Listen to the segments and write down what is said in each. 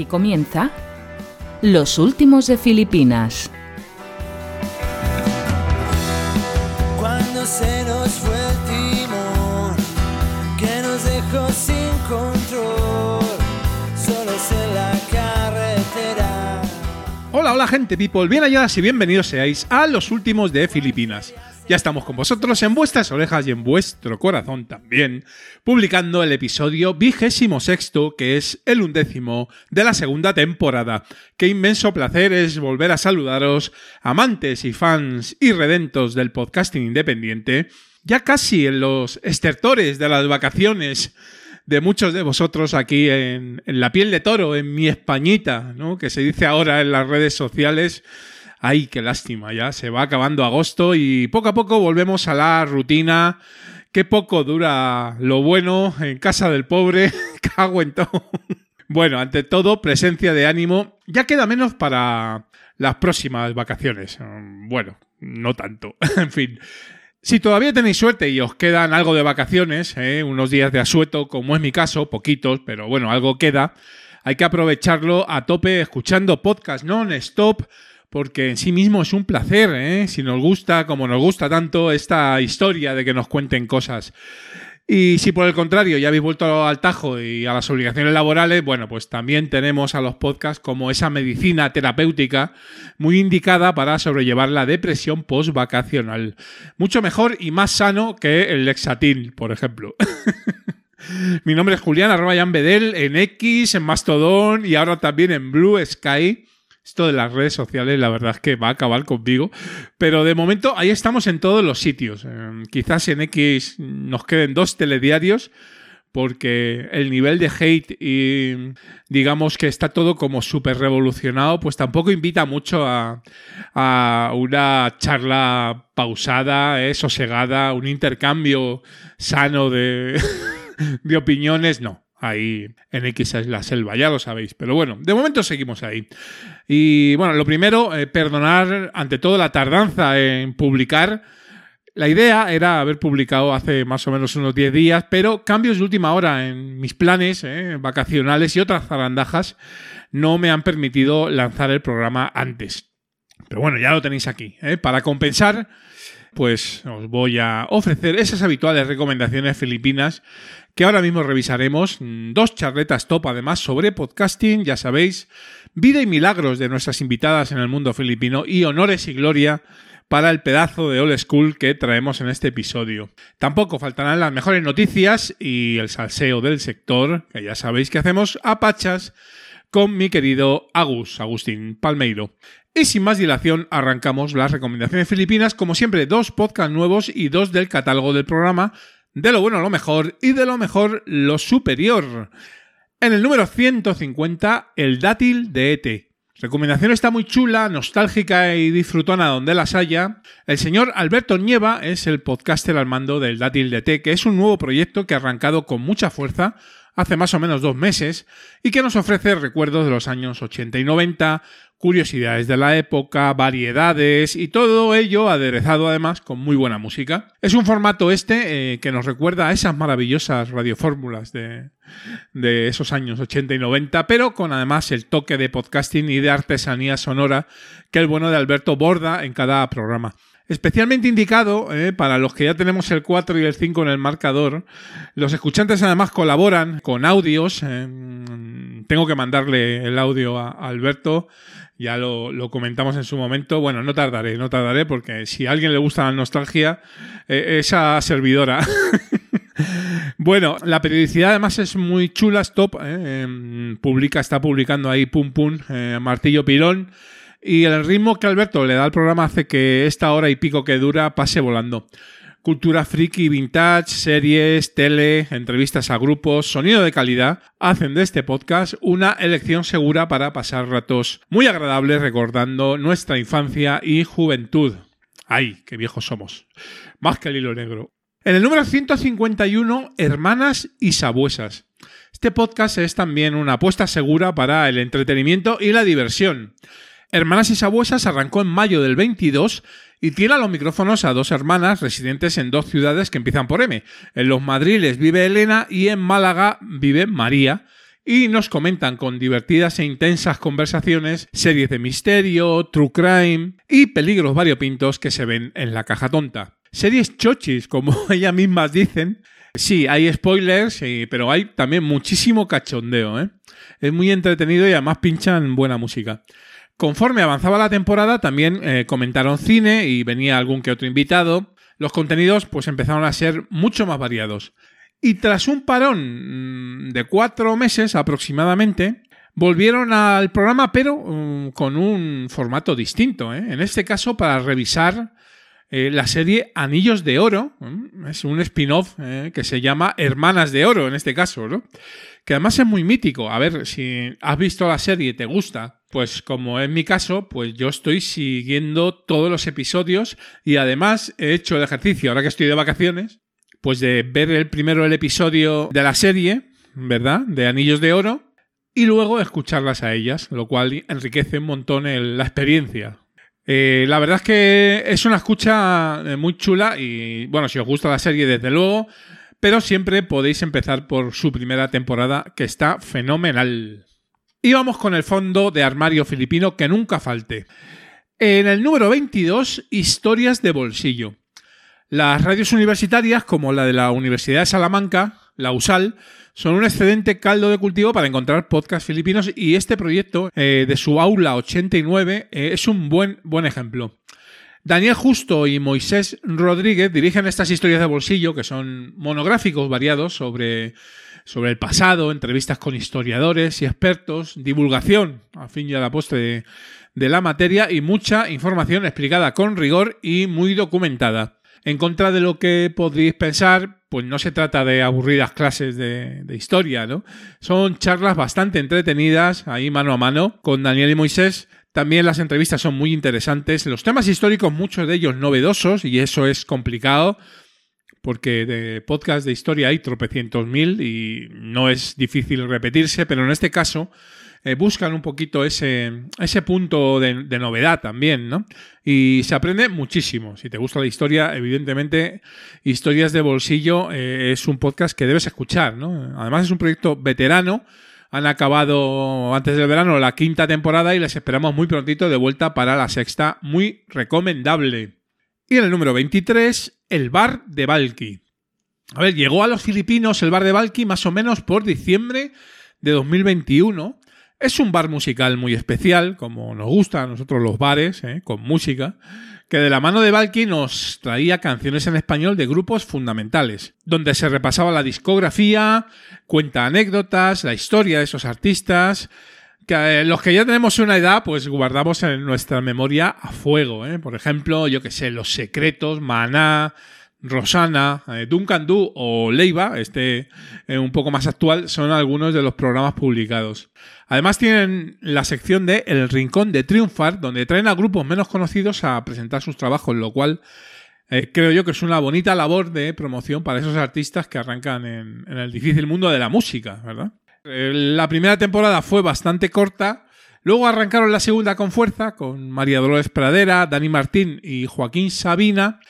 Aquí comienza Los Últimos de Filipinas. Cuando se nos fue el timón, que nos dejó sin control, solos en la carretera. Hola, hola gente people, bien halladas y bienvenidos seáis a los últimos de Filipinas. Ya estamos con vosotros en vuestras orejas y en vuestro corazón también, publicando el episodio vigésimo sexto, que es el undécimo de la segunda temporada. Qué inmenso placer es volver a saludaros, amantes y fans irredentos del podcasting independiente, ya casi en los estertores de las vacaciones de muchos de vosotros aquí en, en la piel de toro, en mi Españita, ¿no? que se dice ahora en las redes sociales. Ay, qué lástima, ya se va acabando agosto y poco a poco volvemos a la rutina. Qué poco dura lo bueno en casa del pobre, cago en. Bueno, ante todo, presencia de ánimo. Ya queda menos para las próximas vacaciones. Bueno, no tanto. en fin. Si todavía tenéis suerte y os quedan algo de vacaciones, ¿eh? unos días de asueto, como es mi caso, poquitos, pero bueno, algo queda, hay que aprovecharlo a tope escuchando podcast non-stop porque en sí mismo es un placer, ¿eh? si nos gusta, como nos gusta tanto, esta historia de que nos cuenten cosas. Y si por el contrario ya habéis vuelto al tajo y a las obligaciones laborales, bueno, pues también tenemos a los podcasts como esa medicina terapéutica muy indicada para sobrellevar la depresión post-vacacional. Mucho mejor y más sano que el Lexatil, por ejemplo. Mi nombre es Julián, arroba Jan Bedel, en X, en Mastodon y ahora también en Blue Sky. Esto de las redes sociales, la verdad es que va a acabar conmigo. Pero de momento ahí estamos en todos los sitios. Eh, quizás en X nos queden dos telediarios porque el nivel de hate y digamos que está todo como súper revolucionado, pues tampoco invita mucho a, a una charla pausada, eh, sosegada, un intercambio sano de, de opiniones, no. Ahí en X es la selva, ya lo sabéis. Pero bueno, de momento seguimos ahí. Y bueno, lo primero, eh, perdonar ante todo la tardanza en publicar. La idea era haber publicado hace más o menos unos 10 días, pero cambios de última hora en mis planes eh, vacacionales y otras zarandajas no me han permitido lanzar el programa antes. Pero bueno, ya lo tenéis aquí. ¿eh? Para compensar, pues os voy a ofrecer esas habituales recomendaciones filipinas que ahora mismo revisaremos. Dos charletas top además sobre podcasting, ya sabéis, vida y milagros de nuestras invitadas en el mundo filipino y honores y gloria para el pedazo de old school que traemos en este episodio. Tampoco faltarán las mejores noticias y el salseo del sector, que ya sabéis que hacemos a pachas con mi querido Agus, Agustín Palmeiro. Y sin más dilación, arrancamos las recomendaciones filipinas, como siempre, dos podcasts nuevos y dos del catálogo del programa, de lo bueno lo mejor y de lo mejor lo superior. En el número 150, El dátil de ET. Recomendación está muy chula, nostálgica y disfrutona donde las haya. El señor Alberto Nieva es el podcaster al mando del Dátil de ET, que es un nuevo proyecto que ha arrancado con mucha fuerza hace más o menos dos meses y que nos ofrece recuerdos de los años 80 y 90, curiosidades de la época, variedades y todo ello aderezado además con muy buena música. Es un formato este eh, que nos recuerda a esas maravillosas radiofórmulas de, de esos años 80 y 90, pero con además el toque de podcasting y de artesanía sonora que el bueno de Alberto borda en cada programa. Especialmente indicado eh, para los que ya tenemos el 4 y el 5 en el marcador. Los escuchantes además colaboran con audios. Eh, tengo que mandarle el audio a, Alberto. Ya lo, comentamos en su momento. Bueno, no tardaré, no tardaré porque si a alguien le gusta la nostalgia, eh, esa servidora. bueno, la periodicidad además es muy chula, stop. Em, publica, está publicando ahí pum pum, martillo pilón. Y el ritmo que Alberto le da al programa hace que esta hora y pico que dura pase volando. Cultura friki, vintage, series, tele, entrevistas a grupos, sonido de calidad, hacen de este podcast una elección segura para pasar ratos muy agradables recordando nuestra infancia y juventud. ¡Ay, qué viejos somos! Más que el hilo negro. En el número 151, Hermanas y Sabuesas. Este podcast es también una apuesta segura para el entretenimiento y la diversión. Hermanas y Sabuesas arrancó en mayo del 22 y tiene a los micrófonos a dos hermanas residentes en dos ciudades que empiezan por M. En Los Madriles vive Elena y en Málaga vive María. y nos comentan con divertidas e intensas conversaciones series de misterio, true crime y peligros variopintos que se ven en la caja tonta. Series chochis, como ellas mismas dicen. Sí, hay spoilers, pero hay también muchísimo cachondeo. ¿eh? Es muy entretenido y además pinchan buena música. Conforme avanzaba la temporada, también eh, comentaron cine y venía algún que otro invitado. Los contenidos pues empezaron a ser mucho más variados. Y tras un parón mm, de cuatro meses aproximadamente, volvieron al programa, pero mm, con un formato distinto. ¿eh? En este caso, para revisar eh, la serie Anillos de Oro. Es un spin-off que se llama Hermanas de Oro, en este caso, ¿no? Que además es muy mítico. A ver, si has visto la serie y te gusta, pues como es mi caso, pues yo estoy siguiendo todos los episodios y además he hecho el ejercicio, ahora que estoy de vacaciones, pues de ver el primero el episodio de la serie, ¿verdad? De Anillos de Oro. Y luego escucharlas a ellas, lo cual enriquece un montón la experiencia. Eh, la verdad es que es una escucha eh, muy chula y bueno, si os gusta la serie desde luego, pero siempre podéis empezar por su primera temporada que está fenomenal. Y vamos con el fondo de armario filipino que nunca falte. En el número 22, historias de bolsillo. Las radios universitarias, como la de la Universidad de Salamanca, la USAL, son un excelente caldo de cultivo para encontrar podcasts filipinos y este proyecto eh, de su aula 89 eh, es un buen, buen ejemplo. Daniel Justo y Moisés Rodríguez dirigen estas historias de bolsillo, que son monográficos variados sobre, sobre el pasado, entrevistas con historiadores y expertos, divulgación, a fin y a la postre, de la materia y mucha información explicada con rigor y muy documentada. En contra de lo que podríais pensar, pues no se trata de aburridas clases de, historia, ¿no? Son charlas bastante entretenidas, ahí mano a mano, con Daniel y Moisés. También las entrevistas son muy interesantes. Los temas históricos, muchos de ellos novedosos, y eso es complicado, porque de podcast de historia hay tropecientos mil y no es difícil repetirse, pero en este caso eh, buscan un poquito ese, ese punto de, novedad también, ¿no? Y se aprende muchísimo. Si te gusta la historia, evidentemente, Historias de Bolsillo eh, es un podcast que debes escuchar, ¿no? Además es un proyecto veterano. Han acabado antes del verano la quinta temporada y les esperamos muy prontito de vuelta para la sexta. Muy recomendable. Y en el número 23, el bar de Balki. A ver, llegó a los filipinos el bar de Balki más o menos por diciembre de 2021 es un bar musical muy especial, como nos gusta a nosotros los bares, ¿eh? con música, que de la mano de Valky nos traía canciones en español de grupos fundamentales, donde se repasaba la discografía, cuenta anécdotas, la historia de esos artistas, que eh, los que ya tenemos una edad, pues guardamos en nuestra memoria a fuego. ¿eh? Por ejemplo, yo que sé, Los Secretos, Maná, Rosana, eh, Duncan Du o Leiva, este un poco más actual, son algunos de los programas publicados. Además tienen la sección de El Rincón de Triunfar, donde traen a grupos menos conocidos a presentar sus trabajos, lo cual eh, creo yo que es una bonita labor de promoción para esos artistas que arrancan en, el difícil mundo de la música, ¿verdad? la primera temporada fue bastante corta, Luego arrancaron la segunda con fuerza, con María Dolores Pradera, Dani Martín y Joaquín Sabina.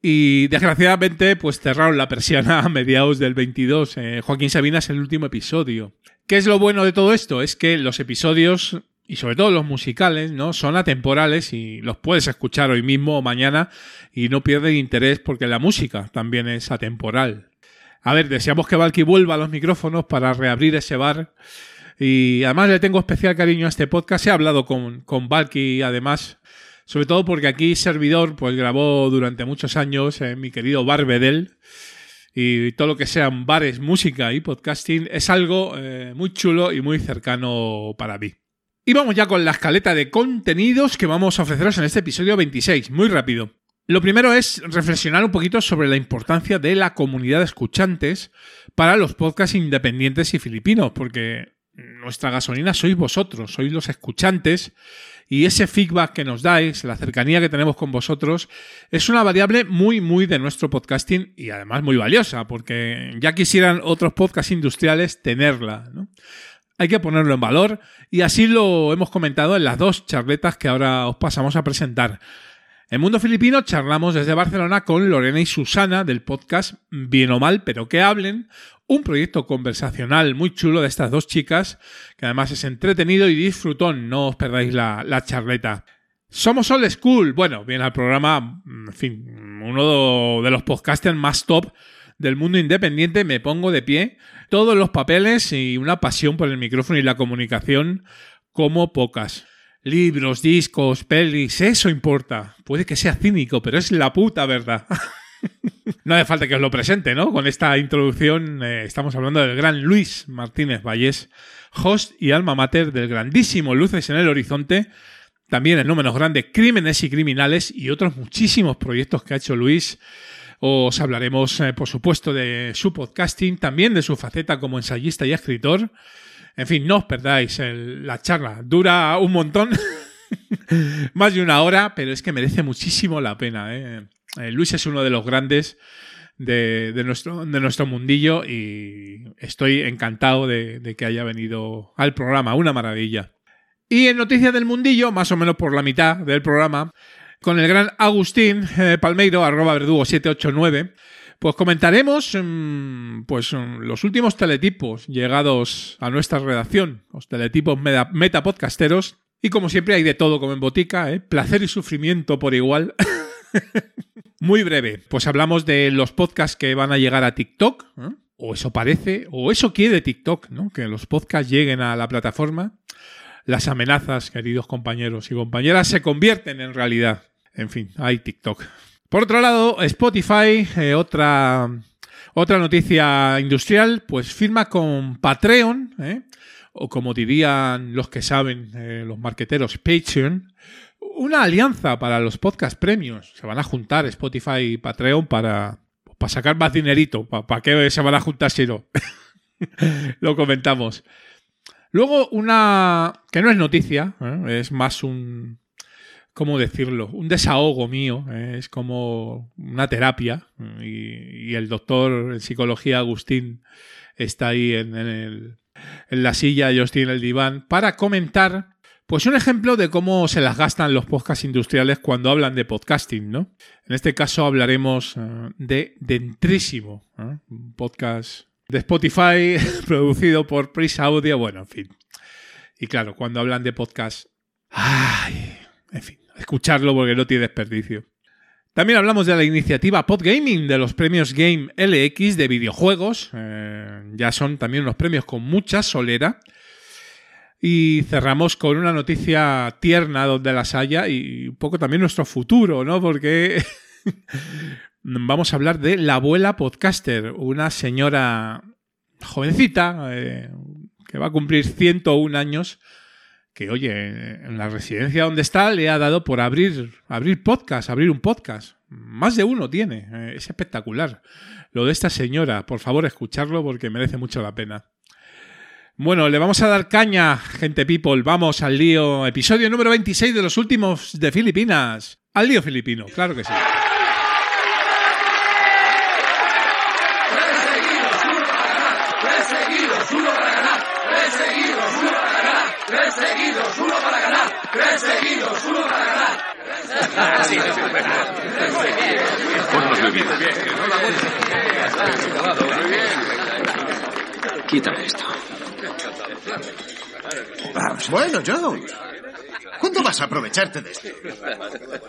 Y desgraciadamente, pues cerraron la persiana a mediados del 22. Eh, Joaquín Sabina es el último episodio. ¿Qué es lo bueno de todo esto? Es que los episodios, y sobre todo los musicales, ¿no? Son atemporales y los puedes escuchar hoy mismo o mañana y no pierden interés porque la música también es atemporal. A ver, deseamos que Valky vuelva a los micrófonos para reabrir ese bar. Y además le tengo especial cariño a este podcast. He hablado con, con Valky, además, sobre todo porque aquí Servidor pues grabó durante muchos años en mi querido Bar Bedel. Y todo lo que sean bares, música y podcasting es algo eh, muy chulo y muy cercano para mí. Y vamos ya con la escaleta de contenidos que vamos a ofreceros en este episodio 26, muy rápido. Lo primero es reflexionar un poquito sobre la importancia de la comunidad de escuchantes para los podcasts independientes y filipinos, porque nuestra gasolina sois vosotros, sois los escuchantes y ese feedback que nos dais, la cercanía que tenemos con vosotros, es una variable muy, muy de nuestro podcasting y además muy valiosa, porque ya quisieran otros podcasts industriales tenerla. Hay que ponerlo en valor y así lo hemos comentado en las dos charletas que ahora os pasamos a presentar. En Mundo Filipino charlamos desde Barcelona con Lorena y Susana del podcast Bien o Mal, pero que hablen, un proyecto conversacional muy chulo de estas dos chicas, que además es entretenido y disfrutón, no os perdáis la, charleta. Somos Old School, bueno, viene al programa, en fin, uno de los podcasters más top del mundo independiente, me pongo de pie, todos los papeles y una pasión por el micrófono y la comunicación como pocas. Libros, discos, pelis, eso importa. Puede que sea cínico, pero es la puta verdad. no hace falta que os lo presente, ¿no? Con esta introducción eh, estamos hablando del gran Luis Martínez Vallés, host y alma mater del grandísimo Luces en el Horizonte, también el no menos grande Crímenes y Criminales y otros muchísimos proyectos que ha hecho Luis. Os hablaremos, eh, por supuesto, de su podcasting, también de su faceta como ensayista y escritor. En fin, no os perdáis la charla. Dura un montón, más de una hora, pero es que merece muchísimo la pena. ¿eh? Eh, Luis es uno de los grandes de, nuestro, mundillo y estoy encantado de, de que haya venido al programa. Una maravilla. Y en Noticias del Mundillo, más o menos por la mitad del programa, con el gran Agustín eh, Palmeiro, arroba verdugo 789, pues comentaremos mm, pues, mm, los últimos teletipos llegados a nuestra redacción, los teletipos meta, metapodcasteros. Y como siempre hay de todo como en botica, ¿eh? placer y sufrimiento por igual. Muy breve, pues hablamos de los podcasts que van a llegar a TikTok, ¿eh? o eso parece, o eso quiere TikTok, ¿no? que los podcasts lleguen a la plataforma. Las amenazas, queridos compañeros y compañeras, se convierten en realidad. En fin, hay TikTok. Por otro lado, Spotify, eh, otra, otra noticia industrial, pues firma con Patreon, ¿eh? o como dirían los que saben, eh, los marqueteros, Patreon, una alianza para los podcast premios. Se van a juntar Spotify y Patreon para, para sacar más dinerito. ¿Para, para qué se van a juntar si no? Lo comentamos. Luego, una que no es noticia, es más un, ¿cómo decirlo? Un desahogo mío, ¿eh? es como una terapia. Y, el doctor en psicología, Agustín, está ahí en, la silla, yo estoy en el diván, para comentar pues un ejemplo de cómo se las gastan los podcasts industriales cuando hablan de podcasting, ¿no? En este caso hablaremos uh, de Dentrísimo, ¿eh? un podcast de Spotify producido por Pris Audio, bueno, en fin. Y claro, cuando hablan de podcast, ay, en fin, escucharlo porque no tiene desperdicio. También hablamos de la iniciativa Podgaming de los premios Game LX de videojuegos. Eh, ya son también unos premios con mucha solera. Y cerramos con una noticia tierna donde las haya y un poco también nuestro futuro, ¿no? Porque vamos a hablar de la abuela podcaster, una señora jovencita eh, que va a cumplir 101 años, que oye, en la residencia donde está le ha dado por abrir, abrir podcast, abrir un podcast. Más de uno tiene, eh, es espectacular. Lo de esta señora, por favor escucharlo porque merece mucho la pena. Bueno, le vamos a dar caña, gente people. Vamos al lío. Episodio número 26 de los últimos de Filipinas. Al lío filipino, claro que sí. Tres seguidos, uno para ganar. Tres seguidos, uno para ganar. Así es, Bebidas. Quítame esto. Vamos. Bueno, Joe. ¿Cuándo vas a aprovecharte de esto?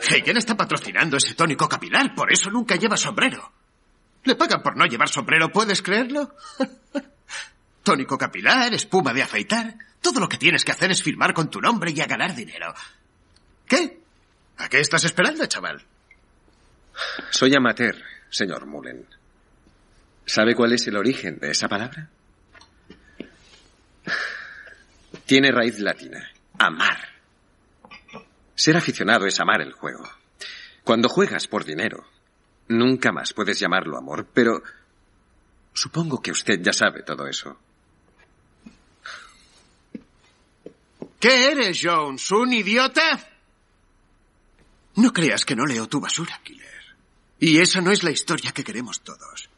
Hagen está patrocinando ese tónico capilar, por eso nunca lleva sombrero. Le pagan por no llevar sombrero, ¿puedes creerlo? tónico capilar, espuma de afeitar. Todo lo que tienes que hacer es firmar con tu nombre y a ganar dinero. ¿Qué? ¿A qué estás esperando, chaval? Soy amateur, señor Mullen. ¿Sabe cuál es el origen de esa palabra? Tiene raíz latina. Amar. Ser aficionado es amar el juego. Cuando juegas por dinero, nunca más puedes llamarlo amor, pero supongo que usted ya sabe todo eso. ¿Qué eres, Jones? ¿Un idiota? No creas que no leo tu basura, Killer. Y esa no es la historia que queremos todos.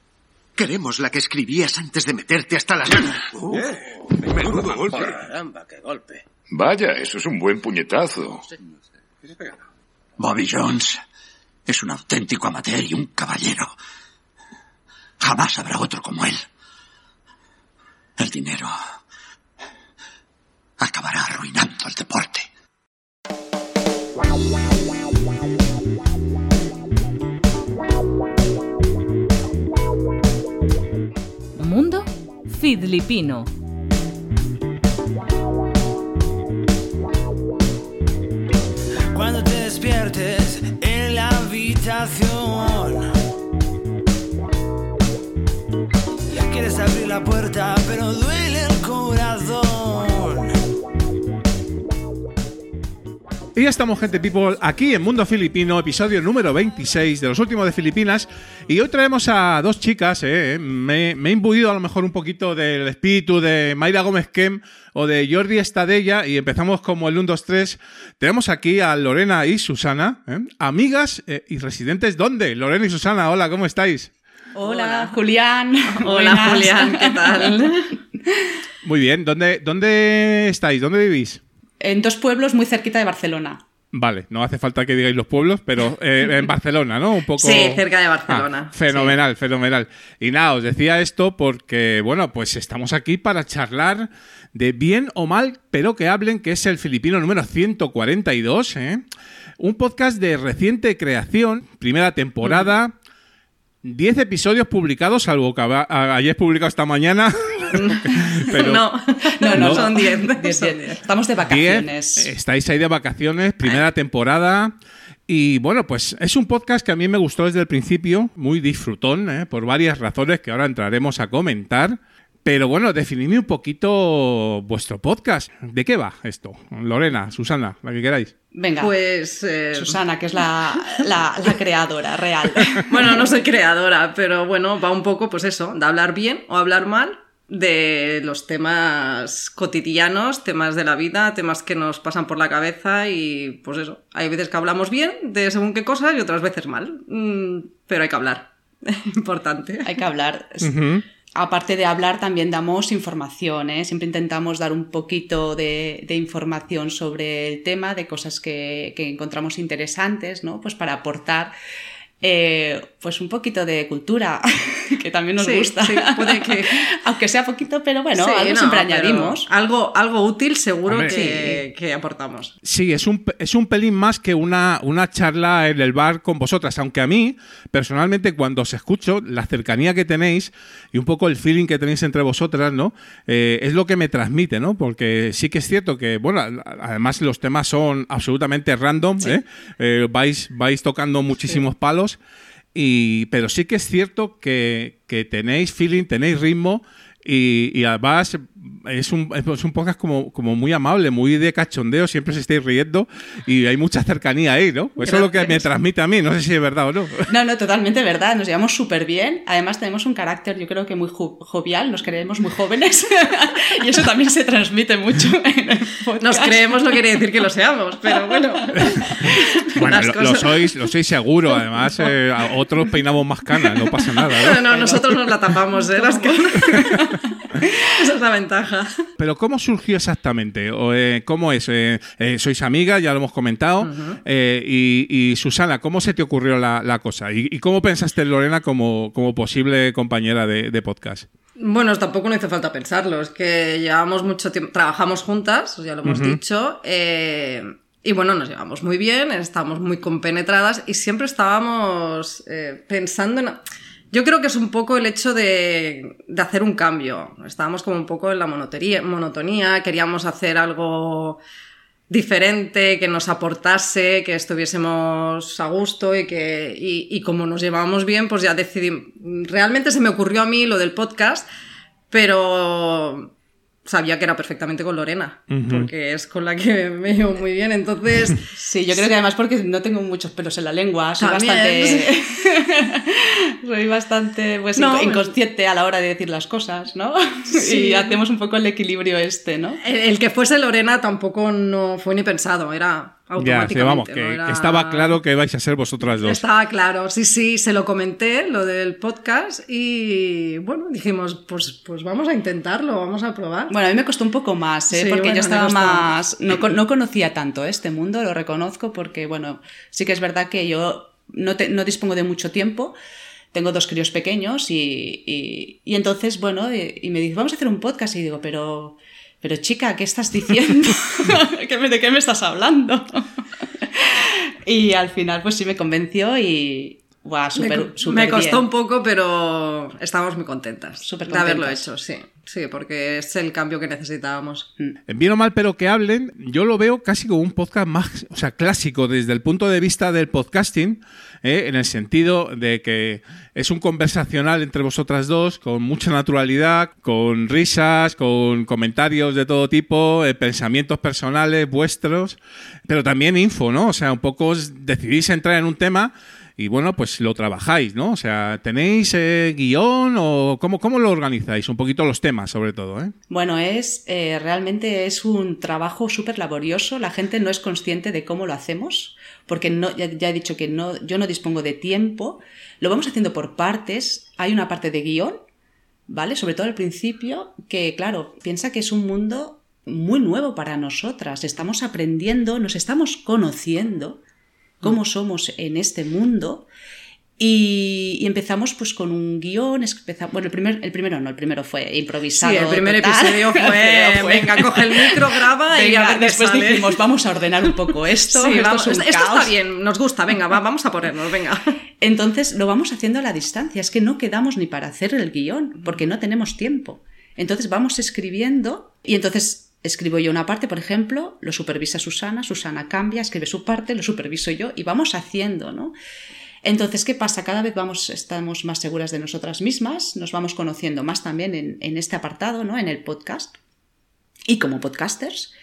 Queremos la que escribías antes de meterte hasta las... Uh, eh, menudo golpe. Caramba, qué golpe. Vaya, eso es un buen puñetazo. Bobby Jones, Es un auténtico amateur y un caballero. Jamás habrá otro como él. El dinero acabará arruinando el deporte. Filipino. Cuando te despiertes en la habitación. Quieres abrir la puerta, pero duele el corazón. Y ya estamos, gente people, aquí en Mundo Filipino, episodio número 26 de los últimos de Filipinas. Y hoy traemos a dos chicas, eh, me, me he imbuido a lo mejor un poquito del espíritu de Mayra Gómez Kem o de Jordi Estadella y empezamos como el 1, 2, 3. Tenemos aquí a Lorena y Susana, eh, amigas eh, y residentes. ¿Dónde? Lorena y Susana, hola, ¿cómo estáis? Hola, Julián. Hola, Buenas. Julián, ¿qué tal? Muy bien, ¿dónde, dónde estáis? ¿Dónde vivís? En dos pueblos muy cerquita de Barcelona. Vale, no hace falta que digáis los pueblos, pero eh, en Barcelona, ¿no? Un poco. Sí, cerca de Barcelona, Ah, fenomenal, fenomenal. Y nada, os decía esto porque, bueno, pues estamos aquí para charlar de bien o mal, pero que hablen, que es el filipino número 142, ¿eh? Un podcast de reciente creación, primera temporada. 10 episodios publicados, salvo que hayáis publicado esta mañana. pero no, no, no, No. son 10. Diez, son diez. 10. Estamos de 10, vacaciones. estáis ahí de vacaciones, primera temporada. Y bueno, pues es un podcast que a mí me gustó desde el principio, muy disfrutón, ¿eh? por varias razones que ahora entraremos a comentar. Pero bueno, definidme un poquito vuestro podcast. ¿De qué va esto? Lorena, Susana, la que queráis. Venga, Pues, eh, Susana, que es la, la- la creadora real. bueno, no soy creadora, pero bueno, va un poco, pues eso, de hablar bien o hablar mal de los temas cotidianos, temas de la vida, temas que nos pasan por la cabeza y pues eso, hay veces que hablamos bien de según qué cosas y otras veces mal, Mm, pero hay que hablar, importante. Hay que hablar. Aparte de hablar, también damos información. ¿eh? Siempre intentamos dar un poquito de, información sobre el tema, de cosas que encontramos interesantes, ¿no? Pues para aportar eh, pues un poquito de cultura, que también nos Sí, gusta. sí, puede que- Aunque sea poquito, pero bueno, Sí, algo no, siempre añadimos. Algo, algo útil seguro que, que aportamos. Sí, es un, es un pelín más que una, una charla en el bar con vosotras, aunque a mí, personalmente, cuando os escucho, la cercanía que tenéis y un poco el feeling que tenéis entre vosotras, ¿no? Eh, es lo que me transmite, ¿no? Porque sí que es cierto que, bueno, además los temas son absolutamente random, ¿eh? Eh, vais, vais tocando muchísimos palos, y, pero sí que es cierto que, que tenéis feeling, tenéis ritmo. Y, y además es un, es un podcast como, como muy amable, muy de cachondeo, siempre se estáis riendo y hay mucha cercanía ahí, ¿no? Eso es lo que me transmite a mí, no sé si es verdad o no. No, no, totalmente verdad. Nos llevamos súper bien. Además, tenemos un carácter, yo creo que muy jo- jovial. Nos creemos muy jóvenes. y eso también se transmite mucho en el podcast. Nos creemos no quiere decir que lo seamos, pero bueno. Bueno, lo, lo sois, lo sois seguro, además eh, a otros peinamos más canas, no pasa nada, ¿no? No, no, nosotros nos la tapamos, ¿eh? Las que- Esa es la ventaja. Pero ¿cómo surgió exactamente? O, eh, ¿Cómo es? Eh, eh, sois amigas, ya lo hemos comentado. Y, y, Susana, ¿cómo se te ocurrió la, la cosa? ¿Y, y cómo pensaste en Lorena como, como posible compañera de, de podcast? Bueno, tampoco no hizo falta pensarlo, es que llevamos mucho tiempo, trabajamos juntas, ya lo hemos dicho, eh, y bueno, nos llevamos muy bien, estábamos muy compenetradas y siempre estábamos eh, pensando en... Yo creo que es un poco el hecho de, hacer un cambio. Estábamos como un poco en la monotonía, queríamos hacer algo diferente, que nos aportase, que estuviésemos a gusto y que y, y como nos llevábamos bien, pues ya decidí. Realmente se me ocurrió a mí lo del podcast, pero sabía que era perfectamente con Lorena, porque es con la que me llevo muy bien, entonces Sí, yo creo que además porque no tengo muchos pelos en la lengua, soy También, bastante. soy bastante pues, No, inconsciente a la hora de decir las cosas, ¿no? Sí. Y hacemos un poco el equilibrio este, ¿no? el, el que fuese Lorena tampoco no fue ni pensado, era Ya, automáticamente. sí, vamos, ¿no? que, Era- que estaba claro que vais a ser vosotras dos. Estaba claro, sí, sí, se lo comenté, lo del podcast, y bueno, dijimos, pues, pues vamos a intentarlo, vamos a probar. Bueno, a mí me costó un poco más, ¿eh? Sí, porque bueno, yo estaba más. No, no conocía tanto este mundo, lo reconozco, porque, bueno, sí que es verdad que yo no, te- no dispongo de mucho tiempo. Tengo dos críos pequeños y, y- y entonces, bueno, y, y me dice, vamos a hacer un podcast. Y digo, pero, pero chica, ¿qué estás diciendo? ¿Qué me- ¿De qué me estás hablando? y al final, pues sí me convenció y, Me, costó bien. un poco, pero estamos muy contentas Súper de haberlo contentas. hecho, sí. Sí, porque es el cambio que necesitábamos. En Bien o mal, pero que hablen, yo lo veo casi como un podcast más, o sea, clásico desde el punto de vista del podcasting, ¿eh? en el sentido de que es un conversacional entre vosotras dos, con mucha naturalidad, con risas, con comentarios de todo tipo, eh, pensamientos personales vuestros, pero también info, ¿no? O sea, un poco os decidís entrar en un tema y bueno, pues lo trabajáis, ¿no? O sea, ¿tenéis eh, guion o cómo, cómo lo organizáis? Un poquito los temas, sobre todo, ¿eh? Bueno, es eh, realmente es un trabajo súper laborioso. La gente no es consciente de cómo lo hacemos, porque no, ya, ya he dicho que no, yo no dispongo de tiempo. Lo vamos haciendo por partes. Hay una parte de guion, ¿vale? Sobre todo al principio, que claro, piensa que es un mundo muy nuevo para nosotras. Estamos aprendiendo, nos estamos conociendo cómo somos en este mundo. Y, y empezamos pues con un guion, bueno, el, primer, el primero no, el primero fue improvisado. Sí, el primer total. episodio fue, venga, coge el micro, graba y a ver después sale. dijimos, vamos a ordenar un poco esto. Sí, esto vamos, es un esto caos". está bien, nos gusta, venga, va, vamos a ponernos, venga. Entonces lo vamos haciendo a la distancia, es que no quedamos ni para hacer el guion, porque no tenemos tiempo. Entonces vamos escribiendo y entonces escribo yo una parte, por ejemplo, lo supervisa Susana, Susana cambia, escribe su parte, lo superviso yo y vamos haciendo, ¿no? Entonces, ¿qué pasa? Cada vez vamos, estamos más seguras de nosotras mismas, nos vamos conociendo más también en, en este apartado, ¿no? En el podcast y como podcasters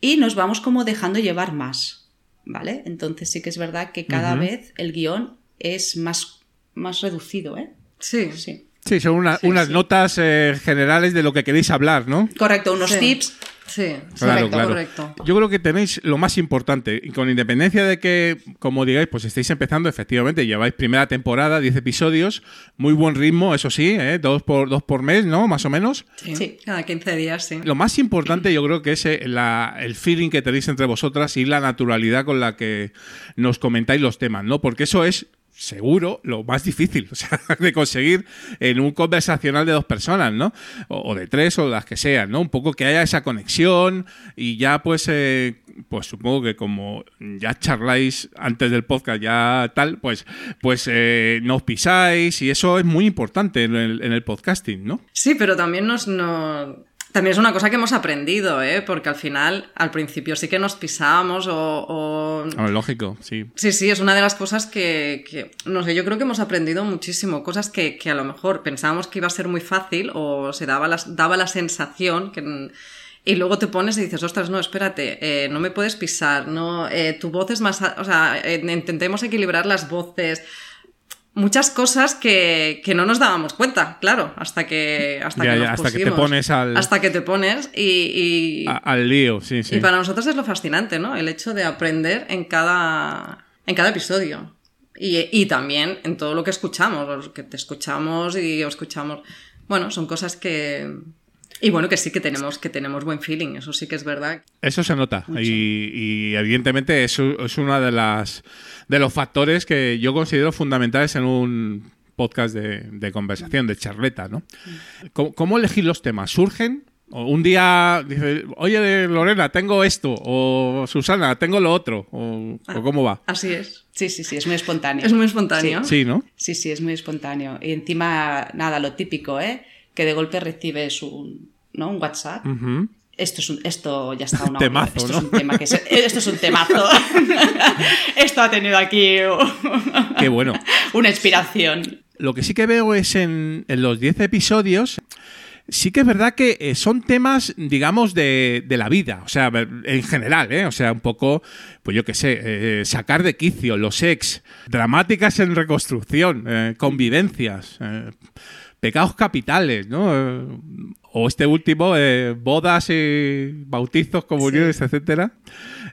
y nos vamos como dejando llevar más, ¿vale? Entonces sí que es verdad que cada vez el guion es más, más reducido, ¿eh? Sí. Sí. Sí, son una- Sí, unas sí. notas eh, generales de lo que queréis hablar, ¿no? Correcto, unos Sí. tips. Sí, Claro, correcto, claro. correcto. Yo creo que tenéis lo más importante, y con independencia de que, como digáis, pues estáis empezando, efectivamente, lleváis primera temporada, 10 episodios, muy buen ritmo, eso sí, ¿eh? dos, por, dos por mes, ¿no? Más o menos. Sí, Sí. Cada 15 días, sí. Lo más importante yo creo que es eh, la- el feeling que tenéis entre vosotras y la naturalidad con la que nos comentáis los temas, ¿no? Porque eso es seguro lo más difícil o sea, de conseguir en un conversacional de dos personas, ¿no? O, de tres o las que sean, ¿no? Un poco que haya esa conexión y ya pues, eh, pues supongo que como ya charláis antes del podcast, ya tal, pues, pues eh, no os pisáis y eso es muy importante en el, en el podcasting, ¿no? Sí, pero también nos, no- También es una cosa que hemos aprendido, ¿eh? Porque al final, al principio sí que nos pisábamos o... o- Ah, lógico, sí. Sí, sí, es una de las cosas que, que, no sé, yo creo que hemos aprendido muchísimo, cosas que, que a lo mejor pensábamos que iba a ser muy fácil o se daba la, daba la sensación que... Y luego te pones y dices, ostras, no, espérate, eh, no me puedes pisar, no, eh, tu voz es más... O sea, intentemos equilibrar las voces. Muchas cosas que, que no nos dábamos cuenta, claro, hasta que, hasta Ya, que, ya, nos hasta que te pones al- Hasta que te pones y... y- A- al lío, sí, sí. y para nosotros es lo fascinante, ¿no? El hecho de aprender en cada, en cada episodio. Y, y también en todo lo que escuchamos, lo que te escuchamos y escuchamos. Bueno, son cosas que. Y bueno, que sí que tenemos, que tenemos buen feeling, eso sí que es verdad. Eso se nota y, y evidentemente eso es uno de las de los factores que yo considero fundamentales en un podcast de, de conversación, de charleta, ¿no? ¿Cómo, cómo elegir los temas? ¿Surgen? O un día dices, oye Lorena, tengo esto, o Susana, tengo lo otro, o, o cómo va. Así es. Sí, sí, sí, es muy espontáneo. Es muy espontáneo. Sí, ¿no? Sí, sí, es muy espontáneo. Y encima, nada, lo típico, ¿eh? Que de golpe recibes un, ¿no? un WhatsApp. Esto, es un- esto ya está una Temazo, esto ¿no? es un tema que se- esto es un temazo. esto ha tenido aquí Qué bueno. una inspiración. Lo que sí que veo es en, en los 10 episodios, sí que es verdad que eh, son temas, digamos, de, de la vida, o sea, en general, ¿eh? O sea, un poco, pues yo qué sé, eh, sacar de quicio, los ex, dramáticas en reconstrucción, eh, convivencias, pecados capitales, ¿no? O este último, eh, bodas y bautizos, comuniones, etcétera.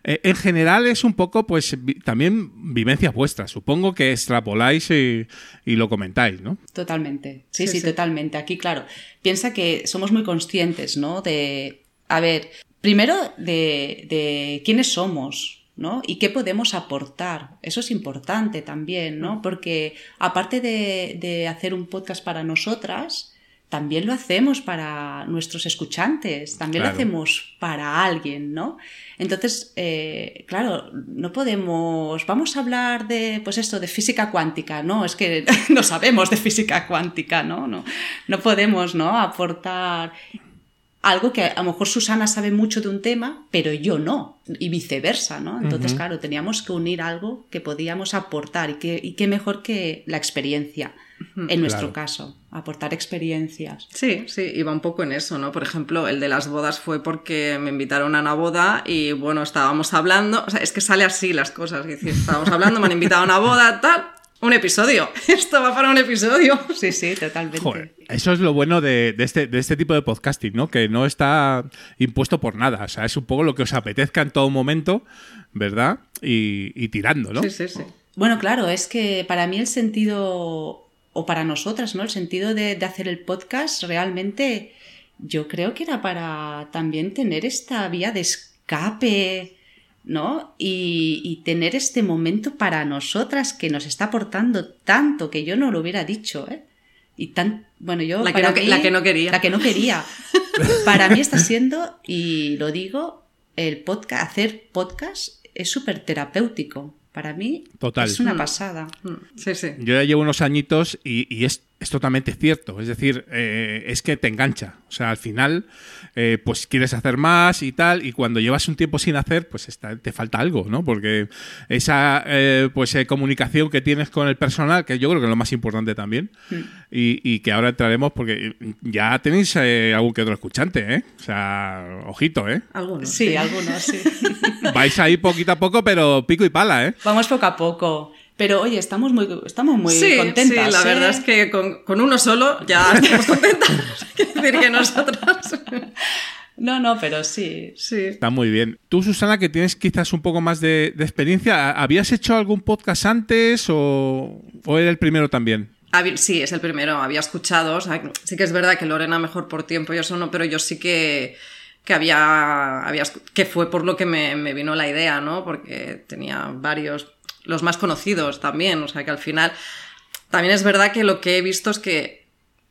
Eh, en general es un poco, pues, vi- también vivencias vuestras. Supongo que extrapoláis y, y lo comentáis, ¿no? Totalmente. Sí, Sí, sí, sí. totalmente. Aquí, claro, piensa que somos muy conscientes, ¿no? De, a ver, primero de, de quiénes somos, ¿no? Y qué podemos aportar. Eso es importante también, ¿no? Porque aparte de, de hacer un podcast para nosotras, también lo hacemos para nuestros escuchantes, también Claro. lo hacemos para alguien, ¿no? Entonces, eh, claro, no podemos, vamos a hablar de, pues esto, de física cuántica, ¿no? Es que no sabemos de física cuántica, ¿no? No, no podemos, ¿no? Aportar algo que a lo mejor Susana sabe mucho de un tema, pero yo no, y viceversa, ¿no? Entonces, claro, teníamos que unir algo que podíamos aportar y que, y qué mejor que la experiencia, en nuestro Claro. caso, aportar experiencias. Sí, sí, iba un poco en eso, ¿no? Por ejemplo, el de las bodas fue porque me invitaron a una boda y bueno, estábamos hablando, o sea, es que sale así las cosas, es decir, estábamos hablando, me han invitado a una boda, tal, un episodio, esto va para un episodio. Sí, sí, totalmente. Joder, eso es lo bueno de, de este, de este tipo de podcasting, ¿no? Que no está impuesto por nada. O sea, es un poco lo que os apetezca en todo momento, ¿verdad? Y, y tirando, ¿no? Sí, sí, sí. Bueno, claro, es que para mí el sentido, o para nosotras, ¿no? El sentido de, de hacer el podcast realmente yo creo que era para también tener esta vía de escape, ¿no? Y, y tener este momento para nosotras que nos está aportando tanto que yo no lo hubiera dicho, ¿eh? Y tan, bueno, yo... La que para no que- mí- la que no quería. La que no quería. para mí está siendo, y lo digo, el podcast, hacer podcast es súper terapéutico. Para mí Total. es una pasada. Mm, Sí, sí. Yo ya llevo unos añitos y, y es, es totalmente cierto. Es decir, eh, es que te engancha. O sea, al final, eh, pues quieres hacer más y tal. Y cuando llevas un tiempo sin hacer, pues está- te falta algo, ¿no? Porque esa eh, pues eh, comunicación que tienes con el personal, que yo creo que es lo más importante también, y, y que ahora entraremos porque ya tenéis eh, algún que otro escuchante, ¿eh? O sea, ojito, ¿eh? Algunos. Sí, algunos, sí. Vais ahí poquito a poco, pero pico y pala, ¿eh? Vamos poco a poco. Pero oye, estamos muy, estamos muy sí, contentas. sí, la ¿eh? verdad es que con, con uno solo ya estamos contentas. Decir que nosotras. No, no, pero sí. Sí. Está muy bien. Tú, Susana, que tienes quizás un poco más de, de experiencia, ¿habías hecho algún podcast antes o, o era el primero también? Sí, es el primero, había escuchado, o sea, sí que es verdad que Lorena mejor por tiempo y eso no, pero yo sí que, que había, había, que fue por lo que me, me vino la idea, ¿no? Porque tenía varios, los más conocidos también, o sea que al final, también es verdad que lo que he visto es que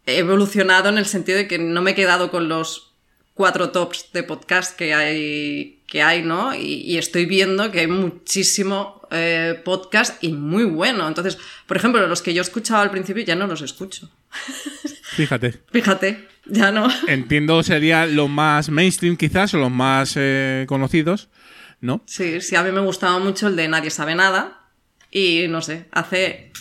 he evolucionado en el sentido de que no me he quedado con los cuatro tops de podcast que hay, que hay ¿no? Y, y estoy viendo que hay muchísimo eh, podcast y muy bueno. Entonces, por ejemplo, los que yo escuchaba al principio ya no los escucho. Fíjate. Fíjate, ya no. Entiendo sería los más mainstream quizás o los más eh, conocidos, ¿no? Sí, sí, a mí me gustaba mucho el de Nadie sabe nada y no sé, hace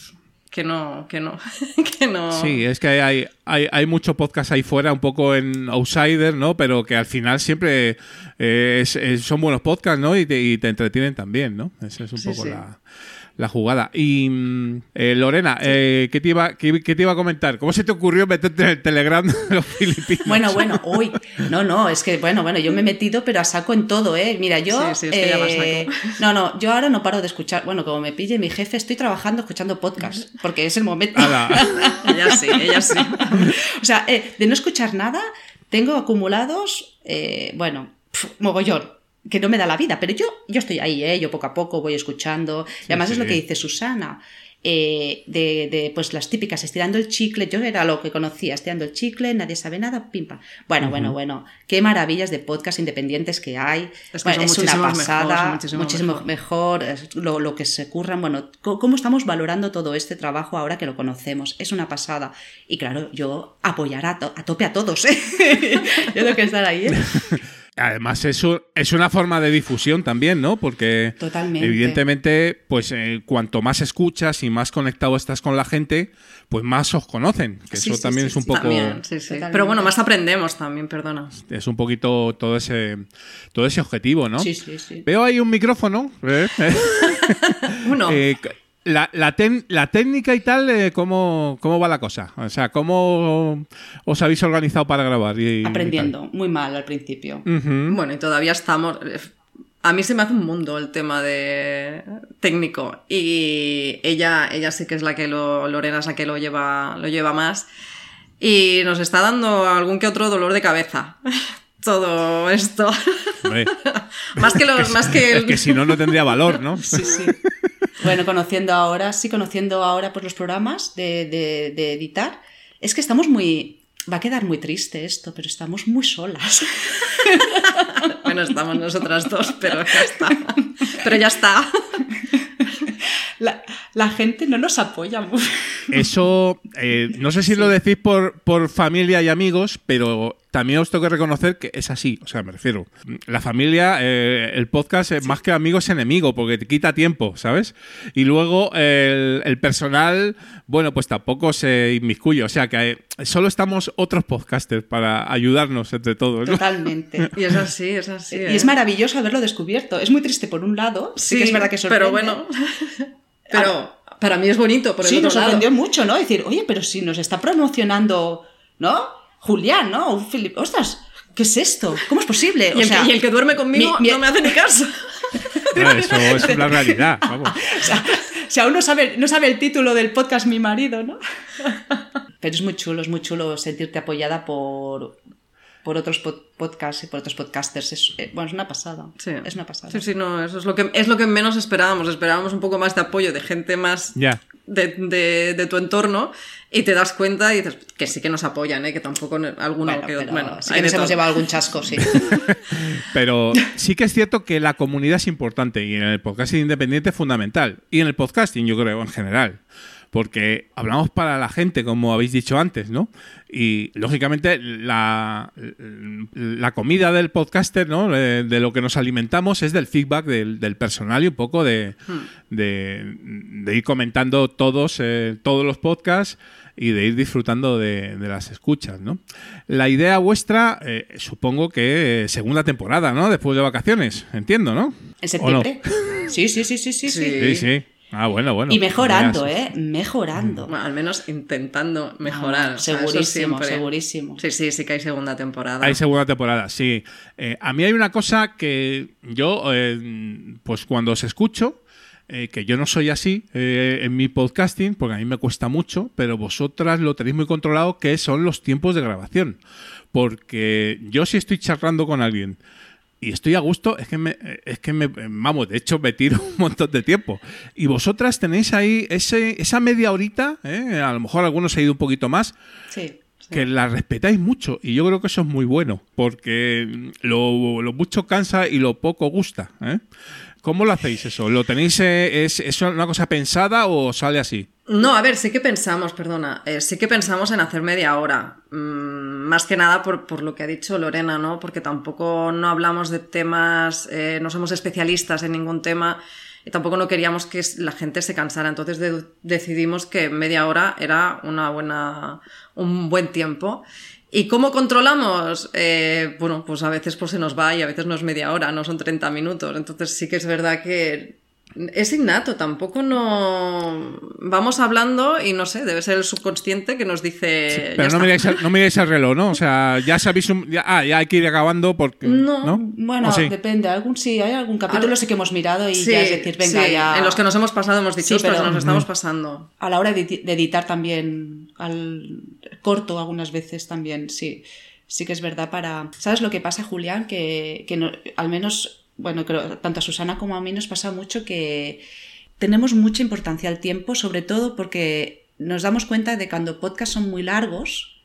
que no, que no, que no. Sí, es que hay, hay, hay mucho podcast ahí fuera, un poco en outsider, ¿no? Pero que al final siempre eh, es- es- son buenos podcasts, ¿no? Y te, y te entretienen también, ¿no? Esa es un Sí, poco sí. La, la jugada. Y mm, eh, Lorena, eh, ¿qué, te iba, qué, qué te iba a comentar? ¿Cómo se te ocurrió meterte en el Telegram de los filipinos? Bueno, bueno, uy. No, no, es que, bueno, bueno, yo me he metido, pero a saco en todo, ¿eh? Mira, yo. Sí, sí, es que ya eh, no, no, yo ahora no paro de escuchar. Bueno, como me pille mi jefe, estoy trabajando escuchando podcast, porque es el momento. Ella sí, ella sí. o sea, eh, de no escuchar nada, tengo acumulados, eh, bueno, pf, mogollón, que no me da la vida, pero yo, yo estoy ahí, ¿eh? yo poco a poco voy escuchando. y además es lo sí. que dice Susana. eh, de, de, pues las típicas estirando el chicle, yo era lo que conocía, estirando el chicle, nadie sabe nada, pimpa. Bueno, bueno, bueno, qué maravillas de podcast independientes que hay. Es que Bueno, son es una pasada, mejor, muchísimo muchísimo, mejor. mejor, es lo, lo que se curran, bueno, cómo estamos valorando todo este trabajo ahora que lo conocemos, es una pasada. Y claro, yo apoyar a, to- a tope a todos, ¿eh? yo tengo que estar ahí, ¿eh? Además, eso es una forma de difusión también, ¿no? Porque Totalmente. evidentemente, pues eh, cuanto más escuchas y más conectado estás con la gente, pues más os conocen. Que Sí, eso sí, también sí, es un sí. poco. También, sí, sí. Totalmente. Pero bueno, más aprendemos también, perdona. Es un poquito todo ese, todo ese objetivo, ¿no? Sí, sí, sí. Veo ahí un micrófono. ¿eh? Uno. Eh, la, la, ten- la técnica y tal, eh, ¿cómo, ¿cómo va la cosa? O sea, ¿cómo os habéis organizado para grabar? Y- y Aprendiendo, muy mal al principio. Bueno, y todavía estamos. A mí se me hace un mundo el tema de técnico. Y ella, ella sí que es la que lo. Lorena es la que lo lleva, lo lleva más. Y nos está dando algún que otro dolor de cabeza. Todo esto. Más que los, más que es el... que si no, no tendría valor, ¿no? Sí, sí. Bueno, conociendo ahora, sí, conociendo ahora pues, los programas de, de- de editar, es que estamos muy... Va a quedar muy triste esto, pero estamos muy solas. Bueno, estamos nosotras dos, pero ya está. Pero ya está. La, la gente no nos apoya mucho. Eso, eh, no sé si lo decís por, por familia y amigos, pero también os tengo que reconocer que es así. O sea, me refiero, la familia, eh, el podcast, eh, más que amigo es enemigo, porque te quita tiempo, ¿sabes? Y luego el, el personal, bueno, pues tampoco se inmiscuye. O sea, que eh, solo estamos otros podcasters para ayudarnos entre todos, ¿no? Totalmente. Y es así, es así. Y es maravilloso haberlo descubierto. Es muy triste por un lado, sí, que es verdad que sorprende. Pero bueno. Pero para mí es bonito por el Sí, otro nos lado. sorprendió mucho, ¿no? Decir, oye, pero si nos está promocionando, ¿no? Julián, ¿no? O Filip, ostras, ¿qué es esto? ¿Cómo es posible? Y el, que, y el que duerme conmigo mi- mi- no me hace ni caso. No, eso es la realidad, vamos. O sea, si aún no sabe, no sabe el título del podcast mi marido, ¿no? Pero es muy chulo, es muy chulo sentirte apoyada por, por otros pod- podcasts y por otros podcasters. Es, eh, bueno, es una pasada. Sí. Es una pasada. Sí, sí, no, eso es lo que es lo que menos esperábamos. Esperábamos un poco más de apoyo de gente más Ya. de, de- de tu entorno y te das cuenta y dices que sí que nos apoyan, ¿eh? que tampoco no- alguno Bueno, que pero bueno, sí hay que nos hemos todo. llevado algún chasco, sí. Pero sí que es cierto que la comunidad es importante y en el podcasting independiente es fundamental. Y en el podcasting, yo creo, en general. Porque hablamos para la gente, como habéis dicho antes, ¿no? Y lógicamente la, la comida del podcaster, ¿no? De, de lo que nos alimentamos es del feedback del, del personal y un poco de, de, de ir comentando todos, eh, todos los podcasts y de ir disfrutando de, de las escuchas, ¿no? La idea vuestra, eh, supongo que eh, segunda temporada, ¿no? Después de vacaciones, entiendo, ¿no? ¿En septiembre? Sí, sí, sí, sí, sí, sí. Sí, sí. Ah, bueno, bueno. Y mejorando, ¿eh? Mejorando. Bueno, al menos intentando mejorar. Ah, o sea, eso segurísimo, segurísimo. Sí, sí, sí que hay segunda temporada. Hay segunda temporada, sí. Eh, a mí hay una cosa que yo, eh, pues cuando os escucho, eh, que yo no soy así eh, en mi podcasting, porque a mí me cuesta mucho, pero vosotras lo tenéis muy controlado, que son los tiempos de grabación. Porque yo si estoy charlando con alguien y estoy a gusto, es que me, es que me, vamos, de hecho me tiro un montón de tiempo. Y vosotras tenéis ahí ese, esa media horita, ¿eh? a lo mejor algunos ha ido un poquito más, Sí. que la respetáis mucho y yo creo que eso es muy bueno porque lo, lo mucho cansa y lo poco gusta. ¿eh? ¿Cómo lo hacéis eso? ¿Lo tenéis, eh, es, es una cosa pensada o sale así? No, a ver, sí que pensamos, perdona, eh, sí que pensamos en hacer media hora. Mm, más que nada por, por lo que ha dicho Lorena, ¿no? Porque tampoco no hablamos de temas, eh, no somos especialistas en ningún tema y tampoco no queríamos que la gente se cansara. Entonces de- decidimos que media hora era una buena, un buen tiempo. ¿Y cómo controlamos? Eh, bueno, pues a veces pues se nos va y a veces no es media hora, no son 30 minutos. Entonces sí que es verdad que es innato, tampoco no... Vamos hablando y no sé, debe ser el subconsciente que nos dice... "Ya Pero no está". miráis, el, no miráis el reloj, ¿no? O sea, ya sabéis... un- ya, ah, ya hay que ir acabando porque... No, ¿no? Bueno, depende. Algún sí, hay algún capítulo Al- sí que hemos mirado y Sí, ya es decir, venga, sí, ya. En los que nos hemos pasado hemos dicho, Sí, "Ostras, pero- nos estamos pasando. A la hora de editar también, al corto algunas veces también, sí. Sí que es verdad para... ¿Sabes lo que pasa, Julián? Que, que no- al menos, bueno, creo, tanto a Susana como a mí nos pasa mucho que tenemos mucha importancia al tiempo, sobre todo porque nos damos cuenta de cuando podcasts son muy largos,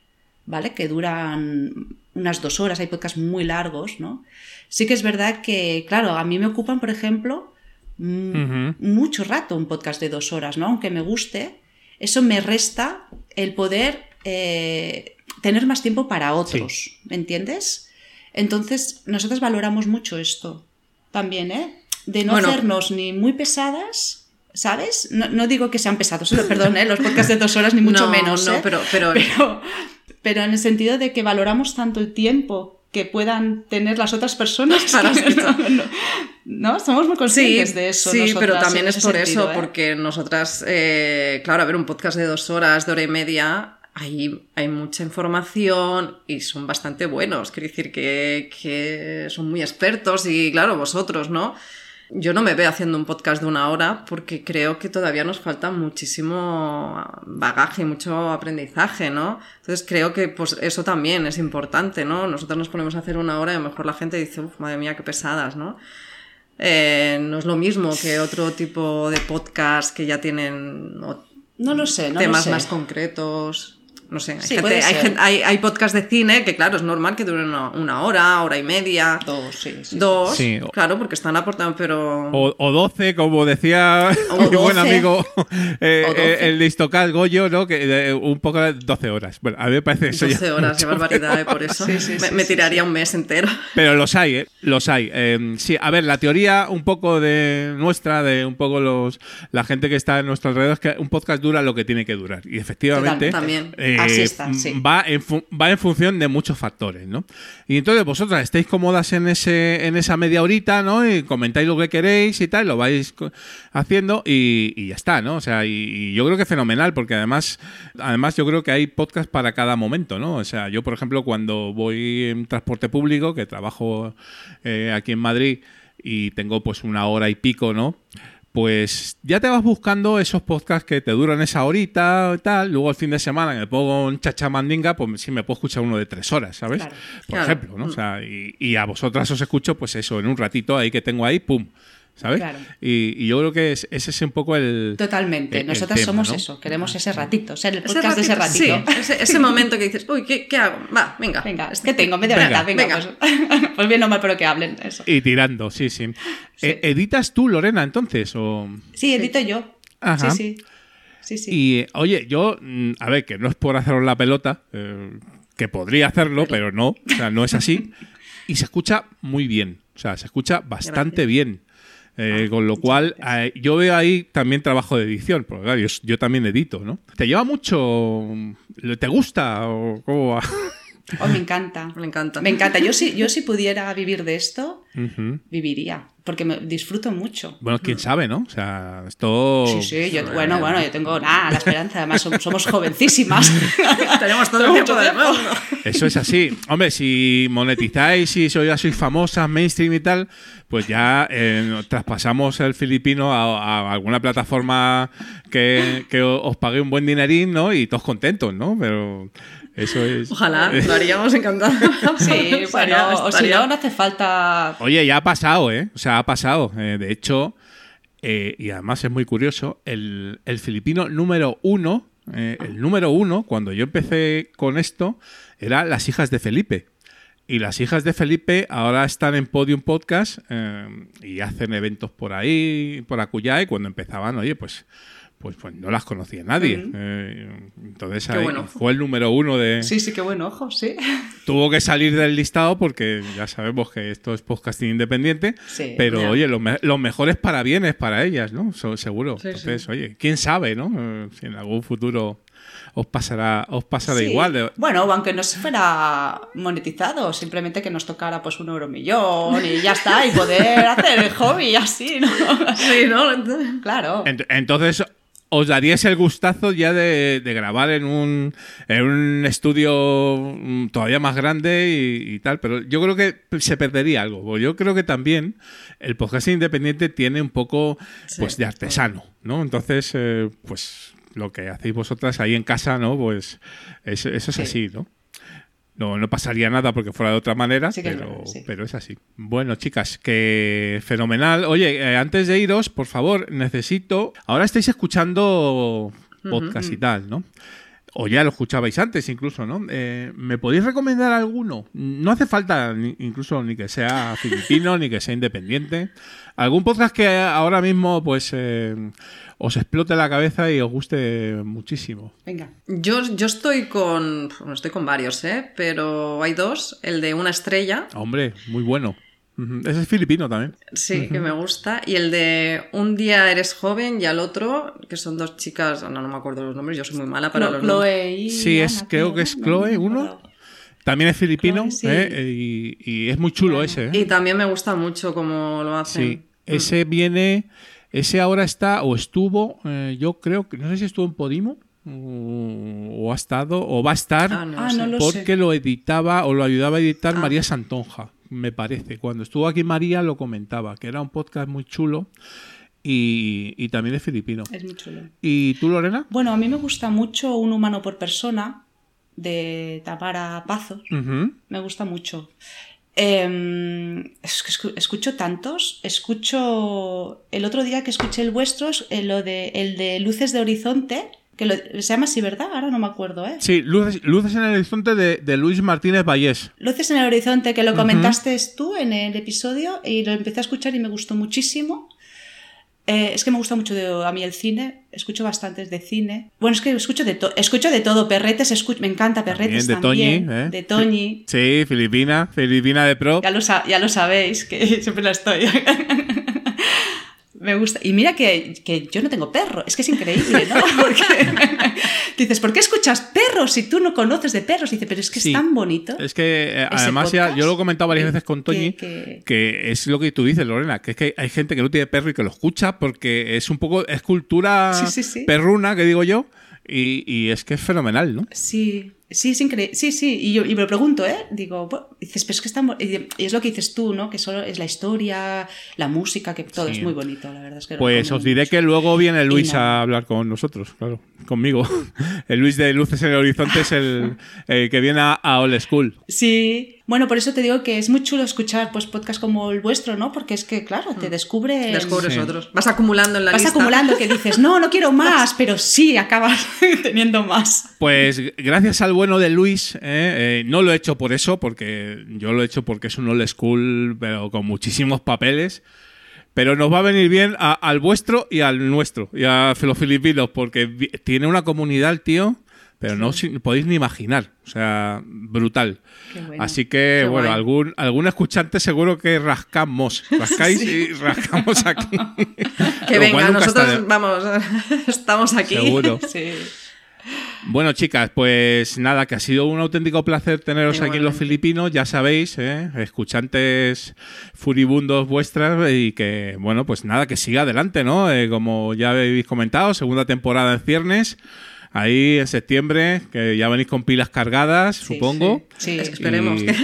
¿vale? Que duran unas dos horas, hay podcasts muy largos, ¿no? Sí que es verdad que, claro, a mí me ocupan, por ejemplo, mm, mucho rato un podcast de dos horas, ¿no? Aunque me guste, eso me resta el poder eh, tener más tiempo para otros, ¿me entiendes? Entonces, nosotros valoramos mucho esto también, ¿eh? De no Bueno. hacernos ni muy pesadas, ¿sabes? No, no digo que sean pesados, perdón, ¿eh? Los podcasts de dos horas ni mucho No, menos, no, ¿eh? pero- pero- pero... Pero en el sentido de que valoramos tanto el tiempo que puedan tener las otras personas Para que no, no, somos muy Sí, conscientes de eso. sí, nosotras, pero también es por sentido, eso, ¿eh? porque nosotras, eh, claro, a ver, un podcast de dos horas, de hora y media, hay, hay mucha información y son bastante buenos. Quiero decir que, que son muy expertos y, claro, vosotros, ¿no? Yo no me veo haciendo un podcast de una hora porque creo que todavía nos falta muchísimo bagaje, mucho aprendizaje, ¿no? Entonces creo que pues eso también es importante, ¿no? Nosotros nos ponemos a hacer una hora y a lo mejor la gente dice, Uf, madre mía, qué pesadas, ¿no? Eh, no es lo mismo que otro tipo de podcast que ya tienen No lo sé, no temas lo sé. más concretos. No sé, hay, Sí, gente- puede hay, hay, hay podcast de cine que, claro, es normal que duren una, una hora, hora y media. Dos, sí. sí. Dos, Sí. claro, porque están aportando, pero... O, o 12, como decía O mi buen 12. amigo eh, O 12. eh, el Listocast Goyo, ¿no? Que de- un poco de 12 horas. Bueno, a mí me parece eso 12 ya horas, qué barbaridad, eh, por eso Sí, sí, me, sí, me sí, tiraría un mes entero. Pero los hay, ¿eh? Los hay. Eh, sí, a ver, la teoría un poco de nuestra, de un poco los la gente que está en nuestro alrededor, es que un podcast dura lo que tiene que durar. Y efectivamente. También. Eh, Así está, sí. va, en va en función de muchos factores, ¿no? Y entonces vosotras estáis cómodas en ese en esa media horita, ¿no? Y comentáis lo que queréis y tal, lo vais haciendo y, y ya está, ¿no? O sea, y, y yo creo que fenomenal, porque además, además yo creo que hay podcast para cada momento, ¿no? O sea, yo, por ejemplo, cuando voy en transporte público, que trabajo eh, aquí en Madrid y tengo pues una hora y pico, ¿no? Pues ya te vas buscando esos podcasts que te duran esa horita y tal. Luego el fin de semana que me pongo un chachamandinga, pues sí me puedo escuchar uno de tres horas, ¿sabes? Claro. Por Claro. ejemplo, ¿no? O sea, y, y a vosotras os escucho, pues eso, en un ratito ahí que tengo ahí, pum. ¿Sabes? Claro. Y, y yo creo que es- ese es un poco el. Totalmente. el- el Nosotras tema, somos ¿no? eso. Queremos ese ratito. Ser el Ese podcast de ese ratito. Sí, ese, ese momento que dices, uy, ¿qué, qué hago? Va, venga. Venga, es que tengo media Venga. hora. Venga, Venga. Pues, pues bien o mal, pero que hablen. Eso. Y tirando, sí, sí. Eh, ¿Editas tú, Lorena, entonces? O... Sí, edito yo. Ajá. Sí, sí. Sí, sí. Y eh, oye, yo, mm, a ver, que no es por haceros la pelota, eh, que podría hacerlo, pero no, o sea, no es así. Y se escucha muy bien, o sea, se escucha bastante Gracias. bien. Eh, con lo cual, eh, yo veo ahí también trabajo de edición, porque claro, yo, también edito, ¿no? ¿Te lleva mucho? ¿Te gusta? ¿O cómo va? Oh, me encanta. Me encanta. Me encanta. Yo si, yo si pudiera vivir de esto, viviría. Porque me disfruto mucho. Bueno, quién sabe, ¿no? O sea, esto... Sí, sí, yo, bueno, bueno, yo tengo nada, la esperanza, además som- somos jovencísimas. Tenemos todo el tiempo del mundo. Eso es así. Hombre, si monetizáis y sois, ya sois famosas, mainstream y tal, pues ya eh, traspasamos el filipino a, a alguna plataforma que, que os pague un buen dinerín, ¿no? Y todos contentos, ¿no? Pero eso es... Ojalá, lo haríamos encantado. Sí, bueno, o si no, no hace falta... Oye, ya ha pasado, ¿eh? O sea, ha pasado. Eh, de hecho, eh, y además es muy curioso, el, el filipino número uno, eh, el número uno, cuando yo empecé con esto, era Las hijas de Felipe. Y las hijas de Felipe ahora están en Podium Podcast eh, y hacen eventos por ahí, por acullá, y cuando empezaban, oye, pues, pues, pues no las conocía nadie. Eh, entonces Qué ahí bueno. fue el número uno de, Sí, sí, qué buen ojo, sí. tuvo que salir del listado porque ya sabemos que esto es podcasting independiente. Sí, pero oye, los, me- los mejores para bienes para ellas, ¿no? So- seguro. Sí, Entonces, oye, quién sabe, ¿no? Eh, si en algún futuro os pasará, os pasará Sí. igual. Bueno, aunque no se fuera monetizado, simplemente que nos tocara pues un euro millón y ya está, y poder hacer el hobby así, ¿no? Sí, ¿no? Claro. Ent- Entonces, os daríais el gustazo ya de, de grabar en un, en un estudio mm, todavía más grande y, y tal, pero yo creo que se perdería algo. porque Yo creo que también el podcast independiente tiene un poco pues de artesano, ¿no? Entonces, eh, pues lo que hacéis vosotras ahí en casa, ¿no? Pues eso, eso es Sí. así, ¿no? No, no pasaría nada porque fuera de otra manera, Sí pero, verdad, sí. pero es así. Bueno, chicas, que fenomenal. Oye, eh, antes de iros, por favor, necesito. Ahora estáis escuchando podcast y tal, ¿no? O ya lo escuchabais antes incluso, ¿no? Eh, ¿Me podéis recomendar alguno? No hace falta ni- incluso ni que sea filipino, ni que sea independiente. ¿Algún podcast que ahora mismo pues eh, os explote la cabeza y os guste muchísimo? Venga. Yo, yo estoy con. Bueno, estoy con varios, ¿eh? Pero hay dos. El de una estrella, Hombre, muy bueno. Ese es filipino también. sí, que me gusta. Y el de Un día eres joven y al otro, que son dos chicas. No, no me acuerdo los nombres, yo soy muy mala para Clo- los nombres. Chloe y Sí, es- Ana, creo que es ¿no? Chloe, No uno. También es filipino Chloe, sí. ¿eh? y, y es muy chulo ese. ¿eh? Y también me gusta mucho cómo lo hacen. Sí, ese viene, ese ahora está o estuvo, eh, yo creo que no sé si estuvo en Podimo o, o ha estado o va a estar Ah, no, Ah, sé. no lo porque sé. lo editaba o lo ayudaba a editar Ah. María Santonja. me parece. Cuando estuvo aquí María lo comentaba, que era un podcast muy chulo y, y también es filipino. Es muy chulo. ¿Y tú, Lorena? Bueno, a mí me gusta mucho Un humano por persona de Tamara Pazos. Ujú. Me gusta mucho. Eh, escu- escucho tantos. Escucho. El otro día que escuché el vuestro, es- eh, lo de, el de Luces de Horizonte, que lo- se llama así, ¿verdad? Ahora no me acuerdo, ¿eh? Sí, Luces, Luces en el Horizonte de, de Luis Martínez Vallés. Luces en el Horizonte, que lo comentaste tú en el episodio y lo empecé a escuchar y me gustó muchísimo. Eh, es que me gusta mucho de- a mí el cine, escucho bastantes de cine. Bueno, es que escucho de, to- escucho de todo, Perretes, escucho, me encanta Perretes También de Toñi, también. ¿eh? De Toñi. Sí, Filipina, Filipina de Pro. Ya lo, sa- ya lo sabéis, que siempre la estoy. Me gusta. Y mira que, que yo no tengo perro. Es que es increíble, ¿no? Porque dices, ¿por qué escuchas perros si tú no conoces de perros? Dice, pero es que Sí. es tan bonito. Es que eh, además ya, yo lo he comentado varias que- veces con Toñi, que- que, es lo que tú dices, Lorena, que es que hay gente que no tiene perro y que lo escucha porque es un poco, es cultura Sí, sí, sí. perruna, que digo yo, y, y es que es fenomenal, ¿no? Sí, sí, es increíble. Sí, sí. Y, yo, y me lo pregunto, ¿eh? Digo, bueno, dices, pero es que está. mo- Y es lo que dices tú, ¿no? Que solo es la historia, la música, que todo Sí. es muy bonito, la verdad es que Pues os diré mucho. que luego viene Luis no. a hablar con nosotros, claro, conmigo. El Luis de Luces en el Horizonte es el, el que viene a, a Old School. Sí, bueno, por eso te digo que es muy chulo escuchar pues podcasts como el vuestro, ¿no? Porque es que, claro, te descubre. Descubres Sí. otros. Vas acumulando en la Vas lista. acumulando que dices, no, no quiero más, pero sí acabas teniendo más. Pues gracias al bueno de Luis, eh, eh, no lo he hecho por eso, porque yo lo he hecho porque es un old school, pero con muchísimos papeles. Pero nos va a venir bien a- al vuestro y al nuestro, y a los filipinos, porque tiene una comunidad el tío, pero no podéis ni imaginar. O sea, brutal. Bueno. Así que, bueno, guay. algún, algún escuchante seguro que rascamos. Rascáis y rascamos aquí. Que venga, nosotros vamos, estamos aquí. Seguro. Sí. Bueno, chicas, pues nada, que ha sido un auténtico placer teneros aquí en los. Filipinos, ya sabéis, ¿eh? escuchantes furibundos vuestras y que, bueno, pues nada, que siga adelante, ¿no? Eh, como ya habéis comentado, segunda temporada en ciernes, ahí en septiembre, que ya venís con pilas cargadas, Sí, supongo. Sí, Es sí. que esperemos Y- que-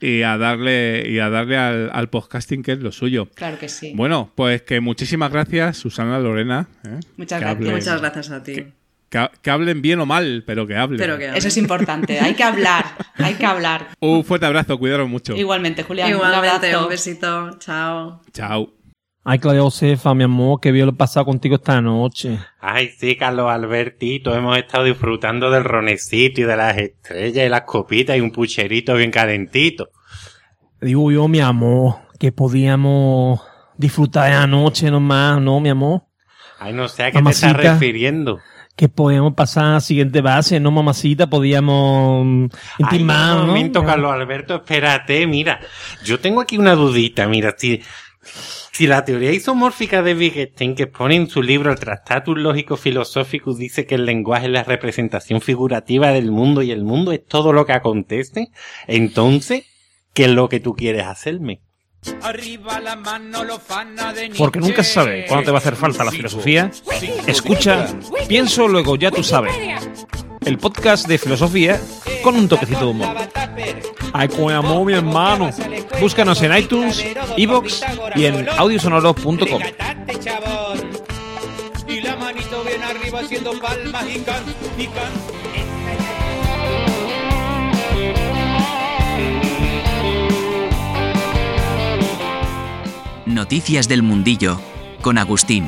Y a darle, y a darle al, al podcasting, que es lo suyo. Claro que sí. Bueno, pues que muchísimas gracias, Susana Lorena. ¿eh? Muchas Que gracias. Muchas gracias a ti. Que, que hablen bien o mal, pero que hablen. Pero que Eso es importante, hay que hablar, hay que hablar. Un fuerte abrazo, cuidaros mucho. Igualmente, Julián, un Igualmente, abrazo. un besito. Chao. Chao. Ay, Claudia Josefa, mi amor, que vio lo pasado contigo esta noche. Ay, sí, Carlos Albertito, hemos estado disfrutando del ronecito y de las estrellas y las copitas y un pucherito bien calentito. Digo yo, mi amor, que podíamos disfrutar de la noche nomás, ¿no, mi amor? Ay, no sé a qué te estás refiriendo. Que podíamos pasar a la siguiente base, ¿no, mamacita? Podíamos mm, Ay, intimar, un ¿no? momento, Carlos Alberto, espérate, mira. Yo tengo aquí una dudita, mira, si, si la teoría isomórfica de Wittgenstein que expone en su libro el Tractatus Lógico Philosophicus dice que el lenguaje es la representación figurativa del mundo y el mundo es todo lo que acontece, entonces, ¿qué es lo que tú quieres hacerme? Porque nunca se sabe cuándo te va a hacer falta la filosofía. Escucha, pienso, luego ya tú sabes. El podcast de filosofía con un toquecito de humor. Ay, con amor, mi hermano. Búscanos en iTunes, Evox y en audiosonoros.com. Y la manito bien arriba haciendo palmas y can, y can. Noticias del Mundillo con Agustín.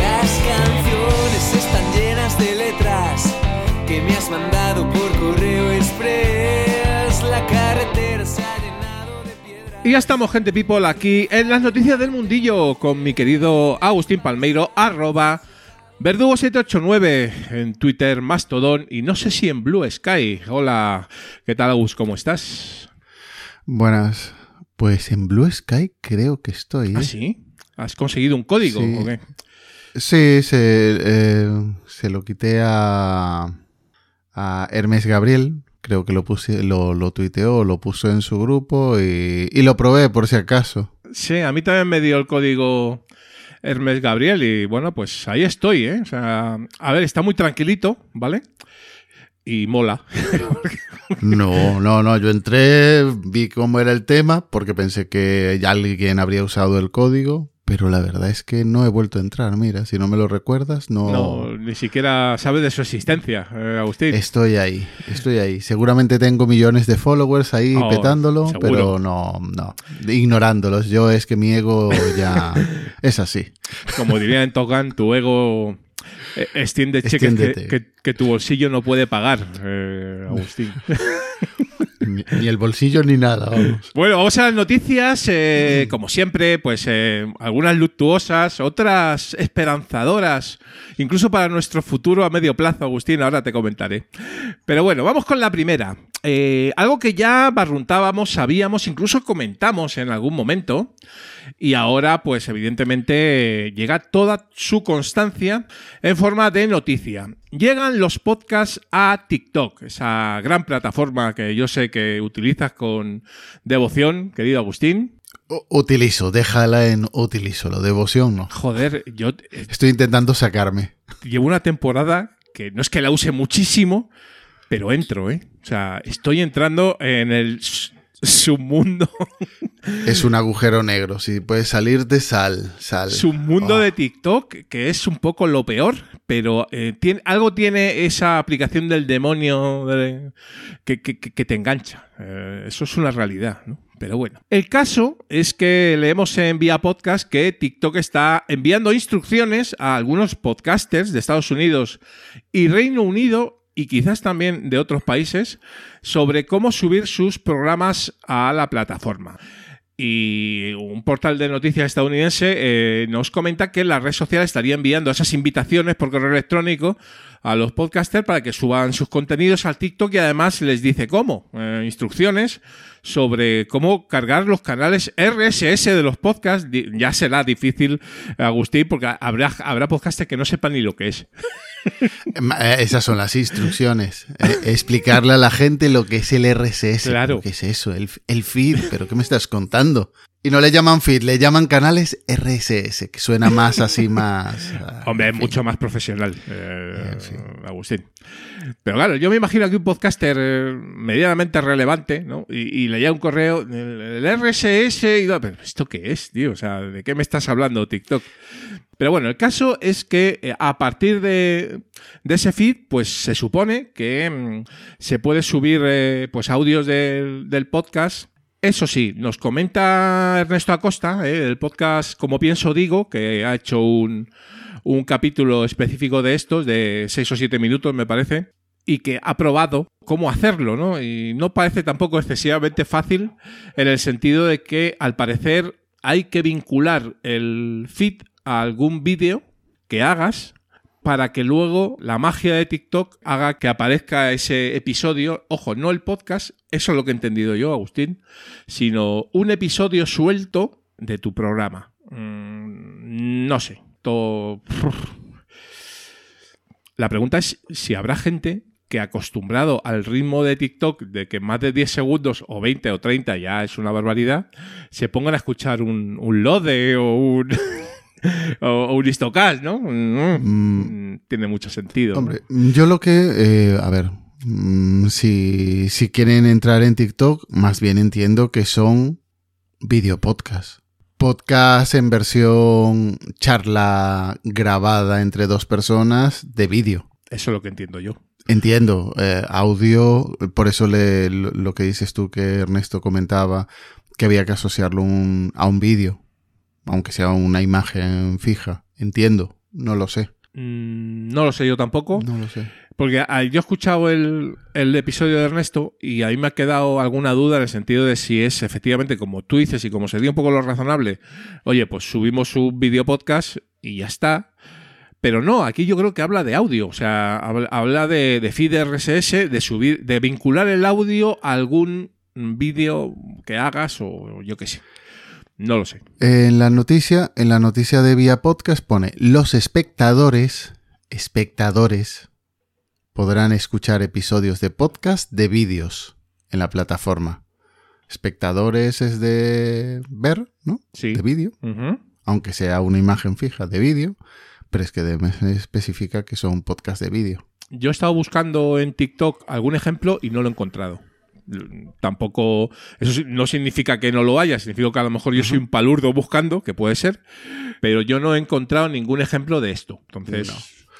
Las canciones están llenas de letras que me has mandado por correo express. La carretera se ha llenado de piedras. Y ya estamos, gente people, aquí en las noticias del mundillo con mi querido Agustín Palmeiro, arroba Verdugo789 en Twitter, Mastodon y no sé si en Blue Sky. Hola, ¿qué tal, Agus? ¿Cómo estás? Buenas. Pues en Blue Sky creo que estoy. ¿eh? ¿Ah, sí? ¿Has conseguido un código Sí. o qué? Sí, se, eh, se lo quité a, a Hermes Gabriel. Creo que lo, puse, lo, lo tuiteó, lo puso en su grupo y, y lo probé por si acaso. Sí, a mí también me dio el código Hermes Gabriel y bueno, pues ahí estoy, ¿eh? O sea, a ver, está muy tranquilito, ¿vale? Y mola. No, no, no. Yo entré, vi cómo era el tema, porque pensé que ya alguien habría usado el código, pero la verdad es que no he vuelto a entrar. Mira, si no me lo recuerdas, no. No, ni siquiera sabe de su existencia, eh, Agustín. Estoy ahí, estoy ahí. Seguramente tengo millones de followers ahí Oh, petándolo, seguro. pero no, no. Ignorándolos. Yo es que mi ego ya es así. Como diría en Togan, tu ego extiende cheques que, Extiéndete. que- que tu bolsillo no puede pagar, eh, Agustín. Ni, ni el bolsillo ni nada, vamos. Bueno, vamos a las noticias. eh, como siempre, pues eh, algunas luctuosas, otras esperanzadoras, incluso para nuestro futuro a medio plazo, Agustín, ahora te comentaré. Pero bueno, vamos con la primera. Eh, algo que ya barruntábamos, sabíamos, incluso comentamos en algún momento, y ahora, pues evidentemente, llega toda su constancia en forma de noticia. Llegan los podcasts a TikTok, esa gran plataforma que yo sé que utilizas con devoción, querido Agustín. Utilizo, déjala en utilizo, lo devoción no. Joder, yo eh, Estoy intentando sacarme. llevo una temporada que no es que la use muchísimo, pero entro, ¿eh? O sea, estoy entrando en el s- submundo, Es un agujero negro. Si puedes salir de sal, sal. submundo Oh. de TikTok, que es un poco lo peor, pero eh, tiene, algo tiene esa aplicación del demonio de- que, que- que- que te engancha. Eh, eso es una realidad, ¿no? Pero bueno. El caso es que leemos en Vía Podcast que TikTok está enviando instrucciones a algunos podcasters de Estados Unidos y Reino Unido y quizás también de otros países sobre cómo subir sus programas a la plataforma. Y un portal de noticias estadounidense eh, nos comenta que la red social estaría enviando esas invitaciones por correo electrónico a los podcasters para que suban sus contenidos al TikTok y además les dice cómo, eh, instrucciones sobre cómo cargar los canales RSS de los podcasts. Ya será difícil, Agustín, porque habrá, habrá podcasters que no sepan ni lo que es. Eh, Esas son las instrucciones. Eh, explicarle a la gente lo que es el RSS. Claro. ¿Qué es eso? El, el feed. ¿Pero qué me estás contando? Y no le llaman feed, le llaman canales RSS, que suena más así, más... ah, Hombre, es mucho más profesional, eh, Agustín. Pero claro, yo me imagino que un podcaster eh, medianamente relevante, ¿no? Y, y leía un correo, el, el RSS, y digo, pero ¿esto qué es, tío? O sea, ¿de qué me estás hablando, TikTok? Pero bueno, el caso es que eh, a partir de, de ese feed, pues se supone que mm, se puede subir eh, pues audios del podcast. Eso sí, nos comenta Ernesto Acosta, eh, el podcast Como Pienso Digo, que ha hecho un, un capítulo específico de estos, de 6 o 7 minutos, me parece, y que ha probado cómo hacerlo, ¿no? Y no parece tampoco excesivamente fácil en el sentido de que, al parecer, hay que vincular el feed a algún vídeo que hagas para que luego la magia de TikTok haga que aparezca ese episodio. Ojo, no el podcast, eso es lo que he entendido yo, Agustín, sino un episodio suelto de tu programa. Mm, no sé. La pregunta es si habrá gente que acostumbrado al ritmo de TikTok de que más de 10 segundos o 20 o 30 ya es una barbaridad, se pongan a escuchar un, un Lode o un... o, o un Istocast, ¿no? Mm, Tiene mucho sentido. ¿no? Hombre, yo lo que... eh, a ver, mm, si, si quieren entrar en TikTok, más bien entiendo que son videopodcasts. Podcast en versión charla grabada entre dos personas de vídeo. Eso es lo que entiendo yo. Entiendo, eh, audio, por eso le- lo, lo que dices tú que Ernesto comentaba, que había que asociarlo un- a un vídeo, aunque sea una imagen fija. Entiendo, no lo sé. Mm, no lo sé yo tampoco. No lo sé. Porque yo he escuchado el, el episodio de Ernesto y a mí me ha quedado alguna duda en el sentido de si es efectivamente como tú dices y como sería un poco lo razonable, oye, pues subimos un video podcast y ya está. Pero no, aquí yo creo que habla de audio, o sea, habla, habla de, de feed RSS, de subir, de vincular el audio a algún vídeo que hagas o yo qué sé. No lo sé. En la noticia, en la noticia de Vía Podcast pone los espectadores, espectadores, podrán escuchar episodios de podcast de vídeos en la plataforma. Espectadores es de ver, ¿no? Sí. De vídeo. Aunque sea una imagen fija de vídeo, pero es que de- especifica que son podcast de vídeo. yo he estado buscando en TikTok algún ejemplo y no lo he encontrado. Tampoco, eso sí- no significa que no lo haya, significa que a lo mejor yo soy un palurdo buscando, que puede ser, pero yo no he encontrado ningún ejemplo de esto. Entonces,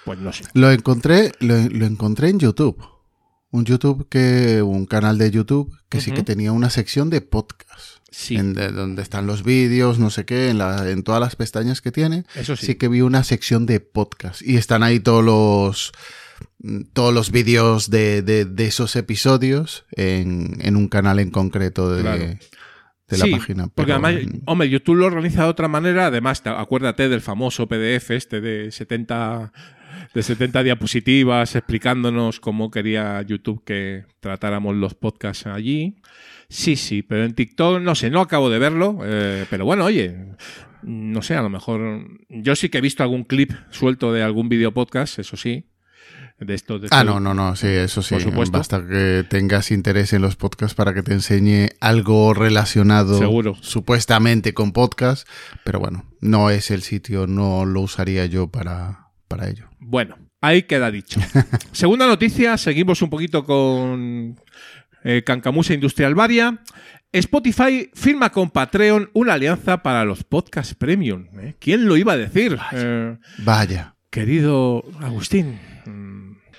pues no sé. Lo encontré, lo, lo encontré en YouTube. Un YouTube que, un canal de YouTube que sí que tenía una sección de podcast. Sí. En de- donde están los vídeos, no sé qué, en, la- en todas las pestañas que tiene. Eso sí. que vi una sección de podcast. Y están ahí todos los todos los vídeos de, de- de esos episodios en, en un canal en concreto de, Claro. de la Sí, página. Porque pero- además, hombre, YouTube lo organiza de otra manera. Además, te- acuérdate del famoso PDF este de 70, de 70 diapositivas explicándonos cómo quería YouTube que tratáramos los podcasts allí. Sí, sí, pero en TikTok no sé, no acabo de verlo. eh, pero bueno, oye, no sé, a lo mejor. Yo sí que he visto algún clip suelto de algún video podcast, eso sí. De esto, de Ah, esto- no, no, no, sí, eso sí. Por supuesto. Basta que tengas interés en los podcasts para que te enseñe algo relacionado Seguro. supuestamente con podcast, pero bueno, no es el sitio, no lo usaría yo para, para ello. Bueno, ahí queda dicho. Segunda noticia, seguimos un poquito con eh, Cancamusa Industrial Varia. Spotify firma con Patreon una alianza para los podcasts premium. ¿eh? ¿Quién lo iba a decir? Eh, Vaya. querido Agustín,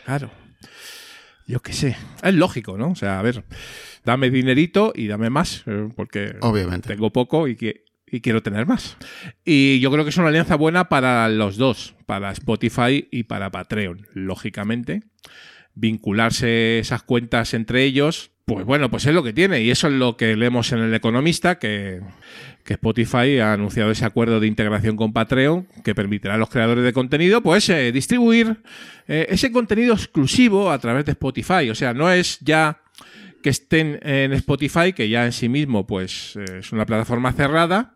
claro. Yo qué sé. Es lógico, ¿no? O sea, a ver, dame dinerito y dame más, eh, porque Obviamente. tengo poco y, que, y quiero tener más. Y yo creo que es una alianza buena para los dos, para Spotify y para Patreon, lógicamente. Vincularse esas cuentas entre ellos, pues bueno, pues es lo que tiene. Y eso es lo que leemos en El Economista, que, Spotify ha anunciado ese acuerdo de integración con Patreon que permitirá a los creadores de contenido pues eh, distribuir eh, ese contenido exclusivo a través de Spotify. O sea, no es ya que estén en Spotify, que ya en sí mismo pues eh, es una plataforma cerrada,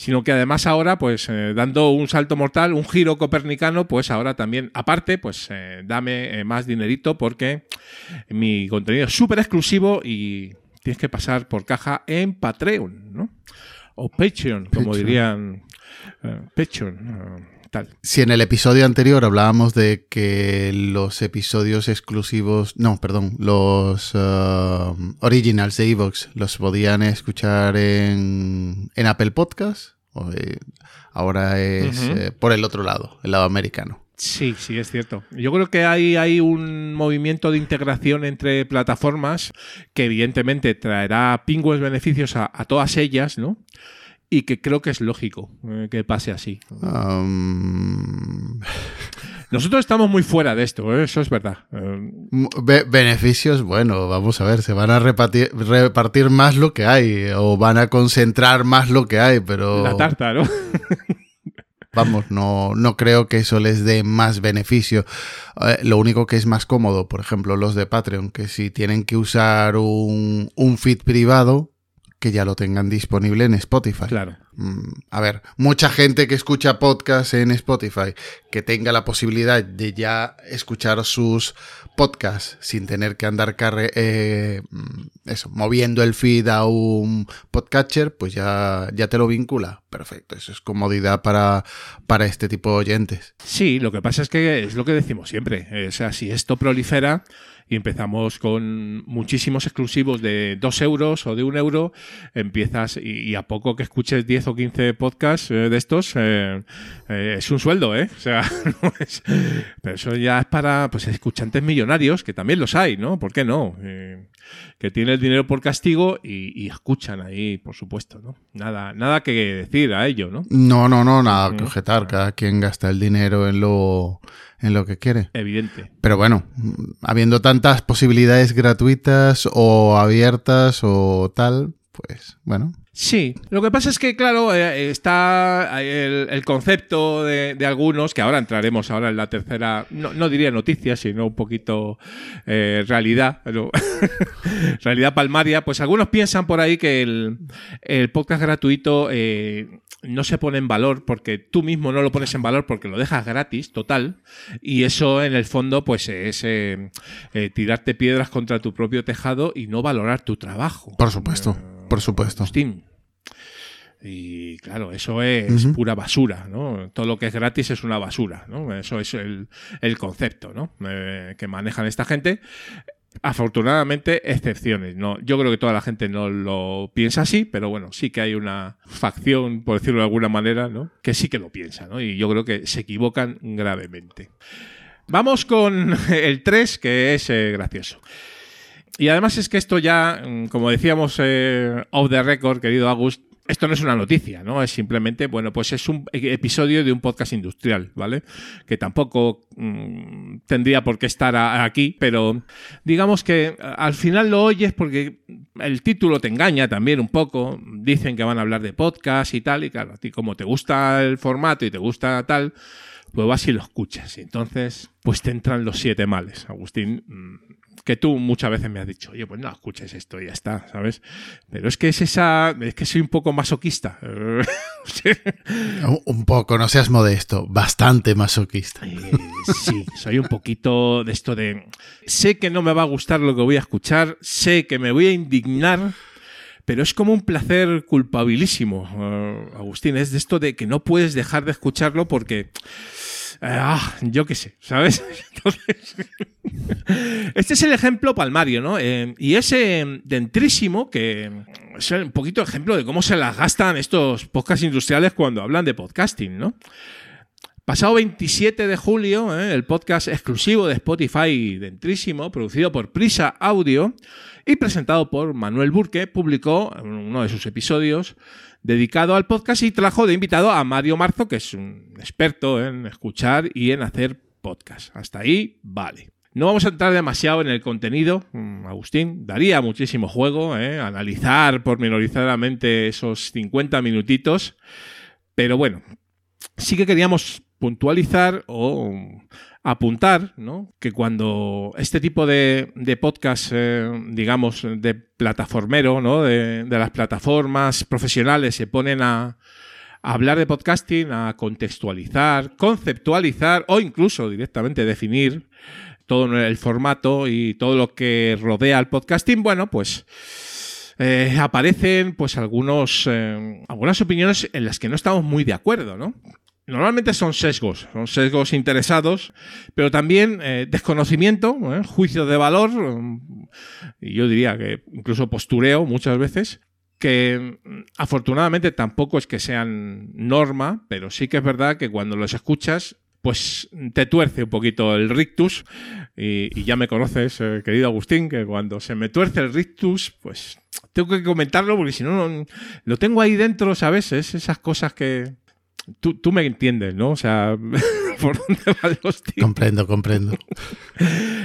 sino que además ahora, pues eh, dando un salto mortal, un giro copernicano, pues ahora también, aparte, pues eh, dame eh, más dinerito porque mi contenido es súper exclusivo y tienes que pasar por caja en Patreon, ¿no? O Patreon, como dirían. Patreon, tal. Si en el episodio anterior hablábamos de que los episodios exclusivos, no, perdón, los uh, originals de Evox los podían escuchar en, en Apple Podcast, eh, ahora es eh, por el otro lado, el lado americano. Sí, sí, es cierto. Yo creo que hay, hay un movimiento de integración entre plataformas que evidentemente traerá pingües beneficios a, a todas ellas, ¿no? Y que creo que es lógico eh, que pase así. Um, Nosotros estamos muy fuera de esto, ¿eh? eso es verdad. Be- beneficios, bueno, vamos a ver, se van a repartir, repartir más lo que hay, o van a concentrar más lo que hay, pero... La tarta, ¿no? Vamos, no, no creo que eso les dé más beneficio. Eh, lo único que es más cómodo, por ejemplo, los de Patreon, que si tienen que usar un, un feed privado, que ya lo tengan disponible en Spotify. Claro. Mm, A ver, mucha gente que escucha podcasts en Spotify, que tenga la posibilidad de ya escuchar sus podcasts sin tener que andar carre eh, mm, eso, moviendo el feed a un podcatcher, pues ya, ya te lo vincula. Perfecto, eso es comodidad para, para este tipo de oyentes. Sí, lo que pasa es que es lo que decimos siempre. O sea, si esto prolifera y empezamos con muchísimos exclusivos de dos euros o de un euro, empiezas y, y a poco que escuches 10 o 15 podcasts eh, de estos, eh, eh, es un sueldo, ¿eh? O sea, no es- pero eso ya es para pues escuchantes millonarios, que también los hay, ¿no? ¿Por qué no? Que tienen el dinero por castigo y, y escuchan ahí, por supuesto, ¿no? Nada, nada que decir a ello, ¿no? No, no, no, nada que Mm. objetar. Cada quien gasta el dinero en lo, en lo que quiere. Evidente. Pero bueno, habiendo tantas posibilidades gratuitas o abiertas o tal, pues bueno. Sí, lo que pasa es que, claro, eh, está el, el concepto de, de algunos, que ahora entraremos ahora en la tercera, no, no diría noticia, sino un poquito eh, realidad, pero realidad palmaria, pues algunos piensan por ahí que el, el podcast gratuito eh, no se pone en valor porque tú mismo no lo pones en valor porque lo dejas gratis, total, y eso en el fondo pues es eh, eh, tirarte piedras contra tu propio tejado y no valorar tu trabajo. Por supuesto, por supuesto. Agustín. Y claro, eso es pura basura, ¿no? Todo lo que es gratis es una basura, ¿no? Eso es el, el concepto, ¿no? Eh, que manejan esta gente. Afortunadamente, excepciones. No, yo creo que toda la gente no lo piensa así, pero bueno, sí que hay una facción, por decirlo de alguna manera, ¿no? Que sí que lo piensa, ¿no? Y yo creo que se equivocan gravemente. Vamos con el 3, que es eh, gracioso. Y además es que esto ya, mm, como decíamos eh, off the record, querido August, esto no es una noticia, ¿no? Es simplemente, bueno, pues es un e- episodio de un podcast industrial, ¿vale? Que tampoco mm, tendría por qué estar aquí, pero digamos que al final lo oyes porque el título te engaña también un poco. Dicen que van a hablar de podcast y tal, y claro, a ti como te gusta el formato y te gusta tal, pues vas y lo escuchas. Y entonces, pues te entran los siete males, Agustín. mm, Que tú muchas veces me has dicho, oye, pues no escuches esto y ya está, ¿sabes? Pero es que es esa. Es que soy un poco masoquista. Un- poco, no seas modesto, bastante masoquista. Sí, soy un poquito de esto de. Sé que no me va a gustar lo que voy a escuchar, sé que me voy a indignar, pero es como un placer culpabilísimo, eh, Agustín. Es de esto de que no puedes dejar de escucharlo porque. Ah, yo qué sé, ¿sabes? Entonces, este es el ejemplo palmario, ¿no? Eh, y ese dentrísimo que es un poquito ejemplo de cómo se las gastan estos podcasts industriales cuando hablan de podcasting, ¿no? Pasado 27 de julio, ¿eh? el podcast exclusivo de Spotify Dentrísimo, producido por Prisa Audio y presentado por Manuel Burke, publicó uno de sus episodios dedicado al podcast y trajo de invitado a Mario Marzo, que es un experto en escuchar y en hacer podcast. Hasta ahí, vale. No vamos a entrar demasiado en el contenido, mm, Agustín. Daría muchísimo juego ¿eh? analizar pormenorizadamente esos 50 minutitos. Pero bueno, sí que queríamos puntualizar o apuntar ¿no? que cuando este tipo de, de podcast, eh, digamos, de plataformero, ¿no? de, las plataformas profesionales se ponen a, a hablar de podcasting, a contextualizar, conceptualizar o incluso directamente definir todo el formato y todo lo que rodea al podcasting, bueno, pues eh, aparecen pues algunos, eh, algunas opiniones en las que no estamos muy de acuerdo, ¿no? Normalmente son sesgos, son sesgos interesados, pero también eh, desconocimiento, juicio de valor, mm, y yo diría que incluso postureo muchas veces, que mm, afortunadamente tampoco es que sean norma, pero sí que es verdad que cuando los escuchas, pues te tuerce un poquito el rictus, y, y ya me conoces, eh, querido Agustín, que cuando se me tuerce el rictus, pues tengo que comentarlo porque si no, no- lo tengo ahí dentro, ¿sabes? Es esas cosas que... Tú, tú me entiendes, ¿no? O sea, ¿por dónde van los tiros? Comprendo, comprendo.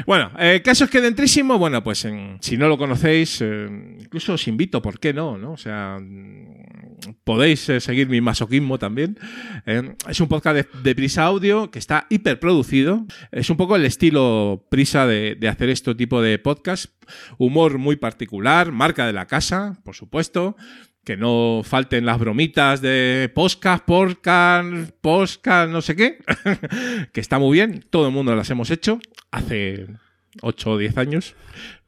Bueno, el caso es que dentrísimo, bueno, pues en- si no lo conocéis, eh, incluso os invito, ¿por qué no? no? O sea, podéis eh, seguir mi masoquismo también. Eh, es un podcast de, Prisa Audio que está hiperproducido. Es un poco el estilo Prisa de, de hacer este tipo de podcast. Humor muy particular, marca de la casa, por supuesto. Que no falten las bromitas de podcast, podcast, podcast, no sé qué. que está muy bien. Todo el mundo las hemos hecho hace 8 o 10 años,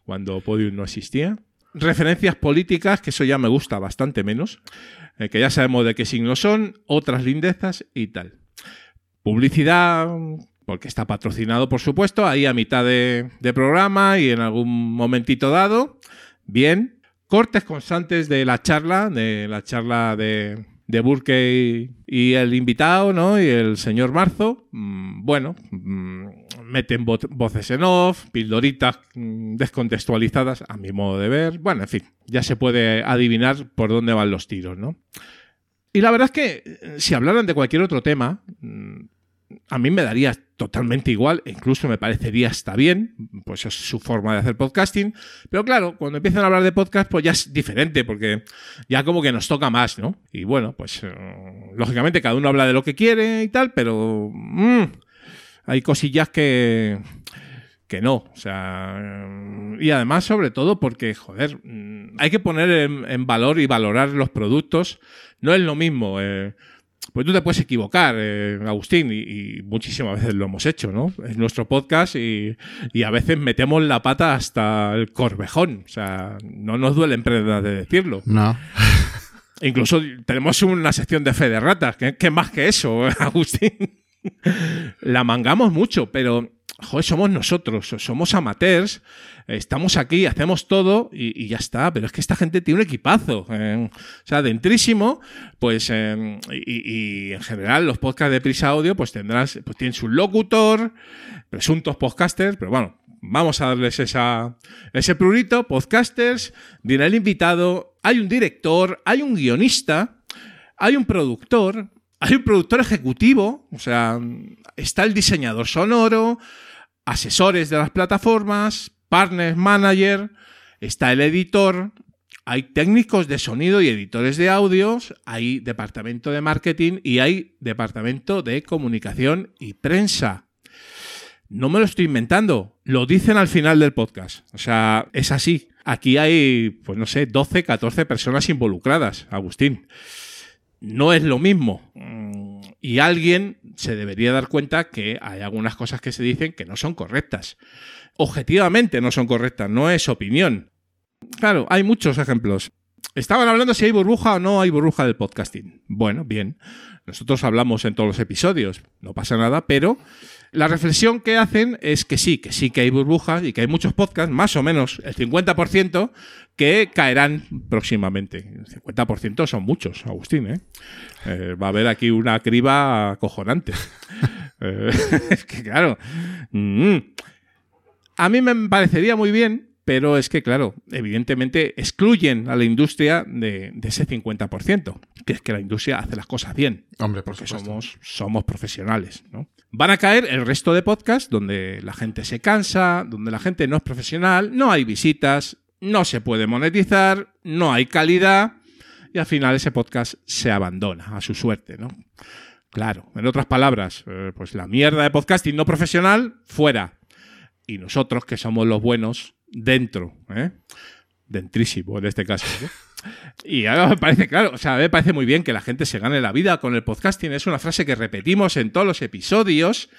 cuando Podium no existía. Referencias políticas, que eso ya me gusta bastante menos, eh, que ya sabemos de qué signos son, otras lindezas y tal. Publicidad, porque está patrocinado, por supuesto, ahí a mitad de, programa y en algún momentito dado. Bien. Cortes constantes de la charla, de la charla de, de Burke y, y el invitado, ¿no? Y el señor Marzo. Mm, bueno, mm, meten vo- voces en off, pildoritas mm, descontextualizadas, a mi modo de ver. Bueno, en fin, ya se puede adivinar por dónde van los tiros, ¿no? Y la verdad es que eh, si hablaran de cualquier otro tema, mm, a mí me daría totalmente igual, e incluso me parecería hasta bien, pues es su forma de hacer podcasting, pero claro, cuando empiezan a hablar de podcast, pues ya es diferente, porque ya como que nos toca más, ¿no? Y bueno, pues eh, lógicamente cada uno habla de lo que quiere y tal, pero mm, hay cosillas que que no, o sea, y además sobre todo porque, joder, mm, hay que poner en, en valor y valorar los productos, no es lo mismo, eh, pues tú te puedes equivocar, eh, Agustín, y, y muchísimas veces lo hemos hecho, ¿no? Es nuestro podcast y, y a veces metemos la pata hasta el corvejón, o sea, no nos duele en de decirlo. No. Incluso tenemos una sección de fe de ratas, que, que más que eso, Agustín. La mangamos mucho, pero joder, somos nosotros, somos amateurs, estamos aquí, hacemos todo y, ya está. Pero es que esta gente tiene un equipazo. eh, o sea, dentrísimo, pues, eh, y, y en general los podcasts de Prisa Audio, pues tendrás, pues tienen su locutor, presuntos podcasters, pero bueno, vamos a darles esa, ese prurito, podcasters, viene el invitado, hay un director, hay un guionista, hay un productor, hay un productor ejecutivo, o sea, está el diseñador sonoro, asesores de las plataformas, partners manager, está el editor, hay técnicos de sonido y editores de audios, hay departamento de marketing y hay departamento de comunicación y prensa. No me lo estoy inventando, lo dicen al final del podcast. O sea, es así. Aquí hay, pues no sé, 12, 14 personas involucradas, Agustín. No es lo mismo. Mm, Y alguien se debería dar cuenta que hay algunas cosas que se dicen que no son correctas. Objetivamente no son correctas, no es opinión. Claro, hay muchos ejemplos. Estaban hablando si hay burbuja o no hay burbuja del podcasting. Bueno, bien. Nosotros hablamos en todos los episodios, no pasa nada, pero la reflexión que hacen es que sí, que sí que hay burbujas y que hay muchos podcasts, más o menos el 50%, que caerán próximamente. El 50% son muchos, Agustín, ¿eh? Eh, va a haber aquí una criba acojonante. Eh, es que, claro. mm. A mí me parecería muy bien, pero es que, claro, evidentemente excluyen a la industria de, de ese 50%, que es que la industria hace las cosas bien. Hombre, por supuesto. somos, somos profesionales, ¿no? Van a caer el resto de podcasts donde la gente se cansa, donde la gente no es profesional, no hay visitas, no se puede monetizar, no hay calidad y al final ese podcast se abandona a su suerte, ¿no? Claro, en otras palabras, eh, pues la mierda de podcasting no profesional, fuera. Y nosotros, que somos los buenos, dentro, ¿eh? Dentrísimo en este caso. ¿no? Y ahora me parece, claro, o sea, me parece muy bien que la gente se gane la vida con el podcasting. Es una frase que repetimos en todos los episodios.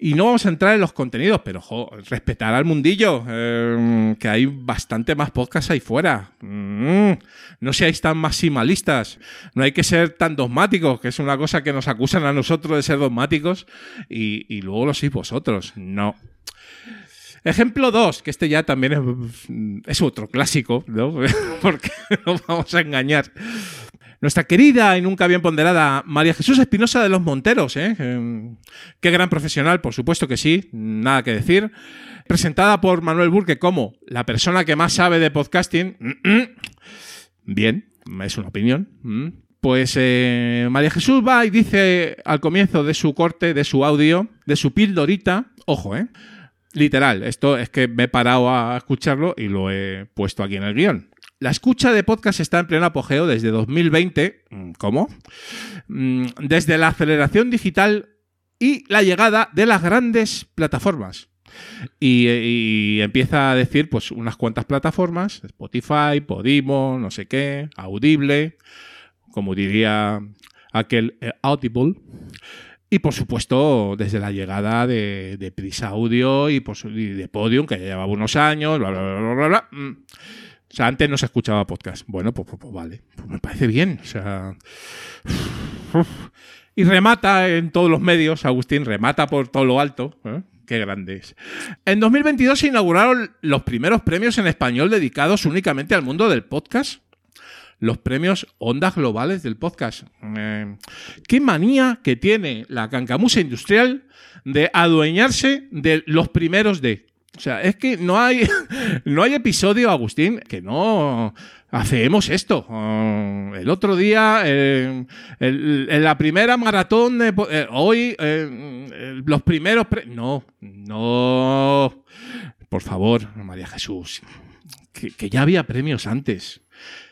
Y no vamos a entrar en los contenidos, pero respetar al mundillo, eh, que hay bastante más podcasts ahí fuera. Mm, no seáis tan maximalistas, no hay que ser tan dogmáticos, que es una cosa que nos acusan a nosotros de ser dogmáticos y, y luego lo sois vosotros. No. Ejemplo 2, que este ya también es, es otro clásico, ¿no? Porque no vamos a engañar. Nuestra querida y nunca bien ponderada María Jesús Espinosa de los Monteros, ¿eh? Qué gran profesional, por supuesto que sí, nada que decir. Presentada por Manuel Burke como la persona que más sabe de podcasting. Bien, es una opinión. Pues eh, María Jesús va y dice al comienzo de su corte, de su audio, de su pildorita, ojo, ¿eh? Literal, esto es que me he parado a escucharlo y lo he puesto aquí en el guion. La escucha de podcast está en pleno apogeo desde 2020. Mm, ¿Cómo? Mm, Desde la aceleración digital y la llegada de las grandes plataformas. Y, y empieza a decir, pues, unas cuantas plataformas: Spotify, Podimo, no sé qué, Audible, como diría aquel eh, Audible. Y por supuesto, desde la llegada de, de Prisa Audio y, y de Podium, que ya llevaba unos años, bla, bla, bla, bla, bla, bla. O sea, antes no se escuchaba podcast. Bueno, pues, pues- pues vale, pues me parece bien. O sea. Y remata en todos los medios, Agustín, remata por todo lo alto. ¿eh? Qué grande es. En 2022 se inauguraron los primeros premios en español dedicados únicamente al mundo del podcast los premios Ondas Globales del podcast. Eh, qué manía que tiene la cancamusa industrial de adueñarse de los primeros de. O sea, es que no hay, no hay episodio, Agustín, que no hacemos esto. Uh, el otro día, eh, el- en la primera maratón de eh, hoy, eh, eh, los primeros... no, no. Por favor, María Jesús. Que, ya había premios antes.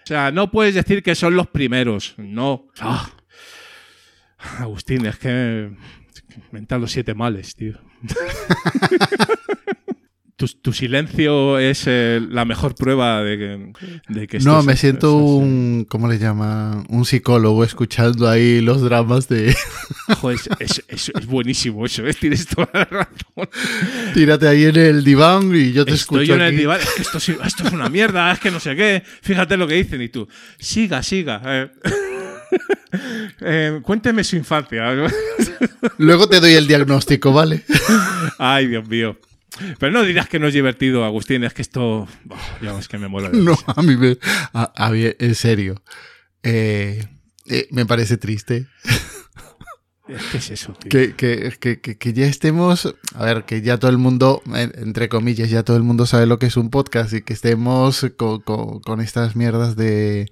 O sea, no puedes decir que son los primeros. No. Ah. Agustín, es que me entran los siete males, tío. tu, tu silencio es eh, la mejor prueba de que, de que No, me siento es- un, ¿cómo le llama? Un psicólogo escuchando ahí los dramas de Joder, es, es- es- buenísimo eso, ¿eh? tienes toda la razón. tírate ahí en el diván y yo te Estoy escucho en el aquí. diván, es que esto, esto es una mierda, es que no sé qué. Fíjate lo que dicen y tú, siga, siga. eh. Eh, cuénteme su infancia. Luego te doy el diagnóstico, ¿vale? Ay, Dios mío. Pero no dirás que no es divertido, Agustín, es que esto. Yo es que me muero de No, a mí me... a- a mí, en serio. Eh, eh, me parece triste que es eso, tío. que, que, que, que- ya estemos... A ver, que ya todo el mundo, en- entre comillas, ya todo el mundo sabe lo que es un podcast y que estemos con, con- con estas mierdas de...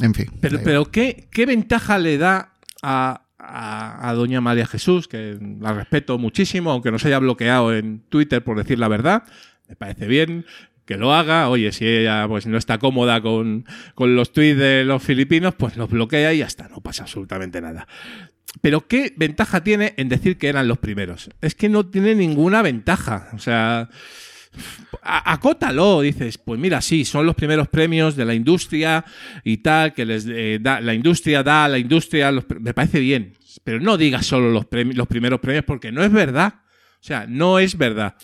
En fin. Pero, pero ¿qué, ¿qué ventaja le da a, a- doña María Jesús, que la respeto muchísimo, aunque nos haya bloqueado en Twitter por decir la verdad? Me parece bien que lo haga. Oye, si ella pues, no está cómoda con, con los tweets de los filipinos, pues los bloquea y ya está, no pasa absolutamente nada. Pero ¿qué ventaja tiene en decir que eran los primeros? Es que no tiene ninguna ventaja. O sea, acótalo, dices, pues mira, sí, son los primeros premios de la industria y tal, que les eh, da, la industria da la industria, los me parece bien, pero no digas solo los, premi- los primeros premios porque no es verdad, o sea, no es verdad.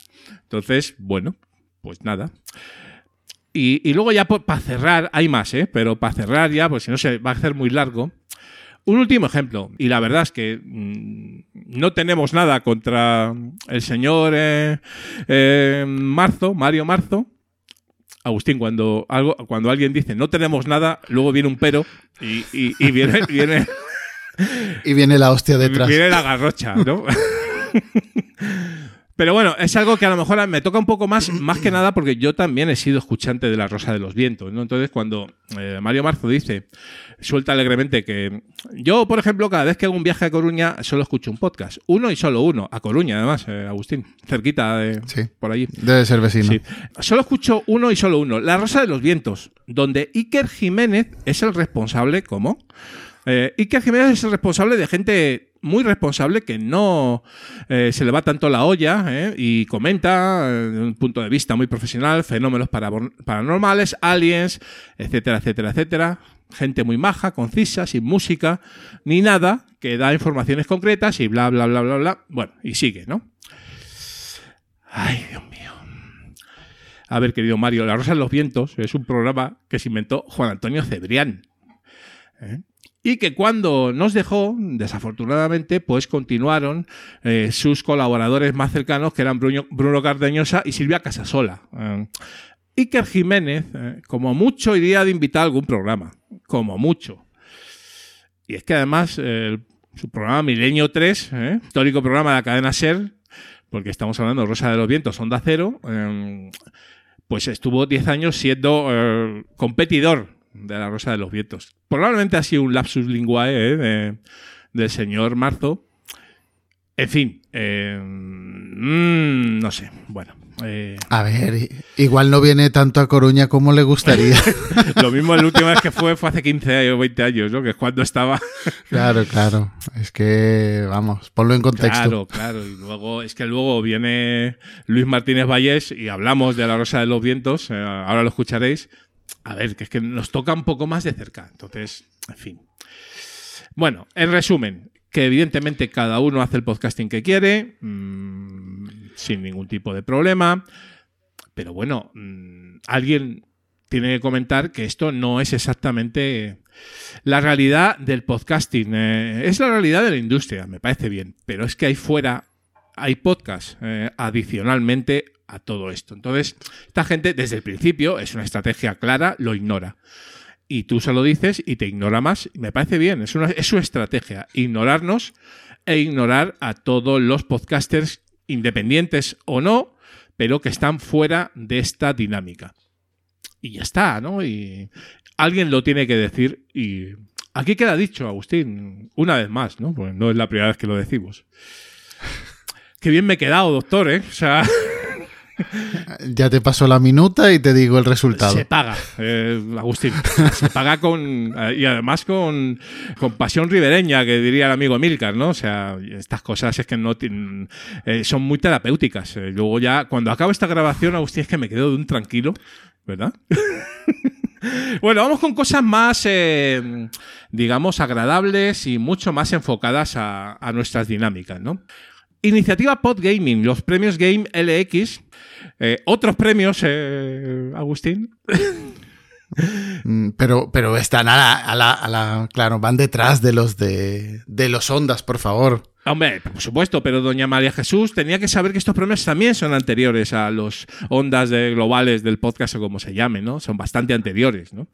Entonces, bueno, pues nada. Y, y luego ya para cerrar, hay más, ¿eh? pero para cerrar ya, pues si no se va a hacer muy largo. Un último ejemplo, y la verdad es que mm, no tenemos nada contra el señor eh, eh, Marzo, Mario Marzo. Agustín, cuando, algo, cuando alguien dice no tenemos nada, luego viene un pero y, y- y viene, viene, Y viene la hostia detrás. viene la garrocha, ¿no? Pero bueno, es algo que a lo mejor me toca un poco más, más que nada porque yo también he sido escuchante de La Rosa de los Vientos, ¿no? Entonces, cuando eh, Mario Marzo dice, suelta alegremente que yo, por ejemplo, cada vez que hago un viaje a Coruña, solo escucho un podcast. Uno y solo uno. A Coruña, además, eh, Agustín. Cerquita de por allí. Debe ser vecino. Sí. Solo escucho uno y solo uno. La Rosa de los Vientos, donde Iker Jiménez es el responsable, ¿cómo? Eh, Iker Jiménez es el responsable de gente muy responsable que no eh, se le va tanto la olla eh, y comenta eh, de un punto de vista muy profesional fenómenos paranormales, aliens, etcétera, etcétera, etcétera. Gente muy maja, concisa, sin música, ni nada, que da informaciones concretas y bla, bla, bla, bla, bla. Bueno, y sigue, ¿no? Ay, Dios mío. A ver, querido Mario, La Rosa de los Vientos es un programa que se inventó Juan Antonio Cebrián. ¿eh? Y que cuando nos dejó, desafortunadamente, pues continuaron eh, sus colaboradores más cercanos, que eran Bruno, Bruno Cardeñosa y Silvia Casasola. Eh, Iker Jiménez, eh, como mucho, iría de invitar a algún programa. Como mucho. Y es que además, su programa Milenio 3, eh, histórico programa de la cadena SER, porque estamos hablando de Rosa de los Vientos, Onda Cero, pues estuvo 10 años siendo competidor de la Rosa de los Vientos. Probablemente ha sido un lapsus linguae eh, de- del señor Marzo. En fin, eh, mm, no sé, bueno. eh, A ver, igual no viene tanto a Coruña como le gustaría. lo mismo la última vez que fue fue hace 15 o 20 años, ¿no? Que es cuando estaba... claro, claro. Es que, vamos, ponlo en contexto. Claro, claro. Y luego, es que luego viene Luis Martínez Vallés y hablamos de la Rosa de los Vientos. eh, ahora lo escucharéis. A ver, que es que nos toca un poco más de cerca. Entonces, en fin. Bueno, en resumen, que evidentemente cada uno hace el podcasting que quiere, mm, sin ningún tipo de problema. Pero bueno, mm, alguien tiene que comentar que esto no es exactamente la realidad del podcasting. eh, es la realidad de la industria, me parece bien. Pero es que ahí fuera hay podcasts eh, adicionalmente a todo esto. Entonces, esta gente desde el principio es una estrategia clara, lo ignora. Y tú se lo dices y te ignora más. Me parece bien, es, es su estrategia. Ignorarnos e ignorar a todos los podcasters independientes o no, pero que están fuera de esta dinámica. Y ya está, ¿no? Y alguien lo tiene que decir y aquí queda dicho, Agustín, una vez más, ¿no? Pues no es la primera vez que lo decimos. Qué bien me he quedado, doctor, ¿eh? O sea, Ya te paso la minuta y te digo el resultado. Se paga, eh, Agustín. Se paga con. eh, y además con, con pasión ribereña, que diría el amigo Milcar, ¿no? O sea, estas cosas es que no tienen- eh, son muy terapéuticas. Eh, luego ya, cuando acaba esta grabación, Agustín, es que me quedo de un tranquilo, ¿verdad? Bueno, vamos con cosas más, eh, digamos, agradables y mucho más enfocadas a, a nuestras dinámicas, ¿no? Iniciativa Podgaming, los premios Game LX, eh, otros premios, eh, Agustín. Mm, Pero, pero están a la, a la- a la- Claro, van detrás de los de, de los ondas, por favor. Hombre, por supuesto, pero doña María Jesús tenía que saber que estos premios también son anteriores a los ondas de globales del podcast o como se llame, ¿no? Son bastante anteriores, ¿no?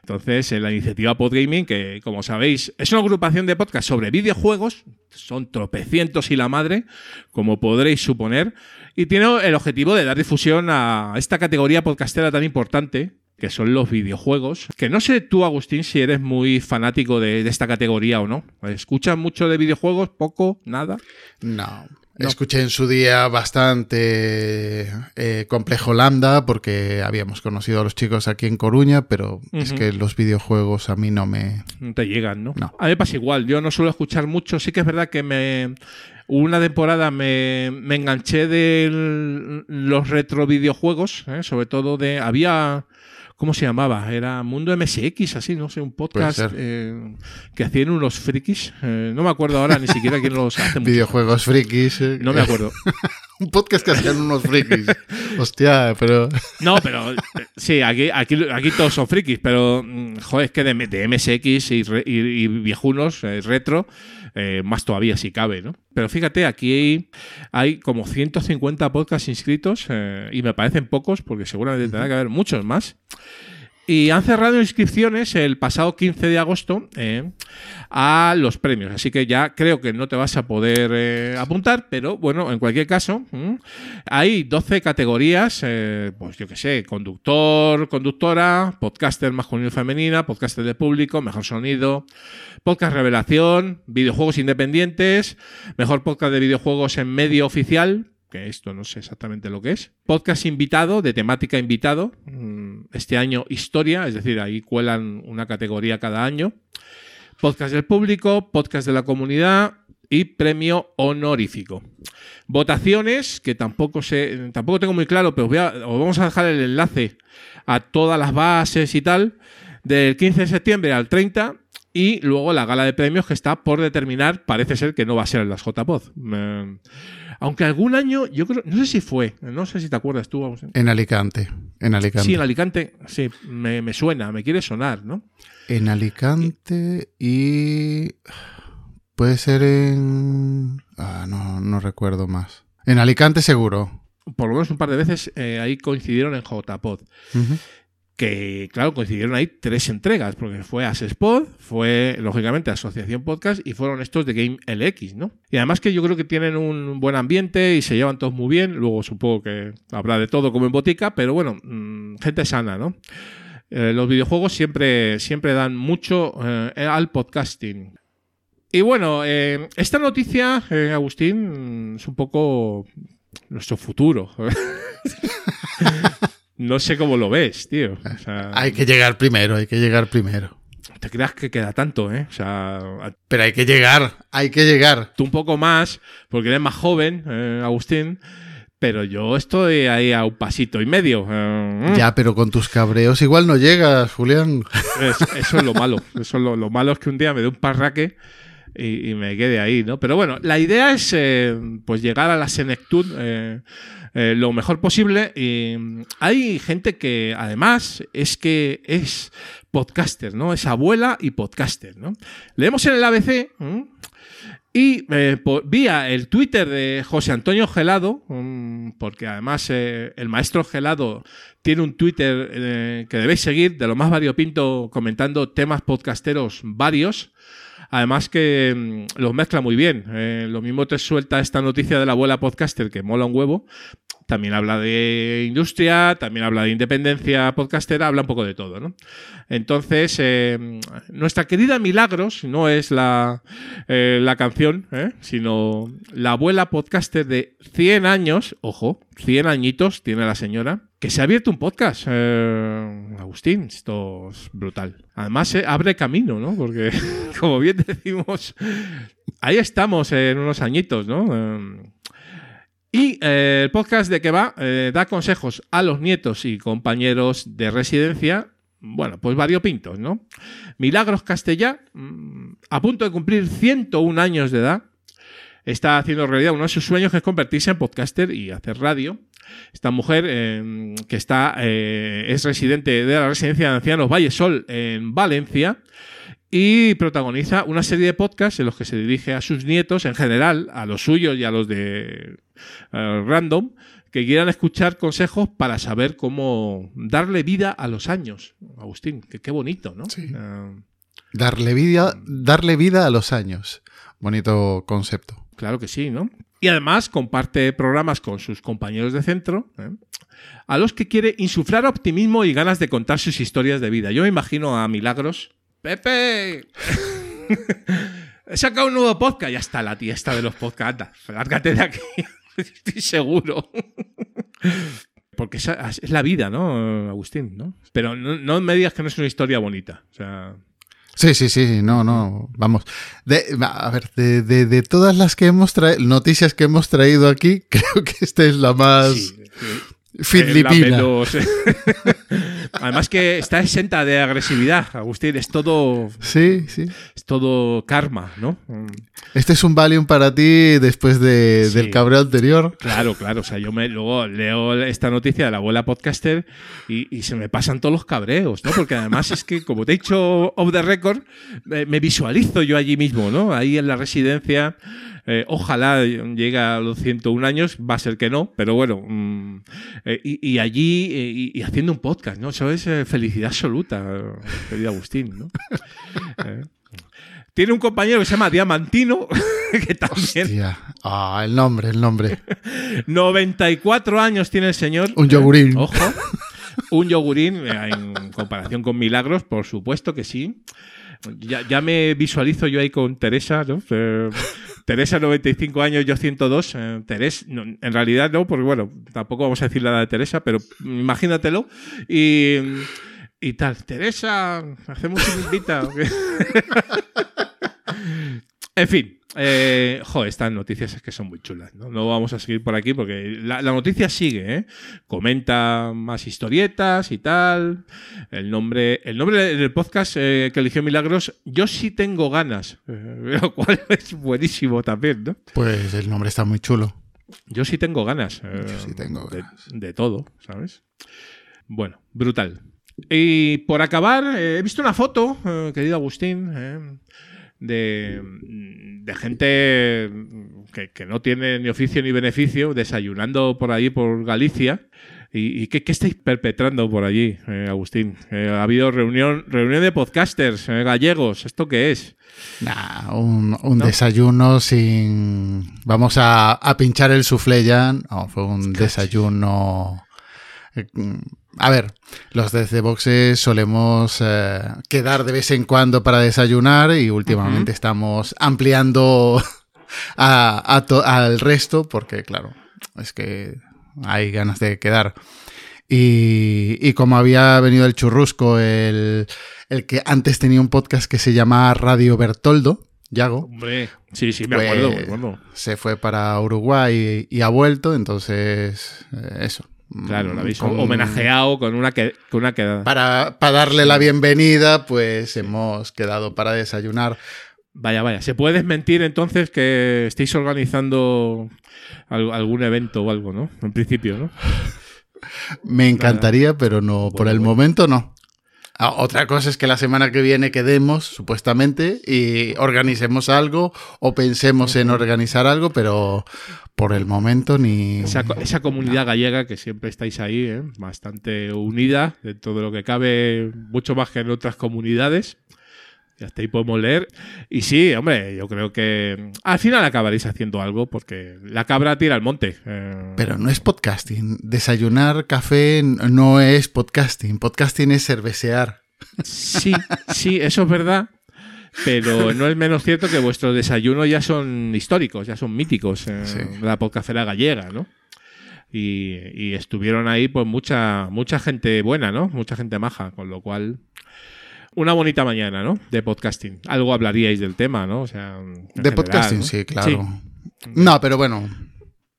Entonces, en la iniciativa Podgaming, que como sabéis, es una agrupación de podcasts sobre videojuegos, son tropecientos y la madre, como podréis suponer, y tiene el objetivo de dar difusión a esta categoría podcastera tan importante que son los videojuegos. Que no sé tú, Agustín, si eres muy fanático de, de esta categoría o no. ¿Escuchas mucho de videojuegos? ¿Poco? ¿Nada? No. Escuché en su día bastante eh, complejo Lambda porque habíamos conocido a los chicos aquí en Coruña, pero es que los videojuegos a mí no me... No te llegan, ¿no? A mí me pasa igual. Yo no suelo escuchar mucho. Sí que es verdad que me. Una temporada me, me enganché de los retro videojuegos, ¿eh? sobre todo de. Había. ¿Cómo se llamaba? Era Mundo MSX, así, no sé, un podcast eh, que hacían unos frikis. Eh, no me acuerdo ahora ni siquiera quién los hace. Videojuegos frikis. eh. No me acuerdo. Un podcast que hacían unos frikis. Hostia, pero... No, pero eh, sí, aquí, aquí, aquí todos son frikis, pero mm, joder, es que de, de MSX y, re- y- y viejunos, retro, eh, más todavía si cabe, ¿no? Pero fíjate, aquí hay, hay como 150 podcasts inscritos eh, y me parecen pocos porque seguramente tendrá que haber muchos más. Y han cerrado inscripciones el pasado 15 de agosto eh, a los premios. Así que ya creo que no te vas a poder eh, apuntar, pero bueno, en cualquier caso, ¿m? hay 12 categorías, eh, pues yo qué sé, conductor, conductora, podcaster masculino y femenina, podcaster de público, mejor sonido, podcast revelación, videojuegos independientes, mejor podcast de videojuegos en medio oficial, que esto no sé exactamente lo que es. Podcast invitado, de temática invitado. mm, Este año historia, es decir, ahí cuelan una categoría cada año. Podcast del público, podcast de la comunidad y premio honorífico. Votaciones, que tampoco sé, tampoco tengo muy claro, pero voy a- os vamos a dejar el enlace a todas las bases y tal, del 15 de septiembre al 30. Y luego la gala de premios que está por determinar, parece ser que no va a ser en las JPod. Eh, aunque algún año, yo creo, no sé si fue, no sé si te acuerdas tú. En Alicante. En Alicante. Sí, en Alicante, sí, me, me suena, me quiere sonar, ¿no? En Alicante y... Puede ser en... Ah, no, no recuerdo más. En Alicante seguro. Por lo menos un par de veces eh, ahí coincidieron en JPod. Ujú. Que, claro, coincidieron ahí tres entregas, porque fue Asespod, fue, lógicamente, Asociación Podcast y fueron estos de Game LX, ¿no? Y además que yo creo que tienen un buen ambiente y se llevan todos muy bien. Luego supongo que habrá de todo como en botica, pero bueno, mm, gente sana, ¿no? Eh, los videojuegos siempre, siempre dan mucho eh, al podcasting. Y bueno, eh, esta noticia, Agustín, es un poco nuestro futuro. no sé cómo lo ves, tío. O sea, Hay que llegar primero, hay que llegar primero. te creas que queda tanto, ¿eh? O sea, a- Pero hay que llegar, hay que llegar. tú un poco más, porque eres más joven, eh, Agustín, pero yo estoy ahí a un pasito y medio. eh, Ya, pero con tus cabreos igual no llegas, Julián. Es- eso es lo malo. Eso es lo, lo malo es que un día me dé un parraque y, me quede ahí, ¿no? Pero bueno, la idea es eh, pues llegar a la senectud eh, eh, lo mejor posible. Y mm, hay gente que además es que es podcaster, ¿no? Es abuela y podcaster, ¿no? Leemos en el ABC. Y vía el Twitter de José Antonio Gelado, porque además el maestro Gelado tiene un Twitter que debéis seguir, de lo más variopinto, comentando temas podcasteros varios. Además que mm, los mezcla muy bien. Eh, lo mismo te suelta esta noticia de la abuela podcaster que mola un huevo. también habla de industria, también habla de independencia podcastera, habla un poco de todo, ¿no? Entonces, eh, nuestra querida Milagros no es la, eh, la canción, sino la abuela podcaster de 100 años, ojo, 100 añitos tiene la señora, que se ha abierto un podcast, eh, Agustín, esto es brutal. Además, eh, abre camino, ¿no? Porque, como bien decimos, ahí estamos en unos añitos, ¿no? Eh, y eh, el podcast de que va da consejos a los nietos y compañeros de residencia, bueno, pues variopintos, ¿no? Milagros Castellá, mm, a punto de cumplir 101 años de edad, está haciendo realidad uno de sus sueños que es convertirse en podcaster y hacer radio. Esta mujer eh, que está eh, es residente de la residencia de ancianos Valle Sol en Valencia y protagoniza una serie de podcasts en los que se dirige a sus nietos, en general, a los suyos y a los de eh, Random, que quieran escuchar consejos para saber cómo darle vida a los años. Agustín, que qué bonito, ¿no? Eh, Darle vida, darle vida a los años. Bonito concepto. Claro que sí, ¿no? Y además comparte programas con sus compañeros de centro, ¿eh? a los que quiere insuflar optimismo y ganas de contar sus historias de vida. Yo me imagino a Milagros. ¡Pepe! He sacado un nuevo podcast. Ya está la tía esta de los podcasts. Anda, lárgate de aquí. Estoy seguro. Porque es la vida, ¿no, Agustín? ¿no? Pero no, no me digas que no es una historia bonita. O sea, Sí, sí, sí, no, no, vamos. De, a ver, de, de, de todas las que hemos traído, noticias que hemos traído aquí, creo que esta es la más filipina. Eh, la menos- Además que está exenta de agresividad, Agustín. Es todo. Sí, sí. Es todo karma, ¿no? Este es un Valium para ti después de, Sí. del cabreo anterior. Claro, claro. O sea, yo me luego leo esta noticia de la abuela podcaster y, y se me pasan todos los cabreos, ¿no? Porque además es que, como te he dicho off the record, me, me visualizo yo allí mismo, ¿no? Ahí en la residencia. Eh, ojalá llegue a los 101 años, va a ser que no, pero bueno. mm, eh, y, y allí eh, y, y haciendo un podcast, ¿no? Eso es felicidad absoluta, querido Agustín, ¿no? Eh, Tiene un compañero que se llama Diamantino, que también. Hostia. Ah, el nombre, el nombre. 94 años tiene el señor. Un yogurín. Ojo. Un yogurín eh, en comparación con Milagros, por supuesto que sí. Ya, ya me visualizo yo ahí con Teresa, ¿no? Eh, Teresa, 95 años, yo 102. Eh, Teresa, no, en realidad no, porque bueno, tampoco vamos a decir la de Teresa, pero imagínatelo. Y, y tal, Teresa, hacemos un invita. En fin, eh, jo, estas noticias es que son muy chulas. No, No vamos a seguir por aquí porque la, la noticia sigue. ¿eh? Comenta más historietas y tal. El nombre, el nombre del podcast eh, que eligió Milagros, yo sí tengo ganas, eh, lo cual es buenísimo también, ¿no? Pues el nombre está muy chulo. Yo sí tengo ganas. eh, Yo sí tengo de, de todo, ¿sabes? Bueno, brutal. Y por acabar, eh, he visto una foto, eh, querido Agustín, eh, de, de gente que, que no tiene ni oficio ni beneficio desayunando por ahí, por Galicia. ¿Y, y qué, qué estáis perpetrando por allí, eh, Agustín? Ha habido reunión, reunión de podcasters gallegos. ¿Esto qué es? Nah, un, un desayuno sin. Vamos a, a pinchar el soufflé ya. No, fue un desayuno. A ver, los desde boxes solemos eh, quedar de vez en cuando para desayunar y últimamente estamos ampliando a- a to- al resto porque, claro, es que hay ganas de quedar. Y, y como había venido el churrusco, el, el que antes tenía un podcast que se llamaba Radio Bertoldo, Yago. Hombre, sí, sí, me pues, acuerdo, me acuerdo. Se fue para Uruguay y, y ha vuelto, entonces eh, eso. Claro, lo habéis Con- homenajeado con una, que, con una quedada. Para, para darle la bienvenida, pues hemos quedado para desayunar. Vaya, vaya. ¿Se puede desmentir entonces que estéis organizando al- algún evento o algo, no? En principio, ¿no? Me encantaría, pero no, por el momento no. Ah, Otra cosa es que la semana que viene quedemos, supuestamente, y organicemos algo o pensemos en organizar algo, pero por el momento ni... Esa, esa comunidad gallega que siempre estáis ahí, ¿eh? bastante unida dentro de lo que cabe, mucho más que en otras comunidades. Ya está, ahí podemos leer. Y sí, hombre, yo creo que al final acabaréis haciendo algo porque la cabra tira al monte. Eh, Pero no es podcasting. Desayunar café no es podcasting. Podcasting es cervecear. Sí, sí, eso es verdad. Pero no es menos cierto que vuestros desayunos ya son históricos, ya son míticos. eh, Sí. La podcastera gallega, ¿no? Y, y estuvieron ahí pues mucha, mucha gente buena, ¿no? Mucha gente maja, con lo cual... Una bonita mañana, ¿no? De podcasting. Algo hablaríais del tema, ¿no? O sea, De general, podcasting, ¿no? sí, claro. No, pero bueno.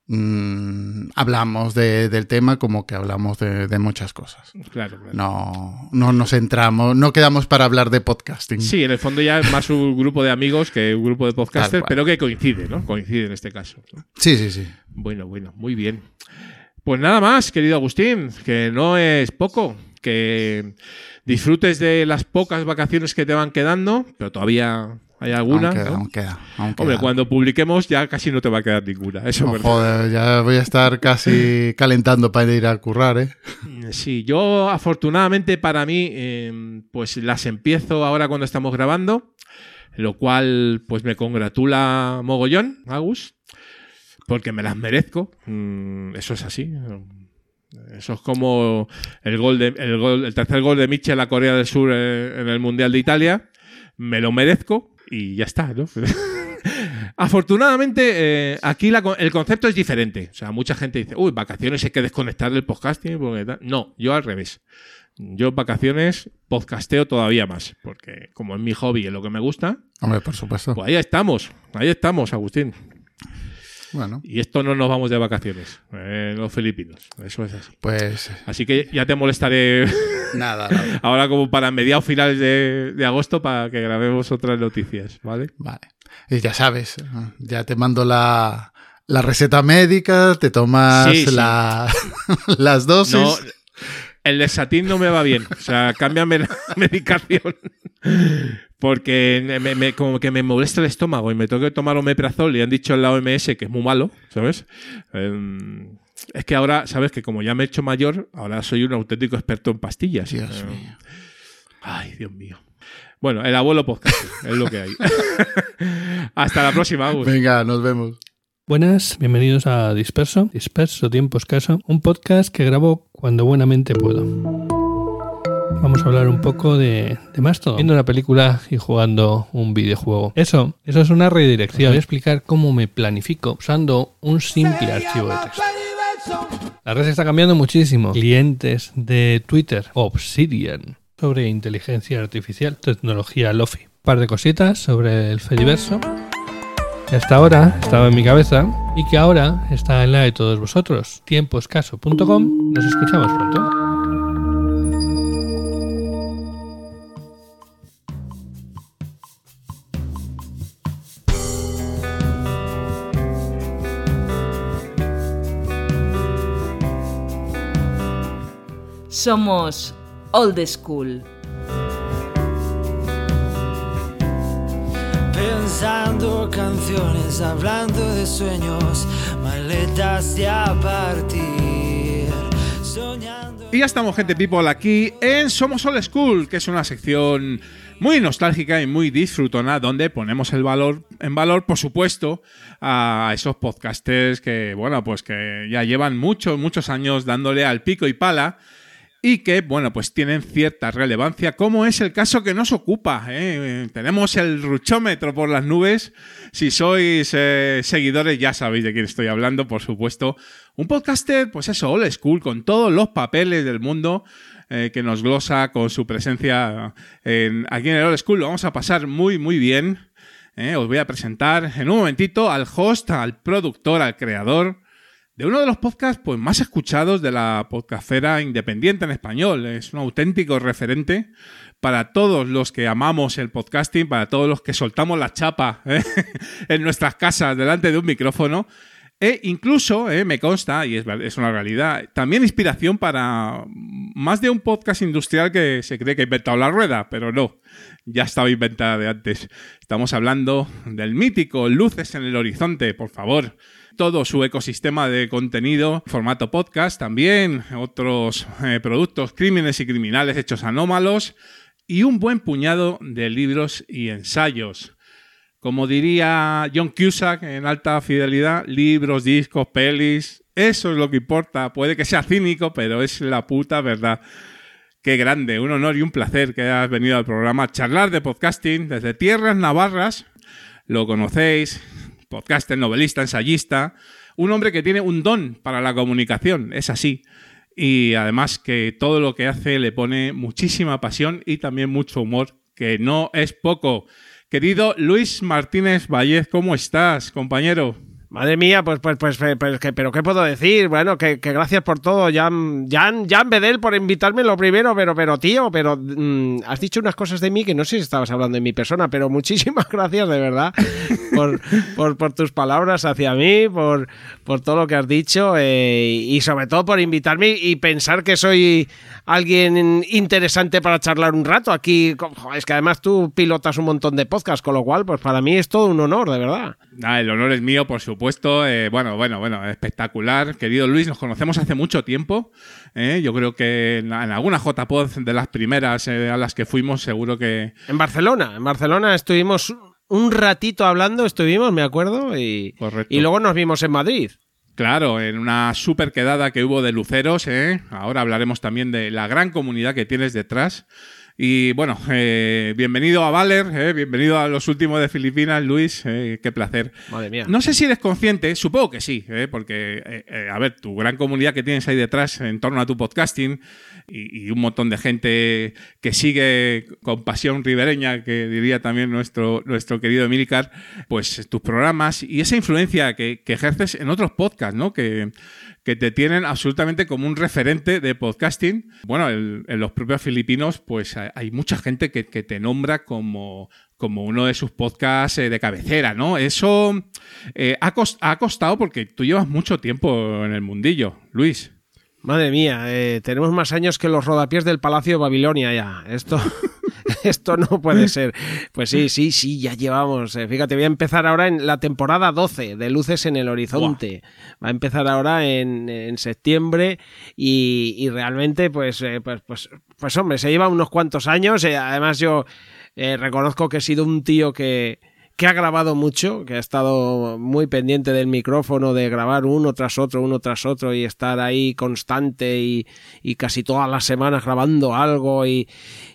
Mm, hablamos de- del tema como que hablamos de, de muchas cosas. Claro, claro. No, no nos centramos, no quedamos para hablar de podcasting. Sí, en el fondo ya es más un grupo de amigos que un grupo de podcasters, pero que coincide, ¿no? Coincide en este caso. ¿no? Sí, sí, sí. Bueno, bueno, muy bien. Pues nada más, querido Agustín, que no es poco, que disfrutes de las pocas vacaciones que te van quedando, pero todavía hay alguna. Aún queda, ¿no? aún queda, aún Hombre, cuando publiquemos ya casi no te va a quedar ninguna. Eso No, joder, ya voy a estar casi calentando para ir a currar, ¿eh? Sí, yo afortunadamente para mí, eh, pues las empiezo ahora cuando estamos grabando, lo cual pues me congratula mogollón, Agus, porque me las merezco. Mm, eso es así. Eso es como el gol de, el, gol- el tercer gol de Mitchell a Corea del Sur eh, en el Mundial de Italia. Me lo merezco y ya está, ¿no? Afortunadamente, eh, aquí la el concepto es diferente. O sea, mucha gente dice, uy, vacaciones hay que desconectar del podcasting. porque tal". No, yo al revés. Yo vacaciones podcasteo todavía más, porque como es mi hobby y es lo que me gusta, Hombre, por supuesto. pues ahí estamos, ahí estamos, Agustín. Bueno, Y esto no nos vamos de vacaciones, eh, los filipinos, eso es así. pues Así que ya te molestaré nada, nada. ahora como para mediados finales de, de agosto para que grabemos otras noticias, ¿vale? Vale. Y ya sabes, ya te mando la, la receta médica, te tomas Sí, sí. la- las dosis. No, el Desatin no me va bien. O sea, cámbiame la medicación. Porque me- me- como que me molesta el estómago y me tengo que tomar omeprazol y han dicho en la OMS que es muy malo, ¿sabes? Em, es que ahora, ¿sabes? Que como ya me he hecho mayor, ahora soy un auténtico experto en pastillas. Dios Em, mío. Ay, Dios mío. Bueno, el abuelo podcast es lo que hay. Hasta la próxima, Agus. Venga, nos vemos. Buenas, bienvenidos a Disperso, Disperso Tiempo Escaso, un podcast que grabo cuando buenamente puedo. Vamos a hablar un poco de, de Mastodon, viendo una película y jugando un videojuego. Eso, eso es una redirección. Voy a explicar cómo me planifico usando un simple archivo de texto. La red está cambiando muchísimo. Clientes de Twitter, Obsidian, sobre inteligencia artificial, tecnología Lofi. Un par de cositas sobre el Fediverso que hasta ahora estaba en mi cabeza y que ahora está en la de todos vosotros. Tiempoescaso.com. Nos escuchamos pronto. Somos Old School. Pensando canciones, hablando de sueños, maletas de a partir, soñando. Y ya estamos, gente people, aquí en Somos Old School, que es una sección muy nostálgica y muy disfrutona, donde ponemos el valor, en valor, por supuesto, a esos podcasters que, bueno, pues que ya llevan muchos, muchos años dándole al pico y pala y que, bueno, pues tienen cierta relevancia, como es el caso que nos ocupa. ¿eh? Tenemos el ruchómetro por las nubes. Si sois eh, seguidores, ya sabéis de quién estoy hablando, por supuesto. Un podcaster, pues eso, old school, con todos los papeles del mundo. eh, que nos glosa con su presencia en- aquí en el Old School. Lo vamos a pasar muy, muy bien. Os voy a presentar en un momentito al host, al productor, al creador de uno de los podcasts pues, más escuchados de la podcastera independiente en español. Es un auténtico referente para todos los que amamos el podcasting, para todos los que soltamos la chapa ¿eh? en nuestras casas delante de un micrófono. E incluso, eh, me consta, y es, es una realidad, también inspiración para más de un podcast industrial que se cree que ha inventado la rueda, pero no, ya estaba inventada de antes. Estamos hablando del mítico Luces en el Horizonte, por favor. Todo su ecosistema de contenido, formato podcast también, otros eh, productos, crímenes y criminales hechos anómalos y un buen puñado de libros y ensayos. Como diría John Cusack en alta fidelidad, libros, discos, pelis, eso es lo que importa. Puede que sea cínico, pero es la puta verdad. Qué grande, un honor y un placer que hayas venido al programa a charlar de podcasting desde tierras navarras. Lo conocéis, podcaster, novelista, ensayista, un hombre que tiene un don para la comunicación, es así. Y además que todo lo que hace le pone muchísima pasión y también mucho humor, que no es poco. Querido Luis Martínez Vallez, ¿cómo estás, compañero? Madre mía, pues, pues, pues, pues que, pero ¿qué puedo decir? Bueno, que, gracias por todo, Jan, Jan, Jan Bedel, por invitarme lo primero, pero, pero tío, pero mm, has dicho unas cosas de mí que no sé si estabas hablando de mi persona, pero muchísimas gracias de verdad por, por, por tus palabras hacia mí, por, por todo lo que has dicho eh, y sobre todo por invitarme y pensar que soy alguien interesante para charlar un rato aquí. Es que además tú pilotas un montón de podcasts, con lo cual, pues para mí es todo un honor, de verdad. Ah, el honor es mío, por supuesto. Eh, bueno, bueno, bueno, espectacular. Querido Luis, nos conocemos hace mucho tiempo. eh. Yo creo que en, en alguna JPod de las primeras eh, a las que fuimos, seguro que. En Barcelona, en Barcelona estuvimos un ratito hablando, estuvimos, me acuerdo, y, y luego nos vimos en Madrid. Claro, en una super quedada que hubo de luceros, ahora hablaremos también de la gran comunidad que tienes detrás. Y bueno, eh, bienvenido a Valer, eh, bienvenido a los últimos de Filipinas, Luis, eh, qué placer. Madre mía. No sé si eres consciente, supongo que sí, eh, porque, eh, a ver, tu gran comunidad que tienes ahí detrás en torno a tu podcasting y, y un montón de gente que sigue con pasión ribereña, que diría también nuestro, nuestro querido Emilcar, pues tus programas y esa influencia que, que ejerces en otros podcasts, ¿no? Que, que te tienen absolutamente como un referente de podcasting. Bueno, en los propios filipinos, pues hay- mucha gente que, te nombra como, como uno de sus podcasts eh, de cabecera, ¿no? Eso eh, ha, ha costado porque tú llevas mucho tiempo en el mundillo, Luis. Madre mía, eh, tenemos más años que los rodapiés del Palacio de Babilonia ya. Esto, esto no puede ser. Pues sí, sí, sí, ya llevamos. eh, fíjate, voy a empezar ahora en la temporada 12 de Luces en el Horizonte. Va a empezar ahora en, en septiembre y, y realmente, pues, eh, pues, pues, pues, hombre, se lleva unos cuantos años. eh, además, yo reconozco que he sido un tío que que ha grabado mucho, que ha estado muy pendiente del micrófono, de grabar uno tras otro, uno tras otro y estar ahí constante y, y casi todas las semanas grabando algo y,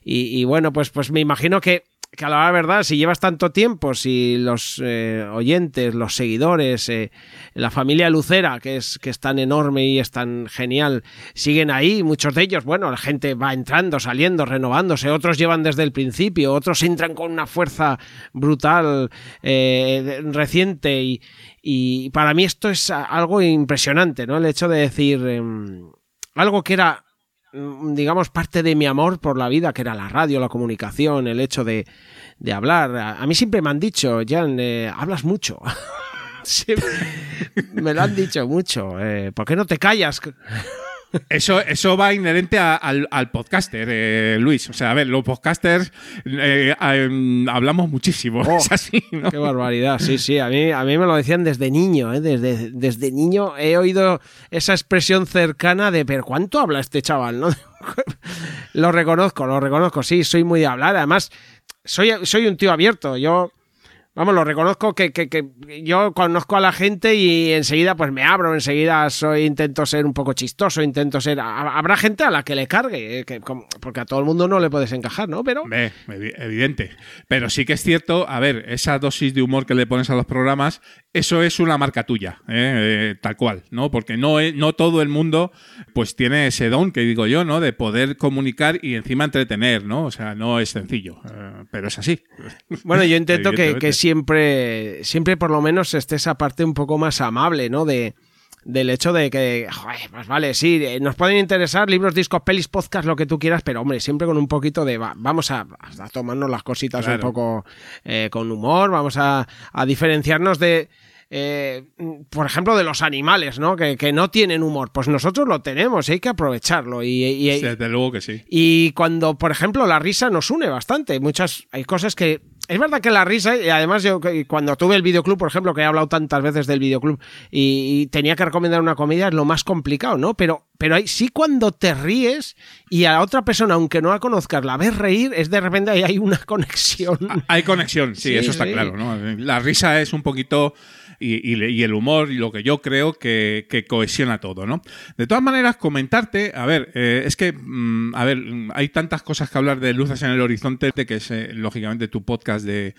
y- y bueno, pues, pues me imagino que, que a la verdad, si llevas tanto tiempo, si los eh, oyentes, los seguidores, eh, la familia Lucera, que es, que es tan enorme y es tan genial, siguen ahí, muchos de ellos, bueno, la gente va entrando, saliendo, renovándose, otros llevan desde el principio, otros entran con una fuerza brutal, eh, reciente y, y para mí esto es algo impresionante, ¿no? El hecho de decir em, algo que era digamos, parte de mi amor por la vida, que era la radio, la comunicación, el hecho de, de hablar. A, mí siempre me han dicho, Jan, eh, hablas mucho. Me lo han dicho mucho. eh, ¿Por qué no te callas? Eso, eso va inherente a- al, al podcaster, eh, Luis. O sea, a ver, los podcasters eh, eh, hablamos muchísimo. Oh, es así, ¿no? Qué barbaridad, sí, sí. A mí, a mí me lo decían desde niño, ¿eh? desde, desde niño he oído esa expresión cercana de, pero ¿cuánto habla este chaval? ¿no? lo reconozco, lo reconozco, sí, soy muy de hablar. Además, soy, soy un tío abierto. Yo, vamos, lo reconozco que, que, que yo conozco a la gente y enseguida pues me abro, enseguida soy, intento ser un poco chistoso, intento ser... ha- Habrá gente a la que le cargue, eh, que, porque a todo el mundo no le puedes encajar, ¿no? Pero... Evi- evidente. Pero sí que es cierto, a ver, esa dosis de humor que le pones a los programas, eso es una marca tuya, ¿eh? Eh, tal cual, ¿no? Porque no, no todo el mundo pues tiene ese don que digo yo, ¿no? De poder comunicar y encima entretener, ¿no? O sea, no es sencillo, eh, pero es así. Bueno, yo intento que, que siempre, siempre por lo menos esté esa parte un poco más amable, ¿no? De, del hecho de que, joder, pues vale, sí, eh, nos pueden interesar libros, discos, pelis, podcast, lo que tú quieras, pero hombre, siempre con un poquito de, va- vamos a, a tomarnos las cositas un poco eh, con humor, vamos a, a diferenciarnos de... eh, por ejemplo, de los animales, ¿no? Que, que no tienen humor. Pues nosotros lo tenemos y hay que aprovecharlo. Y, y- Desde luego que sí. y cuando, por ejemplo, la risa nos une bastante. Muchas, hay cosas que es verdad que la risa, y además yo cuando tuve el videoclub, por ejemplo, que he hablado tantas veces del videoclub y, y tenía que recomendar una comedia, es lo más complicado, ¿no? Pero, pero hay- sí cuando te ríes y a la otra persona, aunque no la conozcas, la ves reír, es de repente ahí hay una conexión. Hay conexión, sí, Sí, eso está sí. claro. ¿no? La risa es un poquito. Y, y- y el humor y lo que yo creo que, que cohesiona todo, ¿no? De todas maneras, comentarte, a ver, eh, es que, mm, a ver, mm, hay tantas cosas que hablar de Luces en el Horizonte, que es eh, lógicamente tu podcast de,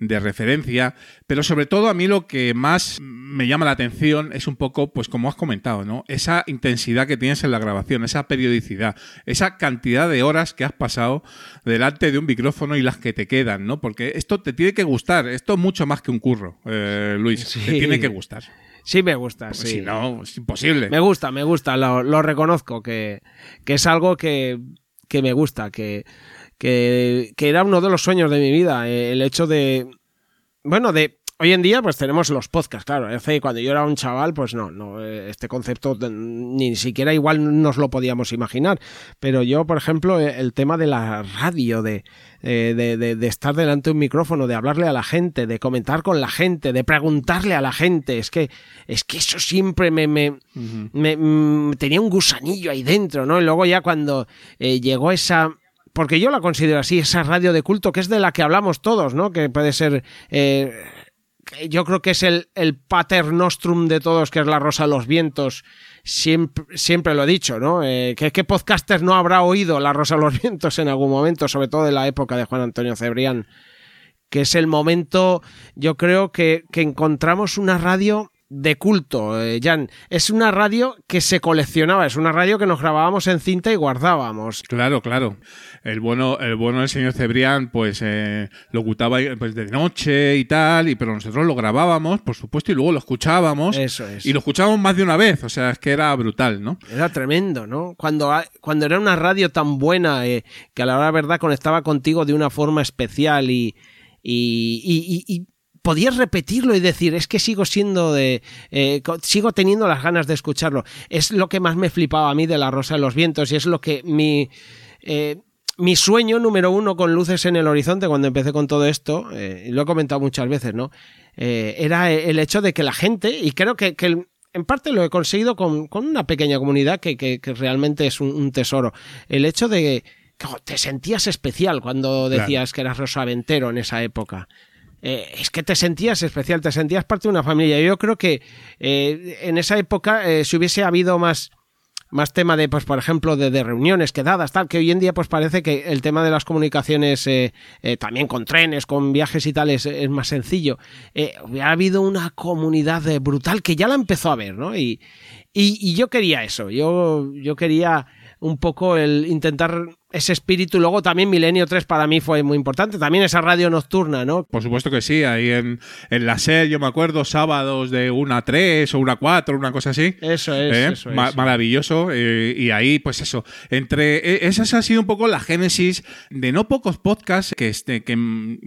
de referencia, pero sobre todo a mí lo que más me llama la atención es un poco, pues como has comentado, ¿no? Esa intensidad que tienes en la grabación, esa periodicidad, esa cantidad de horas que has pasado delante de un micrófono y las que te quedan, ¿no? Porque esto te tiene que gustar, esto es mucho más que un curro, eh, Luis, te tiene que gustar. Sí me gusta, sí. si no, es imposible. Me gusta, me gusta, lo, lo reconozco, que, que es algo que, que me gusta, que, que, que era uno de los sueños de mi vida, eh, el hecho de, bueno, de... Hoy en día pues tenemos los podcasts, claro. Hace cuando yo era un chaval, pues no, no eh, este concepto ni siquiera igual nos lo podíamos imaginar. Pero yo, por ejemplo, eh, el tema de la radio, de, eh, de, de- de estar delante de un micrófono, de hablarle a la gente, de comentar con la gente, de preguntarle a la gente, es que, es que eso siempre me, me, me- mm, tenía un gusanillo ahí dentro, ¿no? Y luego ya cuando eh, llegó esa porque yo la considero así, esa radio de culto que es de la que hablamos todos, ¿no? Que puede ser, eh, yo creo que es el, el pater nostrum de todos, que es la Rosa de los Vientos. Siempre, siempre lo he dicho, ¿no? Eh, ¿qué, ¿Qué podcaster no habrá oído la Rosa de los Vientos en algún momento, sobre todo en la época de Juan Antonio Cebrián? Que es el momento, yo creo que, que encontramos una radio de culto, eh, Jan. Es una radio que se coleccionaba, es una radio que nos grabábamos en cinta y guardábamos. Claro, claro. El bueno, el bueno del señor Cebrián, pues eh, lo locutaba pues, de noche y tal, y pero nosotros lo grabábamos, por supuesto, y luego lo escuchábamos. Eso es. Y lo escuchábamos más de una vez, o sea, es que era brutal, ¿no? Era tremendo, ¿no? Cuando, cuando era una radio tan buena eh, que a la hora de verdad conectaba contigo de una forma especial y- y- y podías repetirlo y decir, es que sigo siendo de... eh, sigo teniendo las ganas de escucharlo. Es lo que más me flipaba a mí de La Rosa de los Vientos y es lo que mi... eh, mi sueño número uno con luces en el horizonte cuando empecé con todo esto, eh, y lo he comentado muchas veces, ¿no? Eh, era el hecho de que la gente, y creo que, que el- en parte lo he conseguido con, con una pequeña comunidad que, que- que realmente es un, un tesoro, el hecho de que te sentías especial cuando Claro. decías que eras rosaventero en esa época. Eh, es que te sentías especial, te sentías parte de una familia. Yo creo que eh, en esa época, eh, si hubiese habido más, más tema de, pues, por ejemplo, de, de reuniones, quedadas, tal, que hoy en día, pues parece que el tema de las comunicaciones, también con trenes, con viajes y tal, es, más sencillo. Hubiera habido una comunidad brutal que ya la empezó a ver, ¿no? Y, y, y yo quería eso, yo, yo quería un poco el intentar ese espíritu. Luego también Milenio 3 para mí fue muy importante. También esa radio nocturna, ¿no? Por supuesto que sí, ahí en, en la SER, yo me acuerdo, sábados de una a 3 o una a 4, una cosa así. Eso es, ¿Eh? eso Ma- es. Maravilloso. eh, y ahí, pues eso, entre. eh, Esa ha sido un poco la génesis de no pocos podcasts que, este, que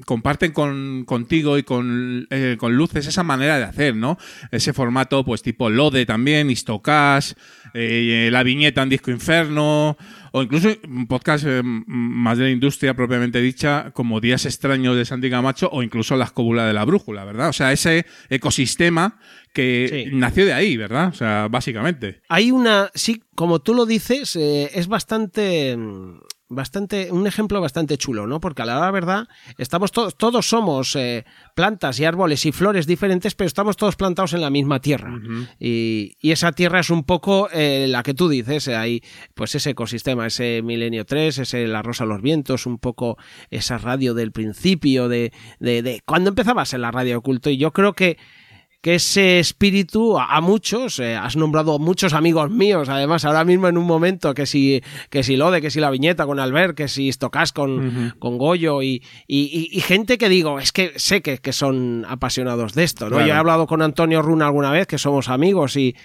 comparten con, contigo y con, eh, con Luces esa manera de hacer, ¿no? Ese formato, pues tipo Lode también, Histocast, La Viñeta en Disco Inferno. O incluso un podcast eh, más de la industria propiamente dicha, como Días Extraños de Santi Camacho, o incluso La Escóbula de la Brújula, ¿verdad? O sea, ese ecosistema que nació de ahí, ¿verdad? O sea, básicamente. Hay una, sí, como tú lo dices, eh, es bastante, bastante, un ejemplo bastante chulo, ¿no? Porque a la verdad, estamos todos, todos somos eh, plantas y árboles y flores diferentes, pero estamos todos plantados en la misma tierra. y, y esa tierra es un poco eh, la que tú dices, eh, hay pues ese ecosistema, ese Milenio 3, ese La Rosa de los Vientos, un poco esa radio del principio, de, de, de cuando empezabas en la radio oculto, y yo creo que que ese espíritu a, a muchos, eh, has nombrado a muchos amigos míos, además ahora mismo en un momento, que si, que si Lode, que si la viñeta con Albert, que si Stocas con, con Goyo y, y- y- y gente que digo, es que sé que, que son apasionados de esto, ¿no? Claro. Yo he hablado con Antonio Runa alguna vez, que somos amigos y,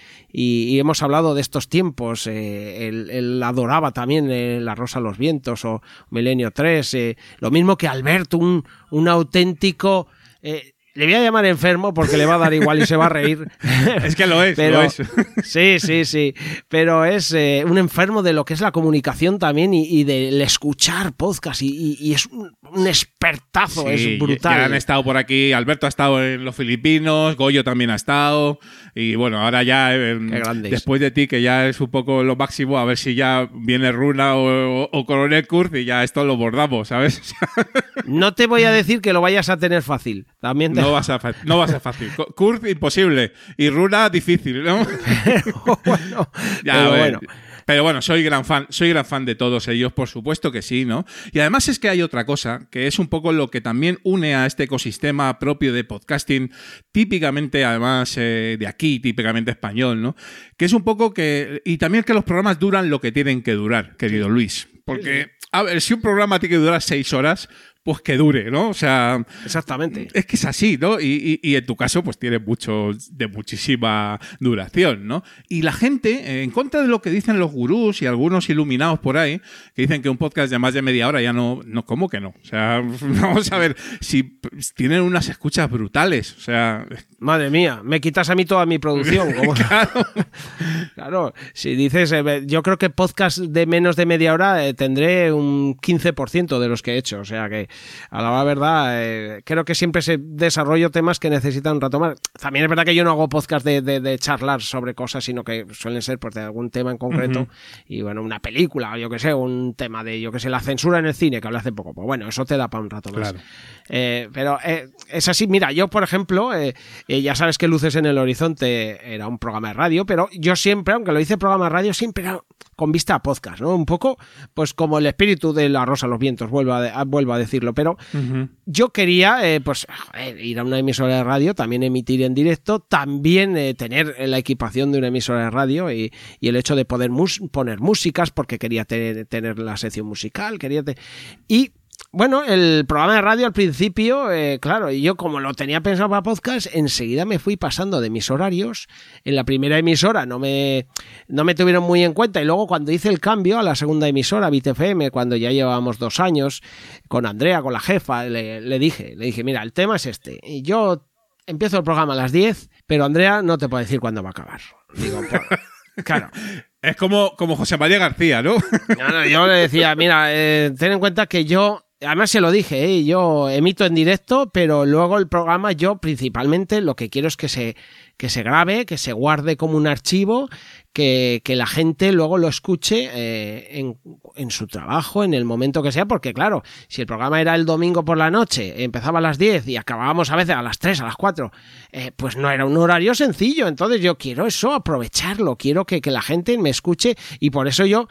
hemos hablado de estos tiempos, eh, él, él adoraba también eh, La Rosa de los Vientos o Milenio 3, eh, lo mismo que Albert, un, un auténtico... eh, le voy a llamar enfermo porque le va a dar igual y se va a reír. es que lo es, Pero- lo es. Sí, sí, sí. Pero es eh, un enfermo de lo que es la comunicación también y, y del escuchar podcast. Y, y- y es un, un expertazo, Sí, es brutal. Ya han estado por aquí. Alberto ha estado en los Filipinos, Goyo también ha estado. Y bueno, ahora ya, eh, grandes. después de ti, que ya es un poco lo máximo, a ver si ya viene Runa o, o- o Coronel Kurz y ya esto lo bordamos, ¿sabes? No te voy a decir que lo vayas a tener fácil. También te- No va a ser, fa- no va a ser fácil. Kurz imposible. Y Runa difícil, ¿no? Ya, pero bueno. Pero bueno, soy gran fan, soy gran fan de todos ellos, por supuesto que sí, ¿no? Y además es que hay otra cosa, que es un poco lo que también une a este ecosistema propio de podcasting, típicamente además eh, de aquí, típicamente español, ¿no? Que es un poco que, y también que los programas duran lo que tienen que durar, querido Luis. Porque, a ver, si un programa tiene que durar seis horas, pues que dure, ¿no? O sea, Exactamente. es que es así, ¿no? Y, y- y en tu caso, pues tiene mucho, de muchísima duración, ¿no? Y la gente, eh, en contra de lo que dicen los gurús y algunos iluminados por ahí, que dicen que un podcast de más de media hora ya no, no ¿cómo que no? O sea, vamos a ver, si tienen unas escuchas brutales, o sea, Madre mía, me quitas a mí toda mi producción. ¿cómo? claro. si dices, eh, yo creo que podcast de menos de media hora eh, tendré un 15% de los que he hecho. O sea que, a la verdad, eh, creo que siempre se desarrollo temas que necesitan un rato más. También es verdad que yo no hago podcast de, de- de charlar sobre cosas, sino que suelen ser pues, de algún tema en concreto. Y bueno, una película, o yo que sé, un tema de, yo que sé, la censura en el cine, que hablé hace poco. Pues bueno, eso te da para un rato más. Claro. Eh, pero eh, es así, mira, yo por ejemplo, eh, ya sabes que Luces en el Horizonte era un programa de radio, pero yo siempre, aunque lo hice programa de radio, siempre era con vista a podcast, ¿no? Un poco, pues como el espíritu de la Rosa los Vientos, vuelvo a, de- vuelvo a decirlo, pero yo quería, eh, pues, joder, ir a una emisora de radio, también emitir en directo, también eh, tener la equipación de una emisora de radio y, y el hecho de poder mus- poner músicas, porque quería tener, tener la sección musical, quería... te- y bueno, el programa de radio al principio, eh, claro, y yo como lo tenía pensado para podcast, enseguida me fui pasando de mis horarios. En la primera emisora no me, no me tuvieron muy en cuenta y luego cuando hice el cambio a la segunda emisora, BitFM, cuando ya llevábamos dos años, con Andrea, con la jefa, le, le dije, le dije, mira, el tema es este. Y yo empiezo el programa a las 10, pero Andrea no te puede decir cuándo va a acabar. Digo, "Pues, claro. es como, como José María García, ¿no? No, no, yo le decía, mira, eh, ten en cuenta que yo, además se lo dije, ¿eh? yo emito en directo, pero luego el programa yo principalmente lo que quiero es que se, que se grabe, que se guarde como un archivo, que, que la gente luego lo escuche eh, en, en su trabajo, en el momento que sea, porque claro, si el programa era el domingo por la noche, empezaba a las 10 y acabábamos a veces a las 3, a las 4, eh, pues no era un horario sencillo. Entonces yo quiero eso, aprovecharlo, quiero que, que la gente me escuche y por eso yo,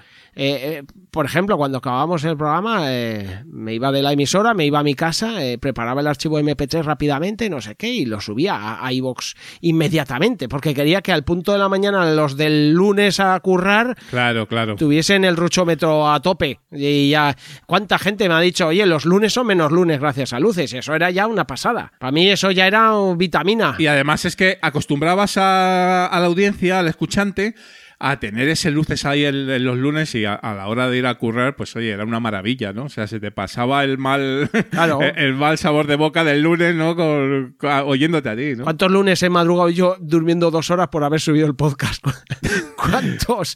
por ejemplo, cuando acabábamos el programa, eh, me iba de la emisora, me iba a mi casa, eh, preparaba el archivo MP3 rápidamente, no sé qué, y lo subía a, a iVoox inmediatamente, porque quería que al punto de la mañana los del lunes a currar Claro, claro. tuviesen el ruchómetro a tope. Y ya, ¿cuánta gente me ha dicho, oye, los lunes son menos lunes gracias a luces? Eso era ya una pasada. Para mí eso ya era vitamina. Y además es que acostumbrabas a, a la audiencia, al escuchante, a tener ese luces ahí en, en los lunes y a, a la hora de ir a currar, pues oye, era una maravilla, ¿no? O sea, se te pasaba el mal, Claro. el, el mal sabor de boca del lunes, ¿no? Con- con- oyéndote a ti, ¿no? ¿Cuántos lunes he madrugado yo durmiendo dos horas por haber subido el podcast? ¿Cuántos?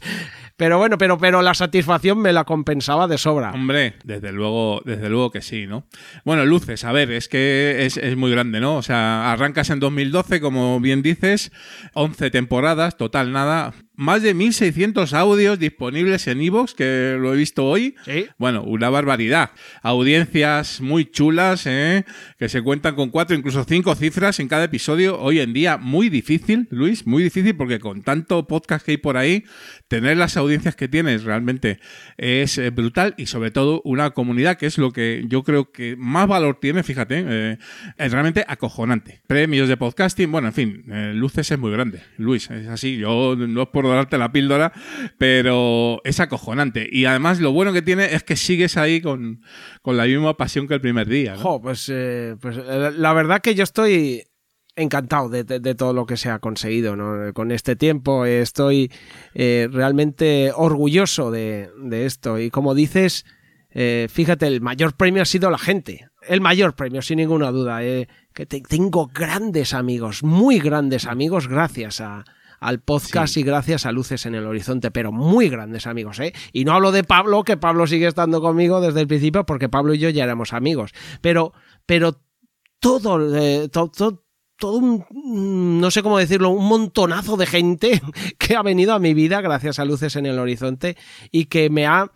Pero bueno, pero, pero la satisfacción me la compensaba de sobra. Hombre, desde luego, desde luego que sí, ¿no? Bueno, luces, a ver, es que es, es muy grande, ¿no? O sea, arrancas en 2012, como bien dices, 11 temporadas, total nada, más de 1600 audios disponibles en iVoox, que lo he visto hoy. Sí. Bueno, una barbaridad. Audiencias muy chulas, ¿eh? Que se cuentan con cuatro, incluso cinco cifras en cada episodio. Hoy en día, muy difícil, Luis, muy difícil, porque con tanto podcast que hay por ahí, tener las audiencias que tienes realmente es eh, brutal y sobre todo una comunidad que es lo que yo creo que más valor tiene, fíjate, eh, es realmente acojonante. Premios de podcasting, bueno, en fin, eh, Luces es muy grande, Luis, es así, yo no es por darte la píldora, pero es acojonante y además lo bueno que tiene es que sigues ahí con, con la misma pasión que el primer día. pues, eh, pues eh, la verdad que yo estoy encantado de, todo lo que se ha conseguido con este tiempo. Estoy eh, realmente orgulloso de, esto. Y como dices, fíjate, el mayor premio ha sido la gente. el mayor premio, sin ninguna duda. que te- tengo grandes amigos, muy grandes amigos, gracias a, al podcast y gracias a Luces en el Horizonte, pero muy grandes amigos, ¿eh? Y no hablo de Pablo, que Pablo sigue estando conmigo desde el principio, porque Pablo y yo ya éramos amigos. Pero, pero todo, eh, to- to- todo un, no sé cómo decirlo, un montonazo de gente que ha venido a mi vida gracias a Luces en el Horizonte y que me ha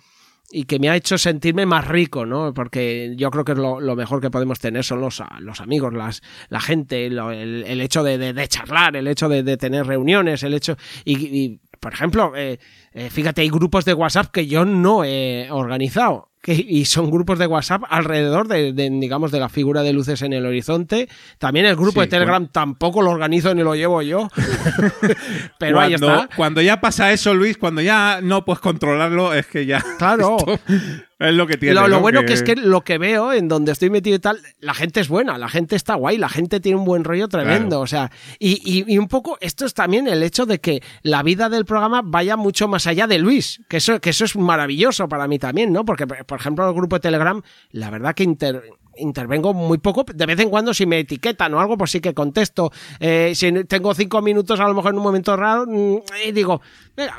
y que me ha hecho sentirme más rico, ¿no? Porque yo creo que es lo, mejor que podemos tener son los, los amigos, las, la gente, lo- el, el hecho de, de- charlar, el hecho de, de tener reuniones, el hecho... Y, y, por ejemplo, eh, eh, fíjate, hay grupos de WhatsApp que yo no he organizado. Que, y son grupos de WhatsApp alrededor de, de, digamos, de la figura de luces en el horizonte. También el grupo Sí, de Telegram tampoco lo organizo ni lo llevo yo. Pero ahí está. Cuando ya pasa eso, Luis, cuando ya no puedes controlarlo, es que ya. Claro. esto es lo que tiene. lo, lo ¿no? bueno que... es que lo que veo en donde estoy metido y tal, la gente es buena, la gente está guay, la gente tiene un buen rollo tremendo. Claro. O sea, y, y- y un poco esto es también el hecho de que la vida del programa vaya mucho más allá de Luis, que eso, que eso es maravilloso para mí también, ¿no? Porque, por ejemplo, el grupo de Telegram, la verdad que inter- intervengo muy poco, de vez en cuando si me etiquetan o algo, pues sí que contesto. Eh, si tengo cinco minutos, a lo mejor en un momento raro, mm, y digo,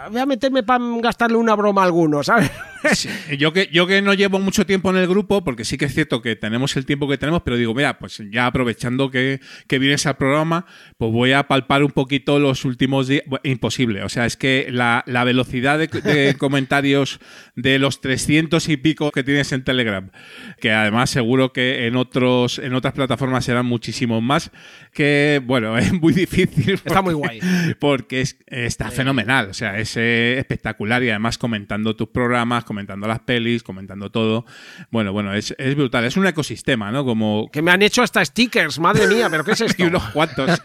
voy a meterme para gastarle una broma a alguno, ¿sabes? Sí, yo que yo que no llevo mucho tiempo en el grupo, porque sí que es cierto que tenemos el tiempo que tenemos, pero digo, mira, pues ya aprovechando que, que vienes al programa, pues voy a palpar un poquito los últimos días. Bueno, imposible. O sea, es que la, la velocidad de, de comentarios de los 300 y pico que tienes en Telegram, que además seguro que en otros en otras plataformas serán muchísimos más, que bueno, es muy difícil. Está muy guay. Porque es, está fenomenal. O sea, es eh, espectacular y además comentando tus programas, comentando las pelis, comentando todo. Bueno, bueno, es, es brutal. Es un ecosistema, ¿no? Como. Que me han hecho hasta stickers, madre mía, pero ¿qué es esto? y unos cuantos.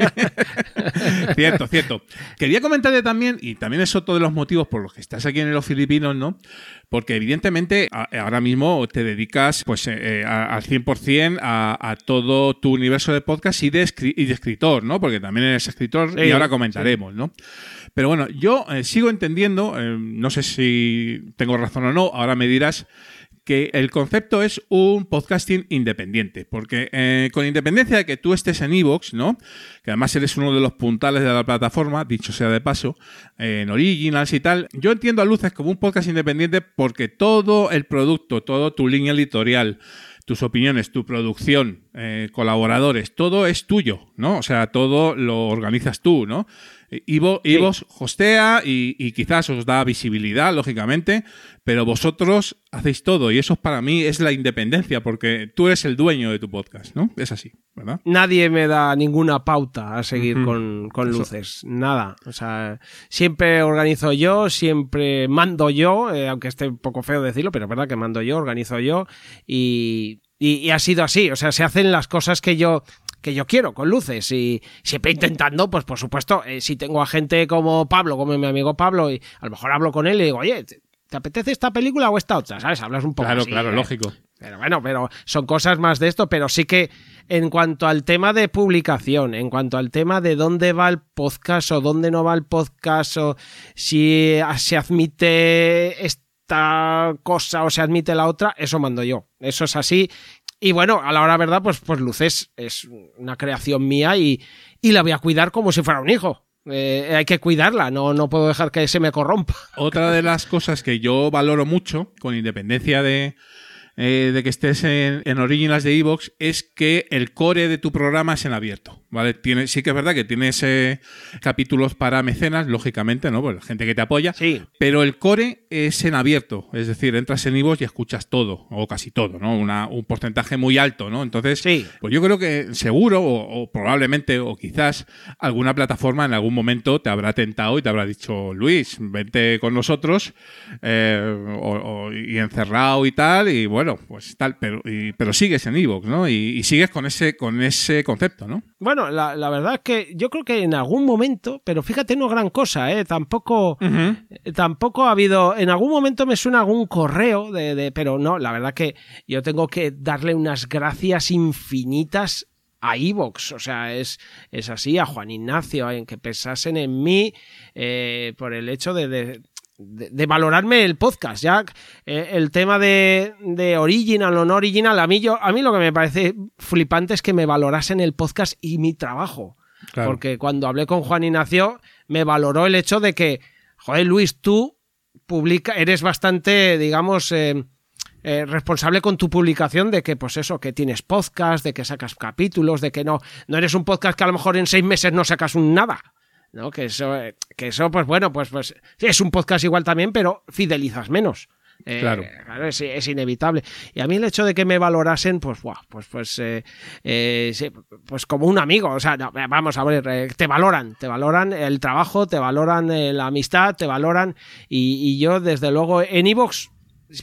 cierto, cierto. Quería comentarle también, y también es otro de los motivos por los que estás aquí en los Filipinos, ¿no? Porque evidentemente a- ahora mismo te dedicas pues eh, eh, a- al 100% a, a todo tu universo de podcast y de, y de escritor, ¿no? Porque también eres escritor y ahora comentaremos, ¿no? Pero bueno, yo eh, sigo entendiendo, eh, no sé si tengo razón o no, ahora me dirás, que el concepto es un podcasting independiente, porque eh, con independencia de que tú estés en Evox, ¿no? Que además eres uno de los puntales de la plataforma, dicho sea de paso, eh, en Originals y tal, yo entiendo a Luces como un podcast independiente porque todo el producto, todo tu línea editorial, tus opiniones, tu producción, colaboradores, todo es tuyo, ¿no? O sea, todo lo organizas tú, ¿no? Ivo, Ivos hostea y, y quizás os da visibilidad, lógicamente, pero vosotros hacéis todo y eso para mí es la independencia, porque tú eres el dueño de tu podcast, ¿no? Es así, ¿verdad? Nadie me da ninguna pauta a seguir con, con luces, nada. O sea, siempre organizo yo, siempre mando yo, eh, aunque esté un poco feo decirlo, pero es verdad que mando yo, organizo yo y, y- y ha sido así. O sea, se hacen las cosas que yo que yo quiero con luces y siempre intentando, pues por supuesto, eh, si tengo a gente como Pablo, como mi amigo Pablo, y a lo mejor hablo con él y digo, oye, ¿te, te apetece esta película o esta otra? ¿Sabes? Hablas un poco Claro, así, claro, ¿eh? lógico. Pero bueno, pero son cosas más de esto, pero sí que en cuanto al tema de publicación, en cuanto al tema de dónde va el podcast o dónde no va el podcast o si se admite esta cosa o se admite la otra, eso mando yo. Eso es así. Y bueno, a la hora verdad, pues, pues Luces es una creación mía y, y la voy a cuidar como si fuera un hijo. Eh, hay que cuidarla, no, no puedo dejar que se me corrompa. Otra de las cosas que yo valoro mucho, con independencia de, eh, de que estés en, en Originals de Evox, es que el core de tu programa es en abierto. ¿vale? Tiene, sí que es verdad que tienes eh, capítulos para mecenas, lógicamente, ¿no? Pues la gente que te apoya. Sí. Pero el core es en abierto. Es decir, entras en Evox y escuchas todo, o casi todo, ¿no? Una- un porcentaje muy alto, ¿no? Entonces, pues yo creo que seguro, o, o probablemente, o quizás, alguna plataforma en algún momento te habrá tentado y te habrá dicho, Luis, vente con nosotros, eh, o- o- y encerrado y tal, y bueno, pues tal, pero, y- pero sigues en Evox, ¿no? Y, y sigues con ese, con ese concepto, ¿no? Bueno, la, la verdad es que yo creo que en algún momento, pero fíjate, no gran cosa, ¿eh? Tampoco, eh, tampoco ha habido. En algún momento me suena algún correo de, de- Pero no, la verdad que yo tengo que darle unas gracias infinitas a Evox, o sea, es, es así, a Juan Ignacio, en que pensasen en mí eh, por el hecho de, de- de, de valorarme el podcast. Ya eh, el tema de, de original o no original, a mí, yo, a mí lo que me parece flipante es que me valorasen el podcast y mi trabajo. Claro. Porque cuando hablé con Juan Ignacio, me valoró el hecho de que, joder, Luis, tú publica, eres bastante, digamos, eh, eh, responsable con tu publicación de que, pues eso, que tienes podcast, de que sacas capítulos, de que no, no eres un podcast que a lo mejor en seis meses no sacas un nada. ¿No? Que eso, eh, que eso, pues bueno, pues, pues es un podcast igual también, pero fidelizas menos. Eh, Claro. es, es inevitable. Y a mí el hecho de que me valorasen, pues, buah, pues, pues, eh, eh, sí, pues como un amigo. O sea, no, vamos a ver, eh, te valoran, te valoran el trabajo, te valoran eh, la amistad, te valoran. Y, y yo, desde luego, en Evox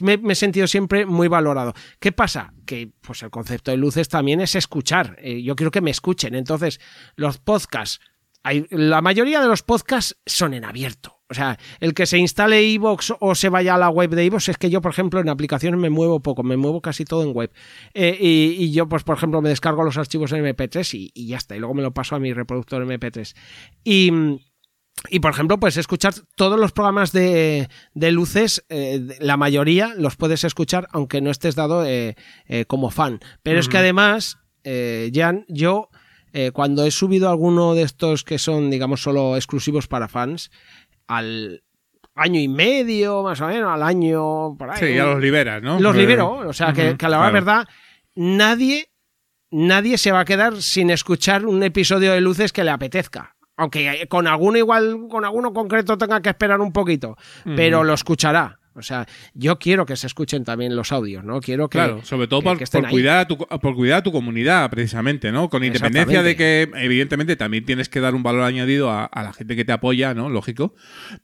me, me he sentido siempre muy valorado. ¿Qué pasa? Que pues el concepto de luces también es escuchar. Eh, yo quiero que me escuchen. Entonces, los podcasts, hay, la mayoría de los podcasts son en abierto. O sea, el que se instale iVoox o se vaya a la web de iVoox es que yo, por ejemplo, en aplicaciones me muevo poco, me muevo casi todo en web. Eh, y, y yo, pues, por ejemplo, me descargo los archivos en MP3 y, y ya está. Y luego me lo paso a mi reproductor MP3. Y, y por ejemplo, puedes escuchar todos los programas de, de luces, eh, la mayoría los puedes escuchar aunque no estés dado eh, eh, como fan. Pero es que además, Jan, yo eh, cuando he subido alguno de estos que son, digamos, solo exclusivos para fans, al año y medio, más o menos, al año, por ahí. Sí, ya los liberas, ¿no? Los Eh, libero, o sea, que, a la hora claro. verdad, nadie, nadie se va a quedar sin escuchar un episodio de luces que le apetezca. Aunque con alguno igual, con alguno concreto tenga que esperar un poquito, pero lo escuchará. O sea, yo quiero que se escuchen también los audios, ¿no? Quiero que. Claro, sobre todo que- por, que cuidar a tu, por cuidar a tu comunidad, precisamente, ¿no? Con independencia de que, evidentemente, también tienes que dar un valor añadido a, a la gente que te apoya, ¿no? Lógico.